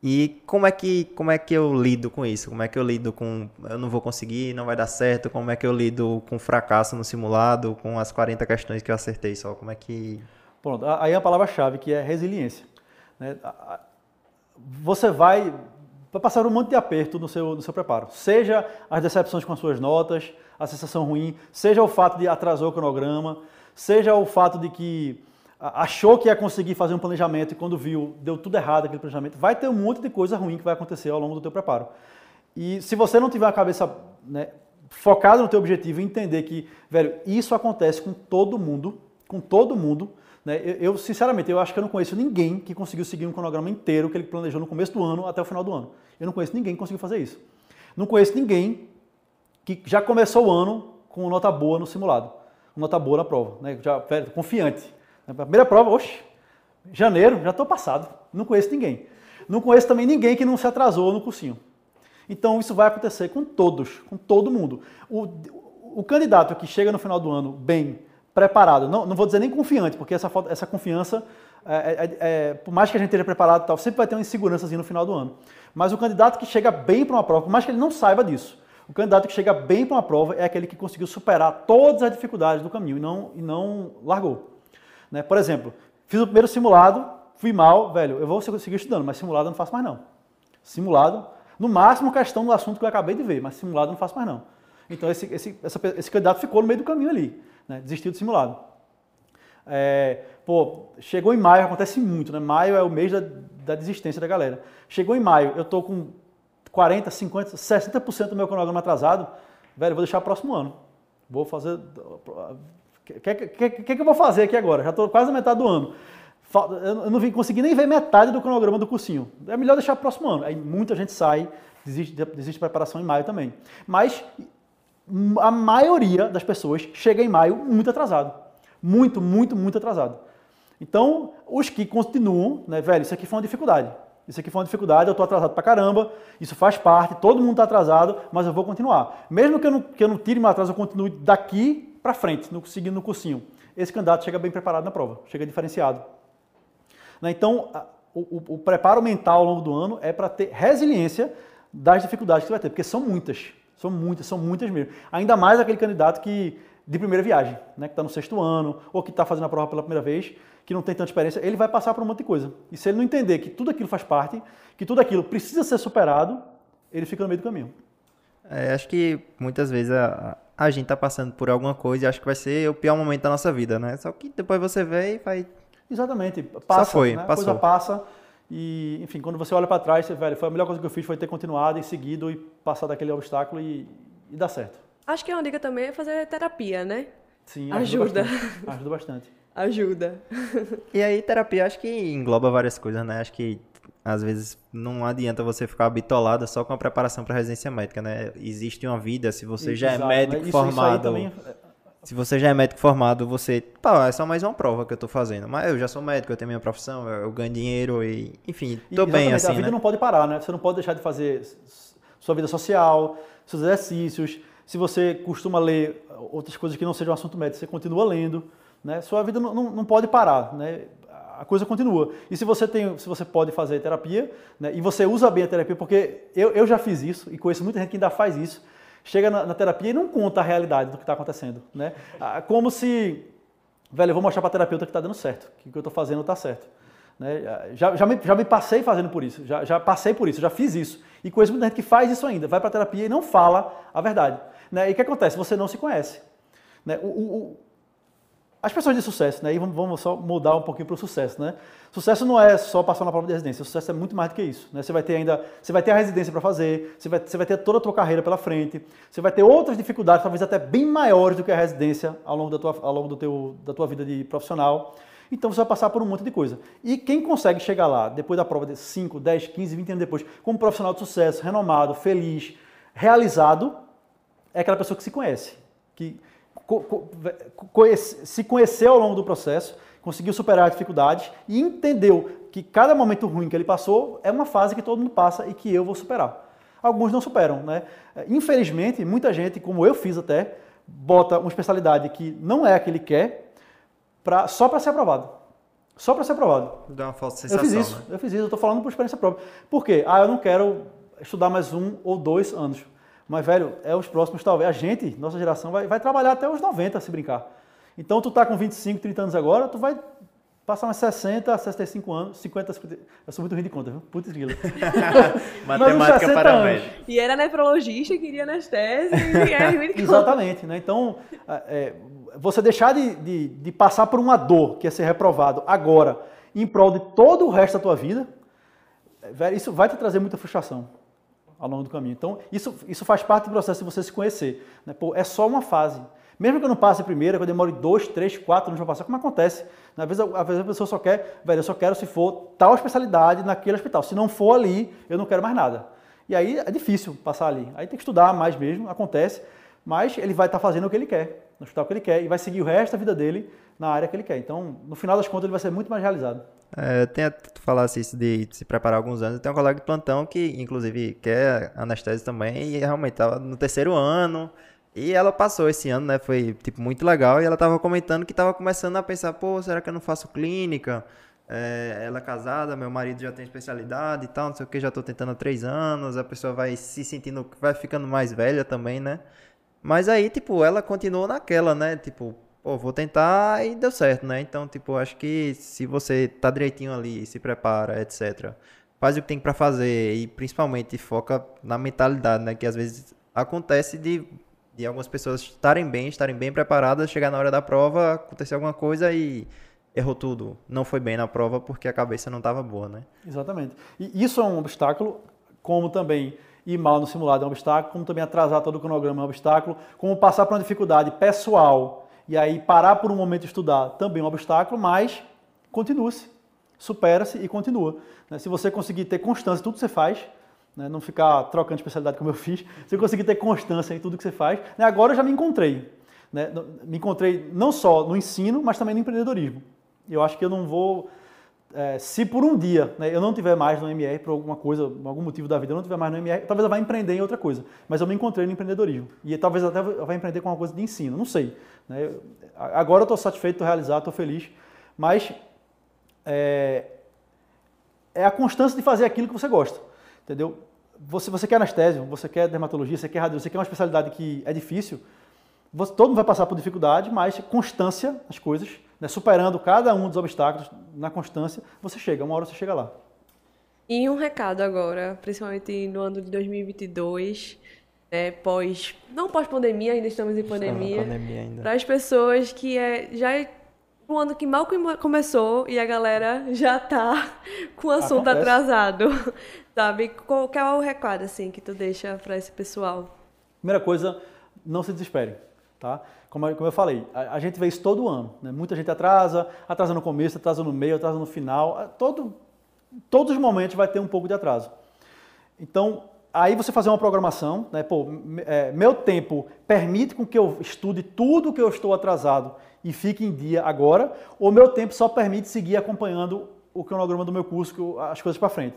E como é que como é que eu lido com isso? Como é que eu lido com eu não vou conseguir, não vai dar certo? Como é que eu lido com fracasso no simulado, com as 40 questões que eu acertei só? Como é que Pronto, aí a palavra-chave que é resiliência. Né? Você vai, passar um monte de aperto no seu, no seu preparo. Seja as decepções com as suas notas, a sensação ruim, seja o fato de atrasar o cronograma, seja o fato de que achou que ia conseguir fazer um planejamento e quando viu deu tudo errado aquele planejamento, vai ter um monte de coisa ruim que vai acontecer ao longo do teu preparo. E se você não tiver a cabeça né, focada no teu objetivo e entender que, velho, isso acontece com todo mundo, com todo mundo? Eu, eu, sinceramente, eu acho que eu não conheço ninguém que conseguiu seguir um cronograma inteiro que ele planejou no começo do ano até o final do ano. Eu não conheço ninguém que conseguiu fazer isso. Não conheço ninguém que já começou o ano com nota boa no simulado, nota boa na prova, né? Já velho, confiante. Na primeira prova, oxe, janeiro, já estou passado, não conheço ninguém. Não conheço também ninguém que não se atrasou no cursinho. Então isso vai acontecer com todos, com todo mundo. O, o candidato que chega no final do ano bem preparado, não, não vou dizer nem confiante, porque essa, essa confiança, é, é, é, por mais que a gente esteja preparado, tal, sempre vai ter uma insegurança no final do ano. Mas o candidato que chega bem para uma prova, por mais que ele não saiba disso, o candidato que chega bem para uma prova é aquele que conseguiu superar todas as dificuldades do caminho e não, e não largou. Né? Por exemplo, fiz o primeiro simulado, fui mal, velho, eu vou seguir estudando, mas simulado eu não faço mais não. Simulado, no máximo questão do assunto que eu acabei de ver, mas simulado eu não faço mais não. Então esse, esse, essa, esse candidato ficou no meio do caminho ali, né? desistiu do simulado. É, pô, chegou em maio, acontece muito, né? Maio é o mês da, da desistência da galera. Chegou em maio, eu tô com 40, 50, 60% do meu cronograma atrasado, velho, vou deixar próximo ano. Vou fazer. O que, que, que, que, eu vou fazer aqui agora? Já estou quase na metade do ano. Eu não vim conseguir nem ver metade do cronograma do cursinho. É melhor deixar próximo ano. Aí muita gente sai, desiste, desiste de preparação em maio também. Mas a maioria das pessoas chega em maio muito atrasado. Muito, muito, muito atrasado. Então, os que continuam, né, velho, isso aqui foi uma dificuldade. Isso aqui foi uma dificuldade, eu estou atrasado pra caramba, isso faz parte, todo mundo está atrasado, mas eu vou continuar. Mesmo que eu não, que eu não tire meu atraso, eu continue daqui para frente, no, seguindo no cursinho. Esse candidato chega bem preparado na prova, chega diferenciado. Né? Então, o, o, o, preparo mental ao longo do ano é para ter resiliência das dificuldades que você vai ter, porque são muitas, são muitas, são muitas mesmo. Ainda mais aquele candidato que de primeira viagem, né, que está no sexto ano, ou que está fazendo a prova pela primeira vez, que não tem tanta experiência, ele vai passar por um monte de coisa. E se ele não entender que tudo aquilo faz parte, que tudo aquilo precisa ser superado, ele fica no meio do caminho. É, acho que muitas vezes a, a gente está passando por alguma coisa e acho que vai ser o pior momento da nossa vida, né? Só que depois você vê e vai. Exatamente. Passa, Só foi, né? passou. A coisa passa. E, enfim, quando você olha para trás, você, velho, foi a melhor coisa que eu fiz foi ter continuado e seguido e passar daquele obstáculo e, e dar certo. Acho que uma dica também é fazer terapia, né? Sim, ajuda. Ajuda bastante. Ajuda bastante. [LAUGHS] ajuda. E aí, terapia acho que engloba várias coisas, né? Acho que às vezes não adianta você ficar bitolado só com a preparação para residência médica, né? Existe uma vida, se você já Exato, é médico né? isso, formado. Isso também... Se você já é médico formado, você. Pá, é só mais uma prova que eu tô fazendo. Mas eu já sou médico, eu tenho minha profissão, eu ganho dinheiro e. Enfim, tô e, bem assim. A vida né? não pode parar, né? Você não pode deixar de fazer sua vida social, seus exercícios. Se você costuma ler outras coisas que não sejam assunto médico, você continua lendo. Né? Sua vida não, não, não pode parar. Né? a coisa continua. E se você tem, se você pode fazer terapia, né, e você usa bem a terapia, porque eu, eu já fiz isso e conheço muita gente que ainda faz isso, chega na, na terapia e não conta a realidade do que está acontecendo, né? Ah, como se, velho, eu vou mostrar para terapeuta que está dando certo, que o que eu estou fazendo está certo. Né? Já, já, me, já me passei fazendo por isso, já, já passei por isso, já fiz isso. E conheço muita gente que faz isso ainda, vai para a terapia e não fala a verdade. Né? E o que acontece? Você não se conhece. Né? O, o, as pessoas de sucesso, né? E vamos, vamos só mudar um pouquinho para o sucesso, né? Sucesso não é só passar na prova de residência, sucesso é muito mais do que isso, né? Você vai ter ainda, você vai ter a residência para fazer, você vai, você vai ter toda a tua carreira pela frente, você vai ter outras dificuldades, talvez até bem maiores do que a residência ao longo da tua, ao longo do teu, da tua vida de profissional. Então você vai passar por um monte de coisa. E quem consegue chegar lá, depois da prova de 5, 10, 15, 20 anos depois, como profissional de sucesso, renomado, feliz, realizado, é aquela pessoa que se conhece, que se conheceu ao longo do processo, conseguiu superar as dificuldades e entendeu que cada momento ruim que ele passou é uma fase que todo mundo passa e que eu vou superar. Alguns não superam, né? Infelizmente, muita gente, como eu fiz até, bota uma especialidade que não é a que ele quer pra, só para ser aprovado. Só para ser aprovado. Dá uma falsa sensação, Eu fiz isso, né? eu fiz isso, eu estou falando por experiência própria. Por quê? Ah, eu não quero estudar mais um ou dois anos. Mas, velho, é os próximos, talvez. A gente, nossa geração, vai, vai trabalhar até os 90, se brincar. Então, tu tá com 25, 30 anos agora, tu vai passar uns 60, 65 anos, 50, 50. Eu sou muito ruim de conta, viu? Putz, grilo. [LAUGHS] Matemática para velho. E era nefrologista, queria anestese, e [LAUGHS] é ruim de conta. Exatamente, né? Então, é, você deixar de, de, de, passar por uma dor, que é ser reprovado, agora, em prol de todo o resto da tua vida, velho, isso vai te trazer muita frustração ao longo do caminho. Então, isso, isso faz parte do processo de você se conhecer. Né? Pô, é só uma fase. Mesmo que eu não passe a primeira, que eu demore dois, três, quatro anos para passar, como acontece? Às vezes, às vezes a pessoa só quer, velho, eu só quero se for tal especialidade naquele hospital. Se não for ali, eu não quero mais nada. E aí é difícil passar ali. Aí tem que estudar mais mesmo, acontece. mas ele vai estar tá fazendo o que ele quer, no hospital que ele quer, e vai seguir o resto da vida dele na área que ele quer. Então, no final das contas, ele vai ser muito mais realizado. É, tem tu falasse isso de se preparar alguns anos. Tem um colega de plantão que, inclusive, quer anestesia também e realmente estava no terceiro ano. E ela passou esse ano, né? Foi, tipo, muito legal. E ela tava comentando que tava começando a pensar, pô, será que eu não faço clínica? É, ela é casada, meu marido já tem especialidade e tal, não sei o que, já tô tentando há três anos. A pessoa vai se sentindo, vai ficando mais velha também, né? Mas aí, tipo, ela continuou naquela, né? Tipo, pô, vou tentar e deu certo, né? Então, tipo, acho que se você tá direitinho ali, se prepara, etc., faz o que tem para fazer e principalmente foca na mentalidade, né? Que às vezes acontece de, de algumas pessoas estarem bem, estarem bem preparadas, chegar na hora da prova, acontecer alguma coisa e errou tudo. Não foi bem na prova porque a cabeça não estava boa, né? Exatamente. E isso é um obstáculo, como também ir mal no simulado é um obstáculo, como também atrasar todo o cronograma é um obstáculo, como passar por uma dificuldade pessoal e aí parar por um momento de estudar também é um obstáculo, mas continue-se, supera-se e continua. Né? Se você conseguir ter constância em tudo que você faz, né? não ficar trocando especialidade como eu fiz, se você conseguir ter constância em tudo que você faz, né? agora eu já me encontrei. Me encontrei não só no ensino, mas também no empreendedorismo. Eu acho que eu não vou é, se por um dia né, eu não tiver mais no MR, por alguma coisa, algum motivo da vida, eu não tiver mais no MR, talvez eu vá empreender em outra coisa. Mas eu me encontrei no empreendedorismo. E talvez até eu vá empreender com alguma coisa de ensino, não sei. Né? Agora eu estou satisfeito, estou realizado, estou feliz. Mas é, é, a constância de fazer aquilo que você gosta. Entendeu? Você, você quer anestésio, você quer dermatologia, você quer radiologia, você quer uma especialidade que é difícil. Você, todo mundo vai passar por dificuldade, mas constância nas coisas né, superando cada um dos obstáculos na constância, você chega, uma hora você chega lá. E um recado agora, principalmente no ano de 2022, é, pós, não pós-pandemia, ainda estamos em pandemia, para as pessoas que é, já é um ano que mal começou e a galera já tá [LAUGHS] com o assunto Acontece. atrasado, [LAUGHS] sabe? Qual, qual é o recado, assim, que tu deixa para esse pessoal? Primeira coisa, não se desespere, tá? Como, como eu falei, a, a, gente vê isso todo ano. Né? Muita gente atrasa, atrasa no começo, atrasa no meio, atrasa no final. Todo, todos os momentos vai ter um pouco de atraso. Então, aí você fazer uma programação, né? Pô, é, meu tempo permite com que eu estude tudo que eu estou atrasado e fique em dia agora, ou meu tempo só permite seguir acompanhando o cronograma do meu curso, as coisas para frente.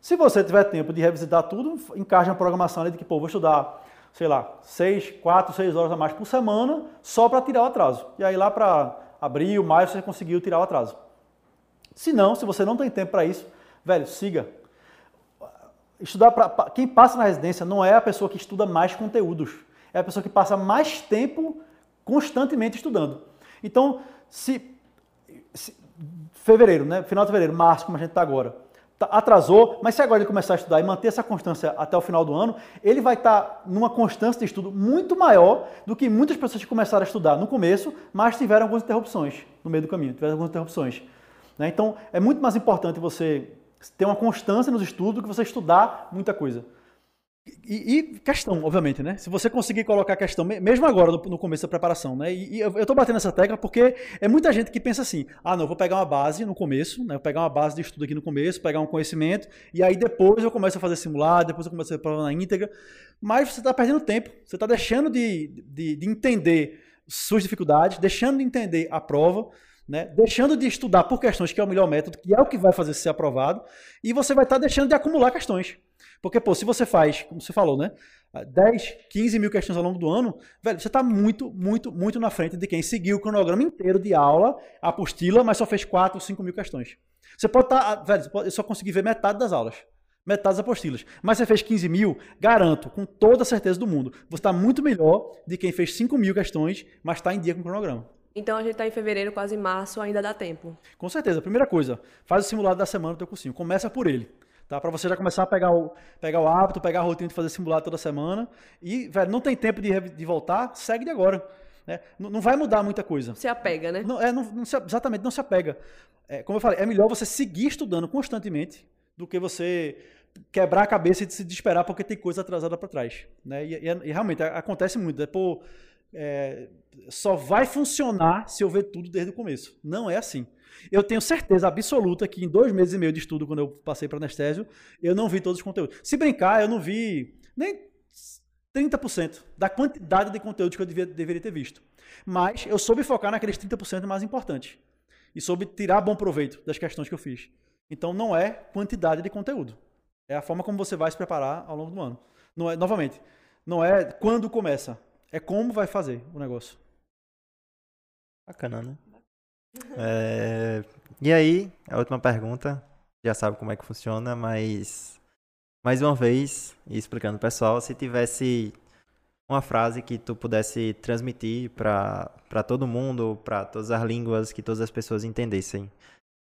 Se você tiver tempo de revisitar tudo, encaixa uma programação ali de que, pô, vou estudar sei lá, seis, quatro, seis horas a mais por semana só para tirar o atraso. E aí lá para abril, maio você conseguiu tirar o atraso. Se não, se você não tem tempo para isso, velho, siga. Estudar para quem passa na residência não é a pessoa que estuda mais conteúdos, é a pessoa que passa mais tempo constantemente estudando. Então, se, se fevereiro, né, final de fevereiro, março, como a gente está agora, Tá, atrasou, mas se agora ele começar a estudar e manter essa constância até o final do ano, ele vai estar tá numa constância de estudo muito maior do que muitas pessoas que começaram a estudar no começo, mas tiveram algumas interrupções no meio do caminho, tiveram algumas interrupções. Né? Então, é muito mais importante você ter uma constância nos estudos do que você estudar muita coisa. E, e, questão, obviamente, né? Se você conseguir colocar a questão, mesmo agora no, no começo da preparação, né? E, e eu, estou batendo essa tecla porque é muita gente que pensa assim: ah, não, vou pegar uma base no começo, né? Vou pegar uma base de estudo aqui no começo, pegar um conhecimento, e aí depois eu começo a fazer simulado, depois eu começo a fazer prova na íntegra. Mas você está perdendo tempo, você está deixando de, de, de entender suas dificuldades, deixando de entender a prova. Né? Deixando de estudar por questões, que é o melhor método, que é o que vai fazer ser aprovado, e você vai estar tá deixando de acumular questões. Porque, pô, se você faz, como você falou, né? 10, 15 mil questões ao longo do ano, velho, você está muito, muito, muito na frente de quem seguiu o cronograma inteiro de aula, apostila, mas só fez 4 ou 5 mil questões. Você pode estar, tá, velho, eu só consegui ver metade das aulas, metade das apostilas. Mas você fez 15 mil, garanto, com toda a certeza do mundo, você está muito melhor de quem fez 5 mil questões, mas está em dia com o cronograma. Então a gente está em fevereiro, quase março, ainda dá tempo. Com certeza. Primeira coisa, faz o simulado da semana do teu cursinho. Começa por ele. Tá? Para você já começar a pegar o, pegar o hábito, pegar a rotina de fazer simulado toda semana. E, velho, não tem tempo de, de voltar, segue de agora. Né? Não, não, vai mudar muita coisa. Se apega, né? Não, é, não, não se, exatamente, não se apega. É, como eu falei, é melhor você seguir estudando constantemente do que você quebrar a cabeça e se desesperar porque tem coisa atrasada para trás. Né? E, e, e, realmente acontece muito. Né? Pô, é, só vai funcionar se eu ver tudo desde o começo. Não é assim. Eu tenho certeza absoluta que em dois meses e meio de estudo, quando eu passei para anestésio, eu não vi todos os conteúdos. Se brincar, eu não vi nem 30% da quantidade de conteúdo que eu devia, deveria ter visto. Mas eu soube focar naqueles 30% mais importantes. E soube tirar bom proveito das questões que eu fiz. Então não é quantidade de conteúdo. É a forma como você vai se preparar ao longo do ano. Não é, novamente, não é quando começa, é como vai fazer o negócio. Bacana, né? É, E aí, a última pergunta. Já sabe como é que funciona, mas mais uma vez, explicando pessoal, se tivesse uma frase que tu pudesse transmitir para todo mundo, para todas as línguas, que todas as pessoas entendessem,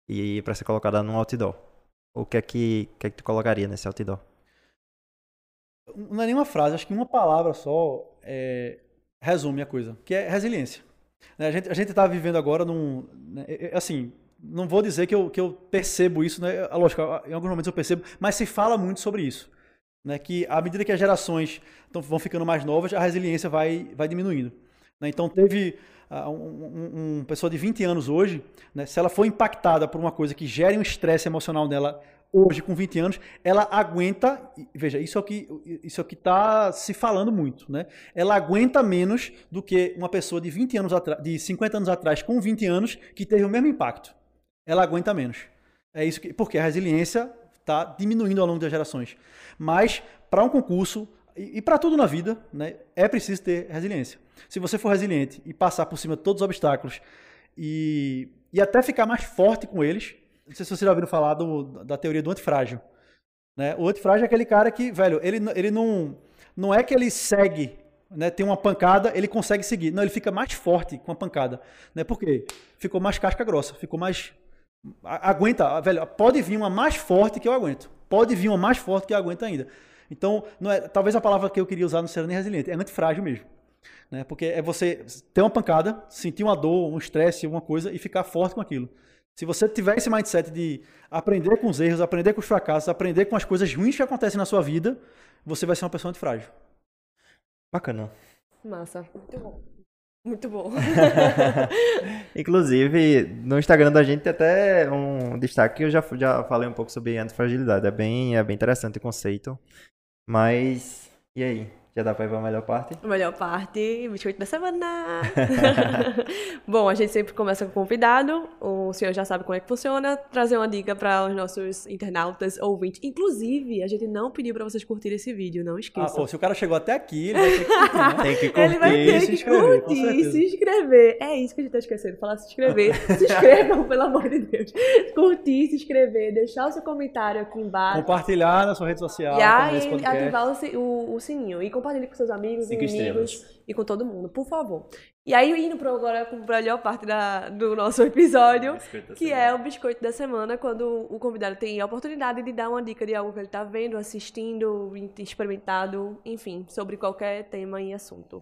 e para ser colocada num outdoor, o que é que, o que é que tu colocaria nesse outdoor? Não é nenhuma frase, acho que uma palavra só é, resume a coisa, que é resiliência. Né, A gente a está vivendo agora num. né, é- é- Assim, não vou dizer que eu, que eu percebo isso, né? é Lógico, em alguns momentos eu percebo, mas se fala muito sobre isso. Né? Que à medida que as gerações vão ficando mais novas, a resiliência vai, vai diminuindo. né? Então, teve ah, um, um, um pessoa de 20 anos hoje, né? se ela for impactada por uma coisa que gere um estresse emocional nela hoje, com 20 anos, ela aguenta. Veja, isso é o que isso é o que está se falando muito, né? Ela aguenta menos do que uma pessoa de 20 anos atrás, de 50 anos atrás, com 20 anos, que teve o mesmo impacto. Ela aguenta menos. É isso que, porque a resiliência está diminuindo ao longo das gerações. Mas para um concurso e, e para tudo na vida, né, é preciso ter resiliência. Se você for resiliente e passar por cima de todos os obstáculos e, e até ficar mais forte com eles, não sei se vocês já ouviram falar do- da teoria do antifrágil. Né? O antifrágil é aquele cara que, velho, ele, ele não, não é que ele segue, né? tem uma pancada, ele consegue seguir. Não, ele fica mais forte com a pancada. Né? Por quê? Ficou mais casca grossa, ficou mais. Aguenta, velho, pode vir uma mais forte que eu aguento. Pode vir uma mais forte que eu aguento ainda. Então, não é, talvez a palavra que eu queria usar não seja nem resiliente, é antifrágil mesmo. Né? Porque é você ter uma pancada, sentir uma dor, um estresse, alguma coisa e ficar forte com aquilo. Se você tiver esse mindset de aprender com os erros, aprender com os fracassos, aprender com as coisas ruins que acontecem na sua vida, você vai ser uma pessoa antifrágil. Bacana. Massa. Muito bom. Muito bom. [LAUGHS] Inclusive, no Instagram da gente tem até um destaque que eu já, já falei um pouco sobre antifragilidade. É bem, é bem interessante o conceito. Mas, e aí? Já dá pra ir pra melhor parte? Melhor parte, biscoito da semana. [LAUGHS] Bom, a gente sempre começa com o convidado. O senhor já sabe como é que funciona. Trazer uma dica para os nossos internautas ouvintes. Inclusive, a gente não pediu para vocês curtirem esse vídeo, não Ah, esqueçam. pô, se o cara chegou até aqui, ele vai ter que curtir, né? [LAUGHS] Tem que Ele vai curtir. ter se com curtir, certeza. se inscrever. É isso que a gente tá esquecendo, falar se inscrever. [LAUGHS] Se inscrevam, pelo amor de Deus. Curtir, se inscrever, deixar o seu comentário aqui embaixo. Compartilhar na sua rede social. E aí, ativar o, o- o sininho. E compartilhe com seus amigos, Cinco inimigos estrelas. e com todo mundo, por favor. E aí, indo pro, agora para a melhor parte da- do nosso [LAUGHS] episódio, que é o biscoito da semana, quando o convidado tem a oportunidade de dar uma dica de algo que ele tá vendo, assistindo, experimentado, enfim, sobre qualquer tema e assunto.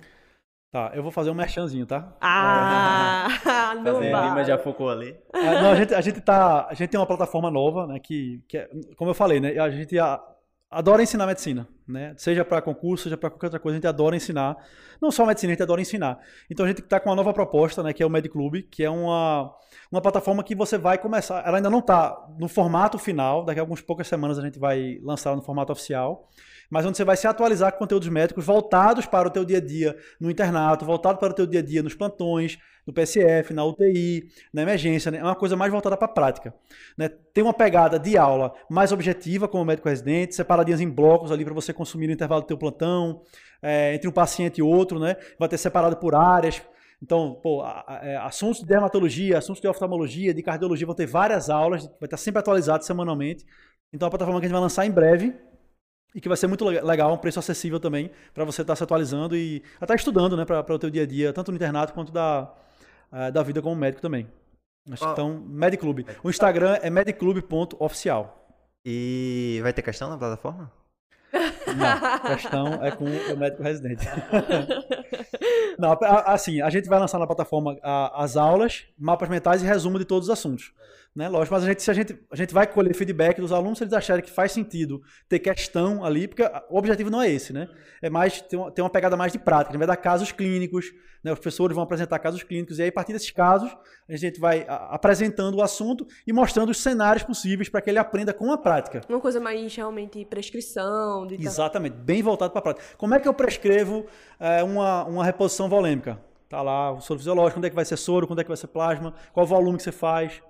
Tá, eu vou fazer um merchanzinho, tá? Ah, [LAUGHS] não Fazer vai. Lima já focou ali. É, não, a gente, a gente tá. A gente tem uma plataforma nova, né? Que, que é, como eu falei, né? A gente a- adora ensinar medicina, né? Seja para concurso, seja para qualquer outra coisa, a gente adora ensinar. Não só medicina, a gente adora ensinar. Então a gente está com uma nova proposta, né? Que é o MedClub, que é uma, uma plataforma que você vai começar. Ela ainda não está no formato final, daqui a algumas poucas semanas a gente vai lançar no formato oficial. Mas onde você vai se atualizar com conteúdos médicos voltados para o teu dia a dia no internato, voltado para o teu dia a dia nos plantões, no PSF, na UTI, na emergência, né? É uma coisa mais voltada para a prática. Né? Tem uma pegada de aula mais objetiva, como médico residente, separadinhas em blocos ali para você consumir no intervalo do teu plantão, é, entre um paciente e outro, né? Vai ter separado por áreas. Então, pô, é, assuntos de dermatologia, assuntos de oftalmologia, de cardiologia, vão ter várias aulas, vai estar sempre atualizado semanalmente. Então, é uma plataforma que a gente vai lançar em breve e que vai ser muito le- legal, um preço acessível também, para você estar se atualizando e até estudando, né, para o teu dia a dia, tanto no internato quanto da, eh, da vida como médico também. Ó. Então, Mediclub. O Instagram é mediclub.oficial. E vai ter questão na plataforma? Não, a questão é com o médico residente. [LAUGHS] Não, assim, a gente vai lançar na plataforma as aulas, mapas mentais e resumo de todos os assuntos. Né? Lógico, mas a gente, se a gente, a gente vai colher feedback dos alunos, se eles acharem que faz sentido ter questão ali, porque o objetivo não é esse, né? É mais ter uma, ter uma pegada mais de prática, a gente vai dar casos clínicos, né? Os professores vão apresentar casos clínicos, e aí, a partir desses casos, a gente vai apresentando o assunto e mostrando os cenários possíveis para que ele aprenda com a prática. Uma coisa mais realmente prescrição. De Exatamente, bem voltado para a prática. Como é que eu prescrevo é, uma, uma reposição volêmica? Tá lá o soro fisiológico, onde é que vai ser soro, quando é que vai ser plasma, qual o volume que você faz.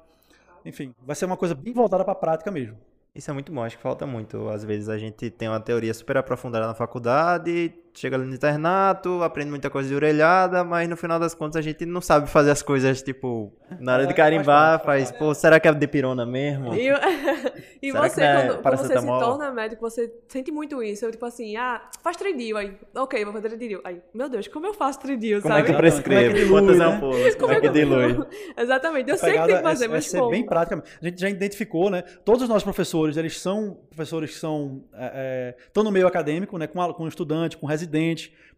Enfim, vai ser uma coisa bem voltada para a prática mesmo. Isso é muito bom, acho que falta muito. Às vezes a gente tem uma teoria super aprofundada na faculdade, chega ali no internato, aprende muita coisa de orelhada, mas no final das contas a gente não sabe fazer as coisas, tipo, na hora de carimbar, faz, pô, será que é de pirona mesmo? E, [LAUGHS] e você, é quando, quando você se torna médico, você sente muito isso. Eu, tipo assim, ah, faz tridil aí. Ok, vou fazer tridil. Aí, meu Deus, como eu faço tridil, como sabe? É que prescreve? Quantas né? ampolas? Como, é que dilui? Exatamente, eu sei que tem que fazer, é, mas é ser bem prática. A gente já identificou, né? Todos os nossos professores, eles são professores que são, é, estão no meio acadêmico, né? Com, com estudante, com residente,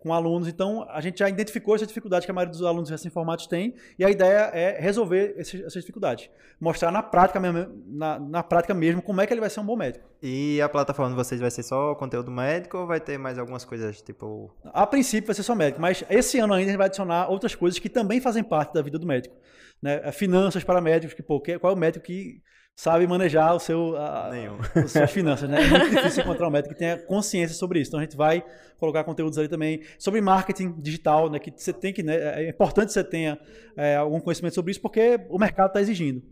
com alunos. Então, a gente já identificou essa dificuldade que a maioria dos alunos recém-formados tem e a ideia é resolver esse, essa dificuldade. Mostrar na prática, mesmo, na, na, prática mesmo como é que ele vai ser um bom médico. E a plataforma de vocês vai ser só conteúdo médico ou vai ter mais algumas coisas, tipo... A princípio vai ser só médico, mas esse ano ainda a gente vai adicionar outras coisas que também fazem parte da vida do médico. Né? Finanças para médicos, que, pô, qual é o médico que sabe manejar o seu, a, as suas [LAUGHS] finanças, né? É muito difícil encontrar um médico que tenha consciência sobre isso. Então a gente vai colocar conteúdos ali também sobre marketing digital, né? Que você tem que, né? É importante que você tenha é, algum conhecimento sobre isso porque o mercado está exigindo.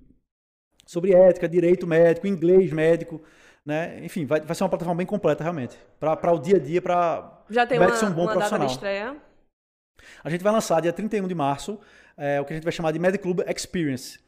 Sobre ética, direito médico, inglês médico, né? Enfim, vai, vai ser uma plataforma bem completa realmente para o dia a dia, para já tem uma, ser um bom uma profissional. Data de estreia? A gente vai lançar dia 31 de março é, o que a gente vai chamar de Mediclub Experience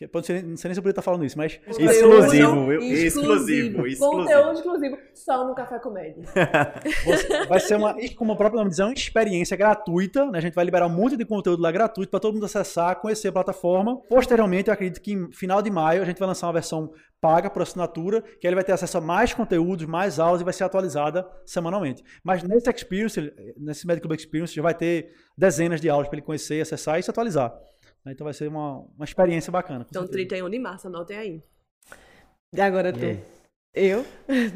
que pode ser, não sei nem se eu poderia estar falando isso, mas. Exclusivo, exclusivo, exclusivo. Conteúdo exclusivo só no Café Comédia. [LAUGHS] vai ser uma, como o próprio nome diz, é uma experiência gratuita. Né? A gente vai liberar um monte de conteúdo lá gratuito para todo mundo acessar, conhecer a plataforma. Posteriormente, eu acredito que em final de maio a gente vai lançar uma versão paga por assinatura, que ele vai ter acesso a mais conteúdos, mais aulas e vai ser atualizada semanalmente. Mas nesse Experience, nesse Medical Experience, já vai ter dezenas de aulas para ele conhecer, acessar e se atualizar. Né? Então vai ser uma, uma experiência bacana. Então, certeza. 31 de março, anotem aí. E agora tu? Eu?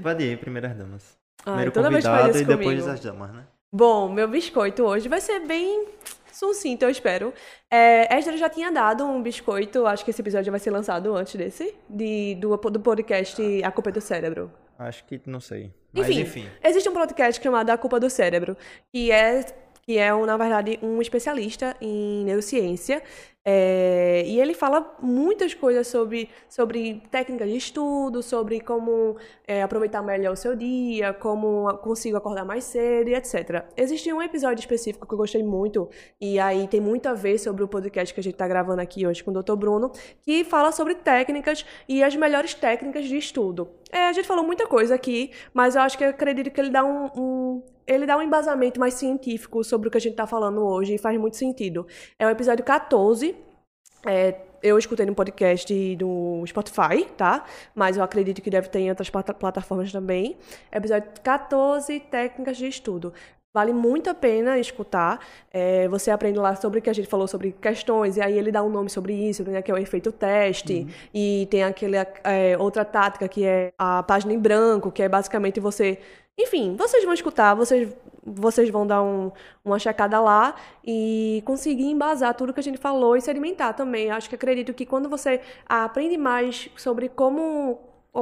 Pode ir, primeiras damas. Primeiro toda convidado vez e depois comigo. as damas, né? Bom, meu biscoito hoje vai ser bem sucinto, eu espero. É, Esdra já tinha dado um biscoito, acho que esse episódio vai ser lançado antes desse, de, do, do podcast A Culpa é do Cérebro. Acho que não sei. Mas, enfim, enfim, existe um podcast chamado A Culpa do Cérebro, que é que é, um, na verdade, um especialista em neurociência é, e ele fala muitas coisas sobre, sobre técnicas de estudo, sobre como é, aproveitar melhor o seu dia, como consigo acordar mais cedo e etc. Existe um episódio específico que eu gostei muito, e aí tem muito a ver sobre o podcast que a gente está gravando aqui hoje com o Dr. Bruno, que fala sobre técnicas e as melhores técnicas de estudo. É, a gente falou muita coisa aqui, mas eu acho que eu acredito que ele dá um, um ele dá um embasamento mais científico sobre o que a gente está falando hoje e faz muito sentido. É o episódio 14. É, eu escutei no podcast do Spotify, tá? Mas eu acredito que deve ter em outras plataformas também. Episódio 14, técnicas de estudo. Vale muito a pena escutar. É, você aprende lá sobre o que a gente falou sobre questões, e aí ele dá um nome sobre isso, né, que é o efeito teste. Uhum. E tem aquele, é, outra tática que é a página em branco, que é basicamente você enfim, vocês vão escutar, vocês, vocês vão dar um, uma checada lá e conseguir embasar tudo que a gente falou e se alimentar também. Acho que acredito que quando você aprende mais sobre como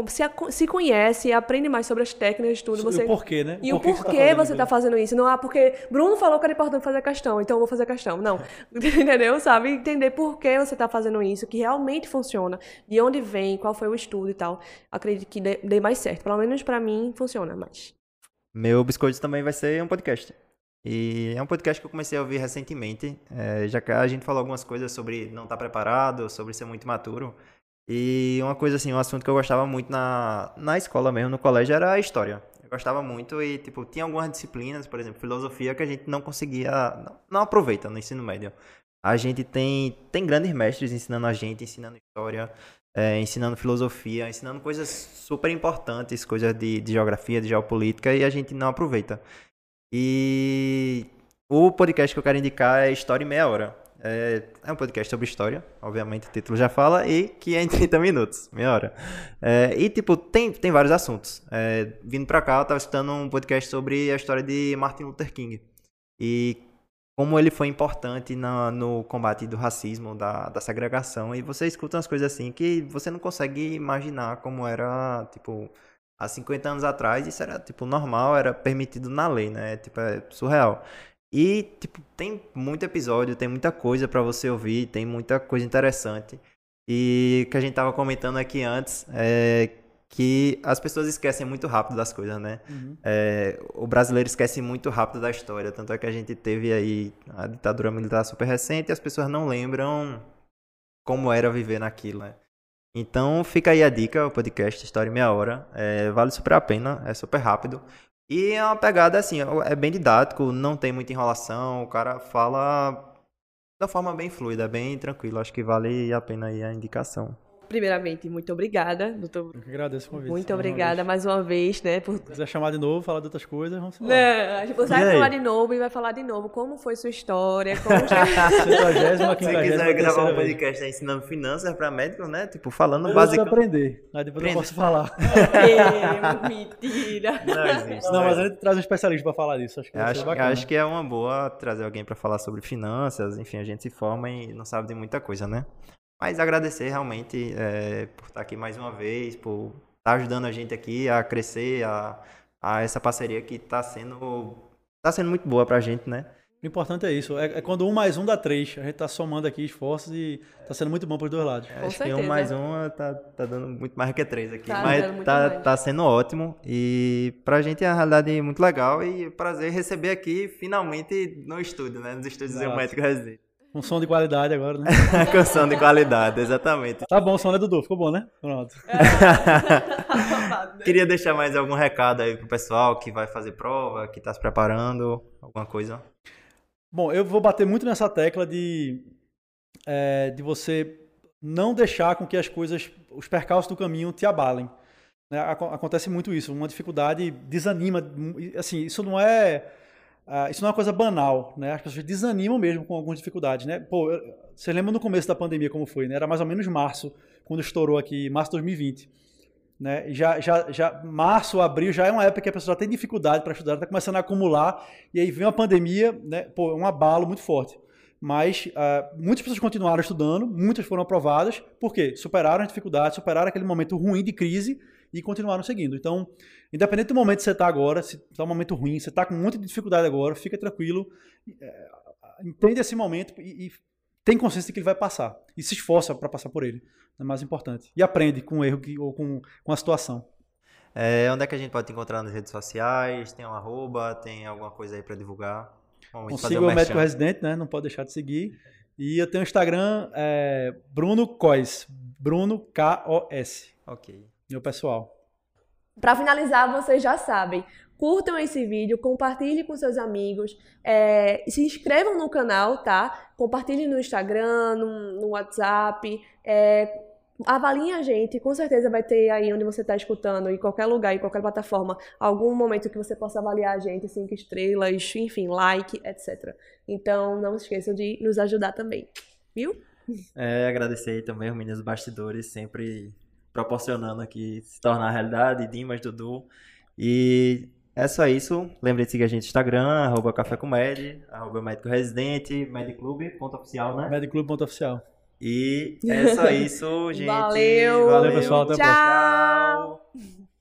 se, se conhece, aprende mais sobre as técnicas de tudo. Você... E o porquê, né? E o porquê, porquê você está fazendo, isso. Não, ah, porque Bruno falou que era importante fazer questão, então eu vou fazer questão. Não. [LAUGHS] Entendeu? Sabe? Entender por que você está fazendo isso, que realmente funciona, de onde vem, qual foi o estudo e tal. Acredito que dê, dê mais certo. Pelo menos para mim, funciona mais. Meu biscoito também vai ser um podcast. E é um podcast que eu comecei a ouvir recentemente. É, já que a gente falou algumas coisas sobre não estar tá preparado, sobre ser muito maturo. E uma coisa assim, um assunto que eu gostava muito na, na escola mesmo, no colégio, era a história. Eu gostava muito e, tipo, tinha algumas disciplinas, por exemplo, filosofia, que a gente não conseguia, não, não aproveita no ensino médio. A gente tem, tem grandes mestres ensinando a gente, ensinando história, é, ensinando filosofia, ensinando coisas super importantes, coisas de, de geografia, de geopolítica, e a gente não aproveita. E o podcast que eu quero indicar é História em Meia Hora. É, é um podcast sobre história, obviamente o título já fala, e que é em 30 minutos, meia hora. É, e, tipo, tem, tem vários assuntos. É, vindo pra cá, eu tava escutando um podcast sobre a história de Martin Luther King. E como ele foi importante na, no combate do racismo, da, da segregação. E você escuta umas coisas assim que você não consegue imaginar como era, tipo, há 50 anos atrás. Isso era, tipo, normal, era permitido na lei, né? Tipo, é surreal. E, tipo, tem muito episódio, tem muita coisa para você ouvir, tem muita coisa interessante. E que a gente tava comentando aqui antes, é que as pessoas esquecem muito rápido das coisas, né? Uhum. É, o brasileiro esquece muito rápido da história, tanto é que a gente teve aí a ditadura militar super recente e as pessoas não lembram como era viver naquilo, né? Então fica aí a dica, o podcast História em Meia Hora, é, vale super a pena, é super rápido. E é uma pegada assim, é bem didático, não tem muita enrolação, o cara fala da forma bem fluida, bem tranquilo, acho que vale a pena aí a indicação primeiramente, muito obrigada, doutor. Eu que agradeço o convite. Muito obrigada mais uma vez, né? Por... Se quiser chamar de novo, falar de outras coisas, vamos falar. Não, a gente vai falar de novo e vai falar de novo como foi sua história, como... [LAUGHS] Se quiser gravar um podcast ensinando finanças para médicos, né? Tipo, falando básico. aprender, aí depois eu posso falar. É, [LAUGHS] mentira. Não existe. Não, mas a gente traz um especialista para falar disso. Acho que, acho, acho que é uma boa trazer alguém para falar sobre finanças, enfim, a gente se forma e não sabe de muita coisa, né? Mas agradecer realmente é, por estar aqui mais uma vez, por estar ajudando a gente aqui a crescer, a, a essa parceria que está sendo, tá sendo muito boa para a gente, né? O importante é isso, é, é, quando um mais um dá três. A gente está somando aqui esforços e está sendo muito bom para os dois lados. Com acho certeza. que um mais um tá, tá dando muito mais que três aqui. Tá mas tá, tá sendo ótimo. E para a gente é uma realidade muito legal e prazer receber aqui finalmente no estúdio, né? Nos estúdios do Médico Residente. Um som de qualidade agora, né? [LAUGHS] Com som de qualidade, exatamente. Tá bom o som, né, Dudu? Ficou bom, né? Pronto. [LAUGHS] Queria deixar mais algum recado aí pro pessoal que vai fazer prova, que tá se preparando, alguma coisa? Bom, eu vou bater muito nessa tecla de, é, de você não deixar com que as coisas, os percalços do caminho te abalem. Né? Acontece muito isso. Uma dificuldade desanima. Assim, isso não é Uh, isso não é uma coisa banal, né? As pessoas desanimam mesmo com algumas dificuldades, né? Pô, você lembra no começo da pandemia como foi, né? Era mais ou menos março, quando estourou aqui, março de 2020. Né? Já, já, já, março, abril já é uma época que a pessoa já tem dificuldade para estudar, está começando a acumular, e aí vem uma pandemia, né? Pô, é um abalo muito forte. Mas uh, muitas pessoas continuaram estudando, muitas foram aprovadas, por quê? Superaram a dificuldade, superaram aquele momento ruim de crise e continuaram seguindo. Então, independente do momento que você está agora, se está um momento ruim, você está com muita dificuldade agora, fica tranquilo, é, entende esse momento e, e, tem consciência de que ele vai passar. E se esforça para passar por ele. É mais importante. E aprende com o erro que, ou com, com a situação. É, onde é que a gente pode te encontrar nas redes sociais? Tem um arroba? Tem alguma coisa aí para divulgar? Consiga o médico residente, né? Não pode deixar de seguir. E eu tenho o Instagram, é, Bruno Cois. Bruno K-O-S. Ok. Meu pessoal. Para finalizar, vocês já sabem, curtam esse vídeo, compartilhem com seus amigos, é, se inscrevam no canal, tá? Compartilhem no Instagram, no, no WhatsApp, é, avaliem a gente, com certeza vai ter aí onde você está escutando, em qualquer lugar, em qualquer plataforma, algum momento que você possa avaliar a gente, cinco estrelas, enfim, like, etc. Então, não esqueçam de nos ajudar também, viu? É, agradecer também os meninos bastidores, sempre proporcionando aqui se tornar realidade, Dimas, Dudu. E é só isso. Lembre de seguir a gente no Instagram, arroba Café com Med, arroba Médico Residente, Mediclube, ponto oficial, né? Mediclube, ponto oficial. E é só isso, [LAUGHS] gente. Valeu. Valeu, pessoal. Até Tchau.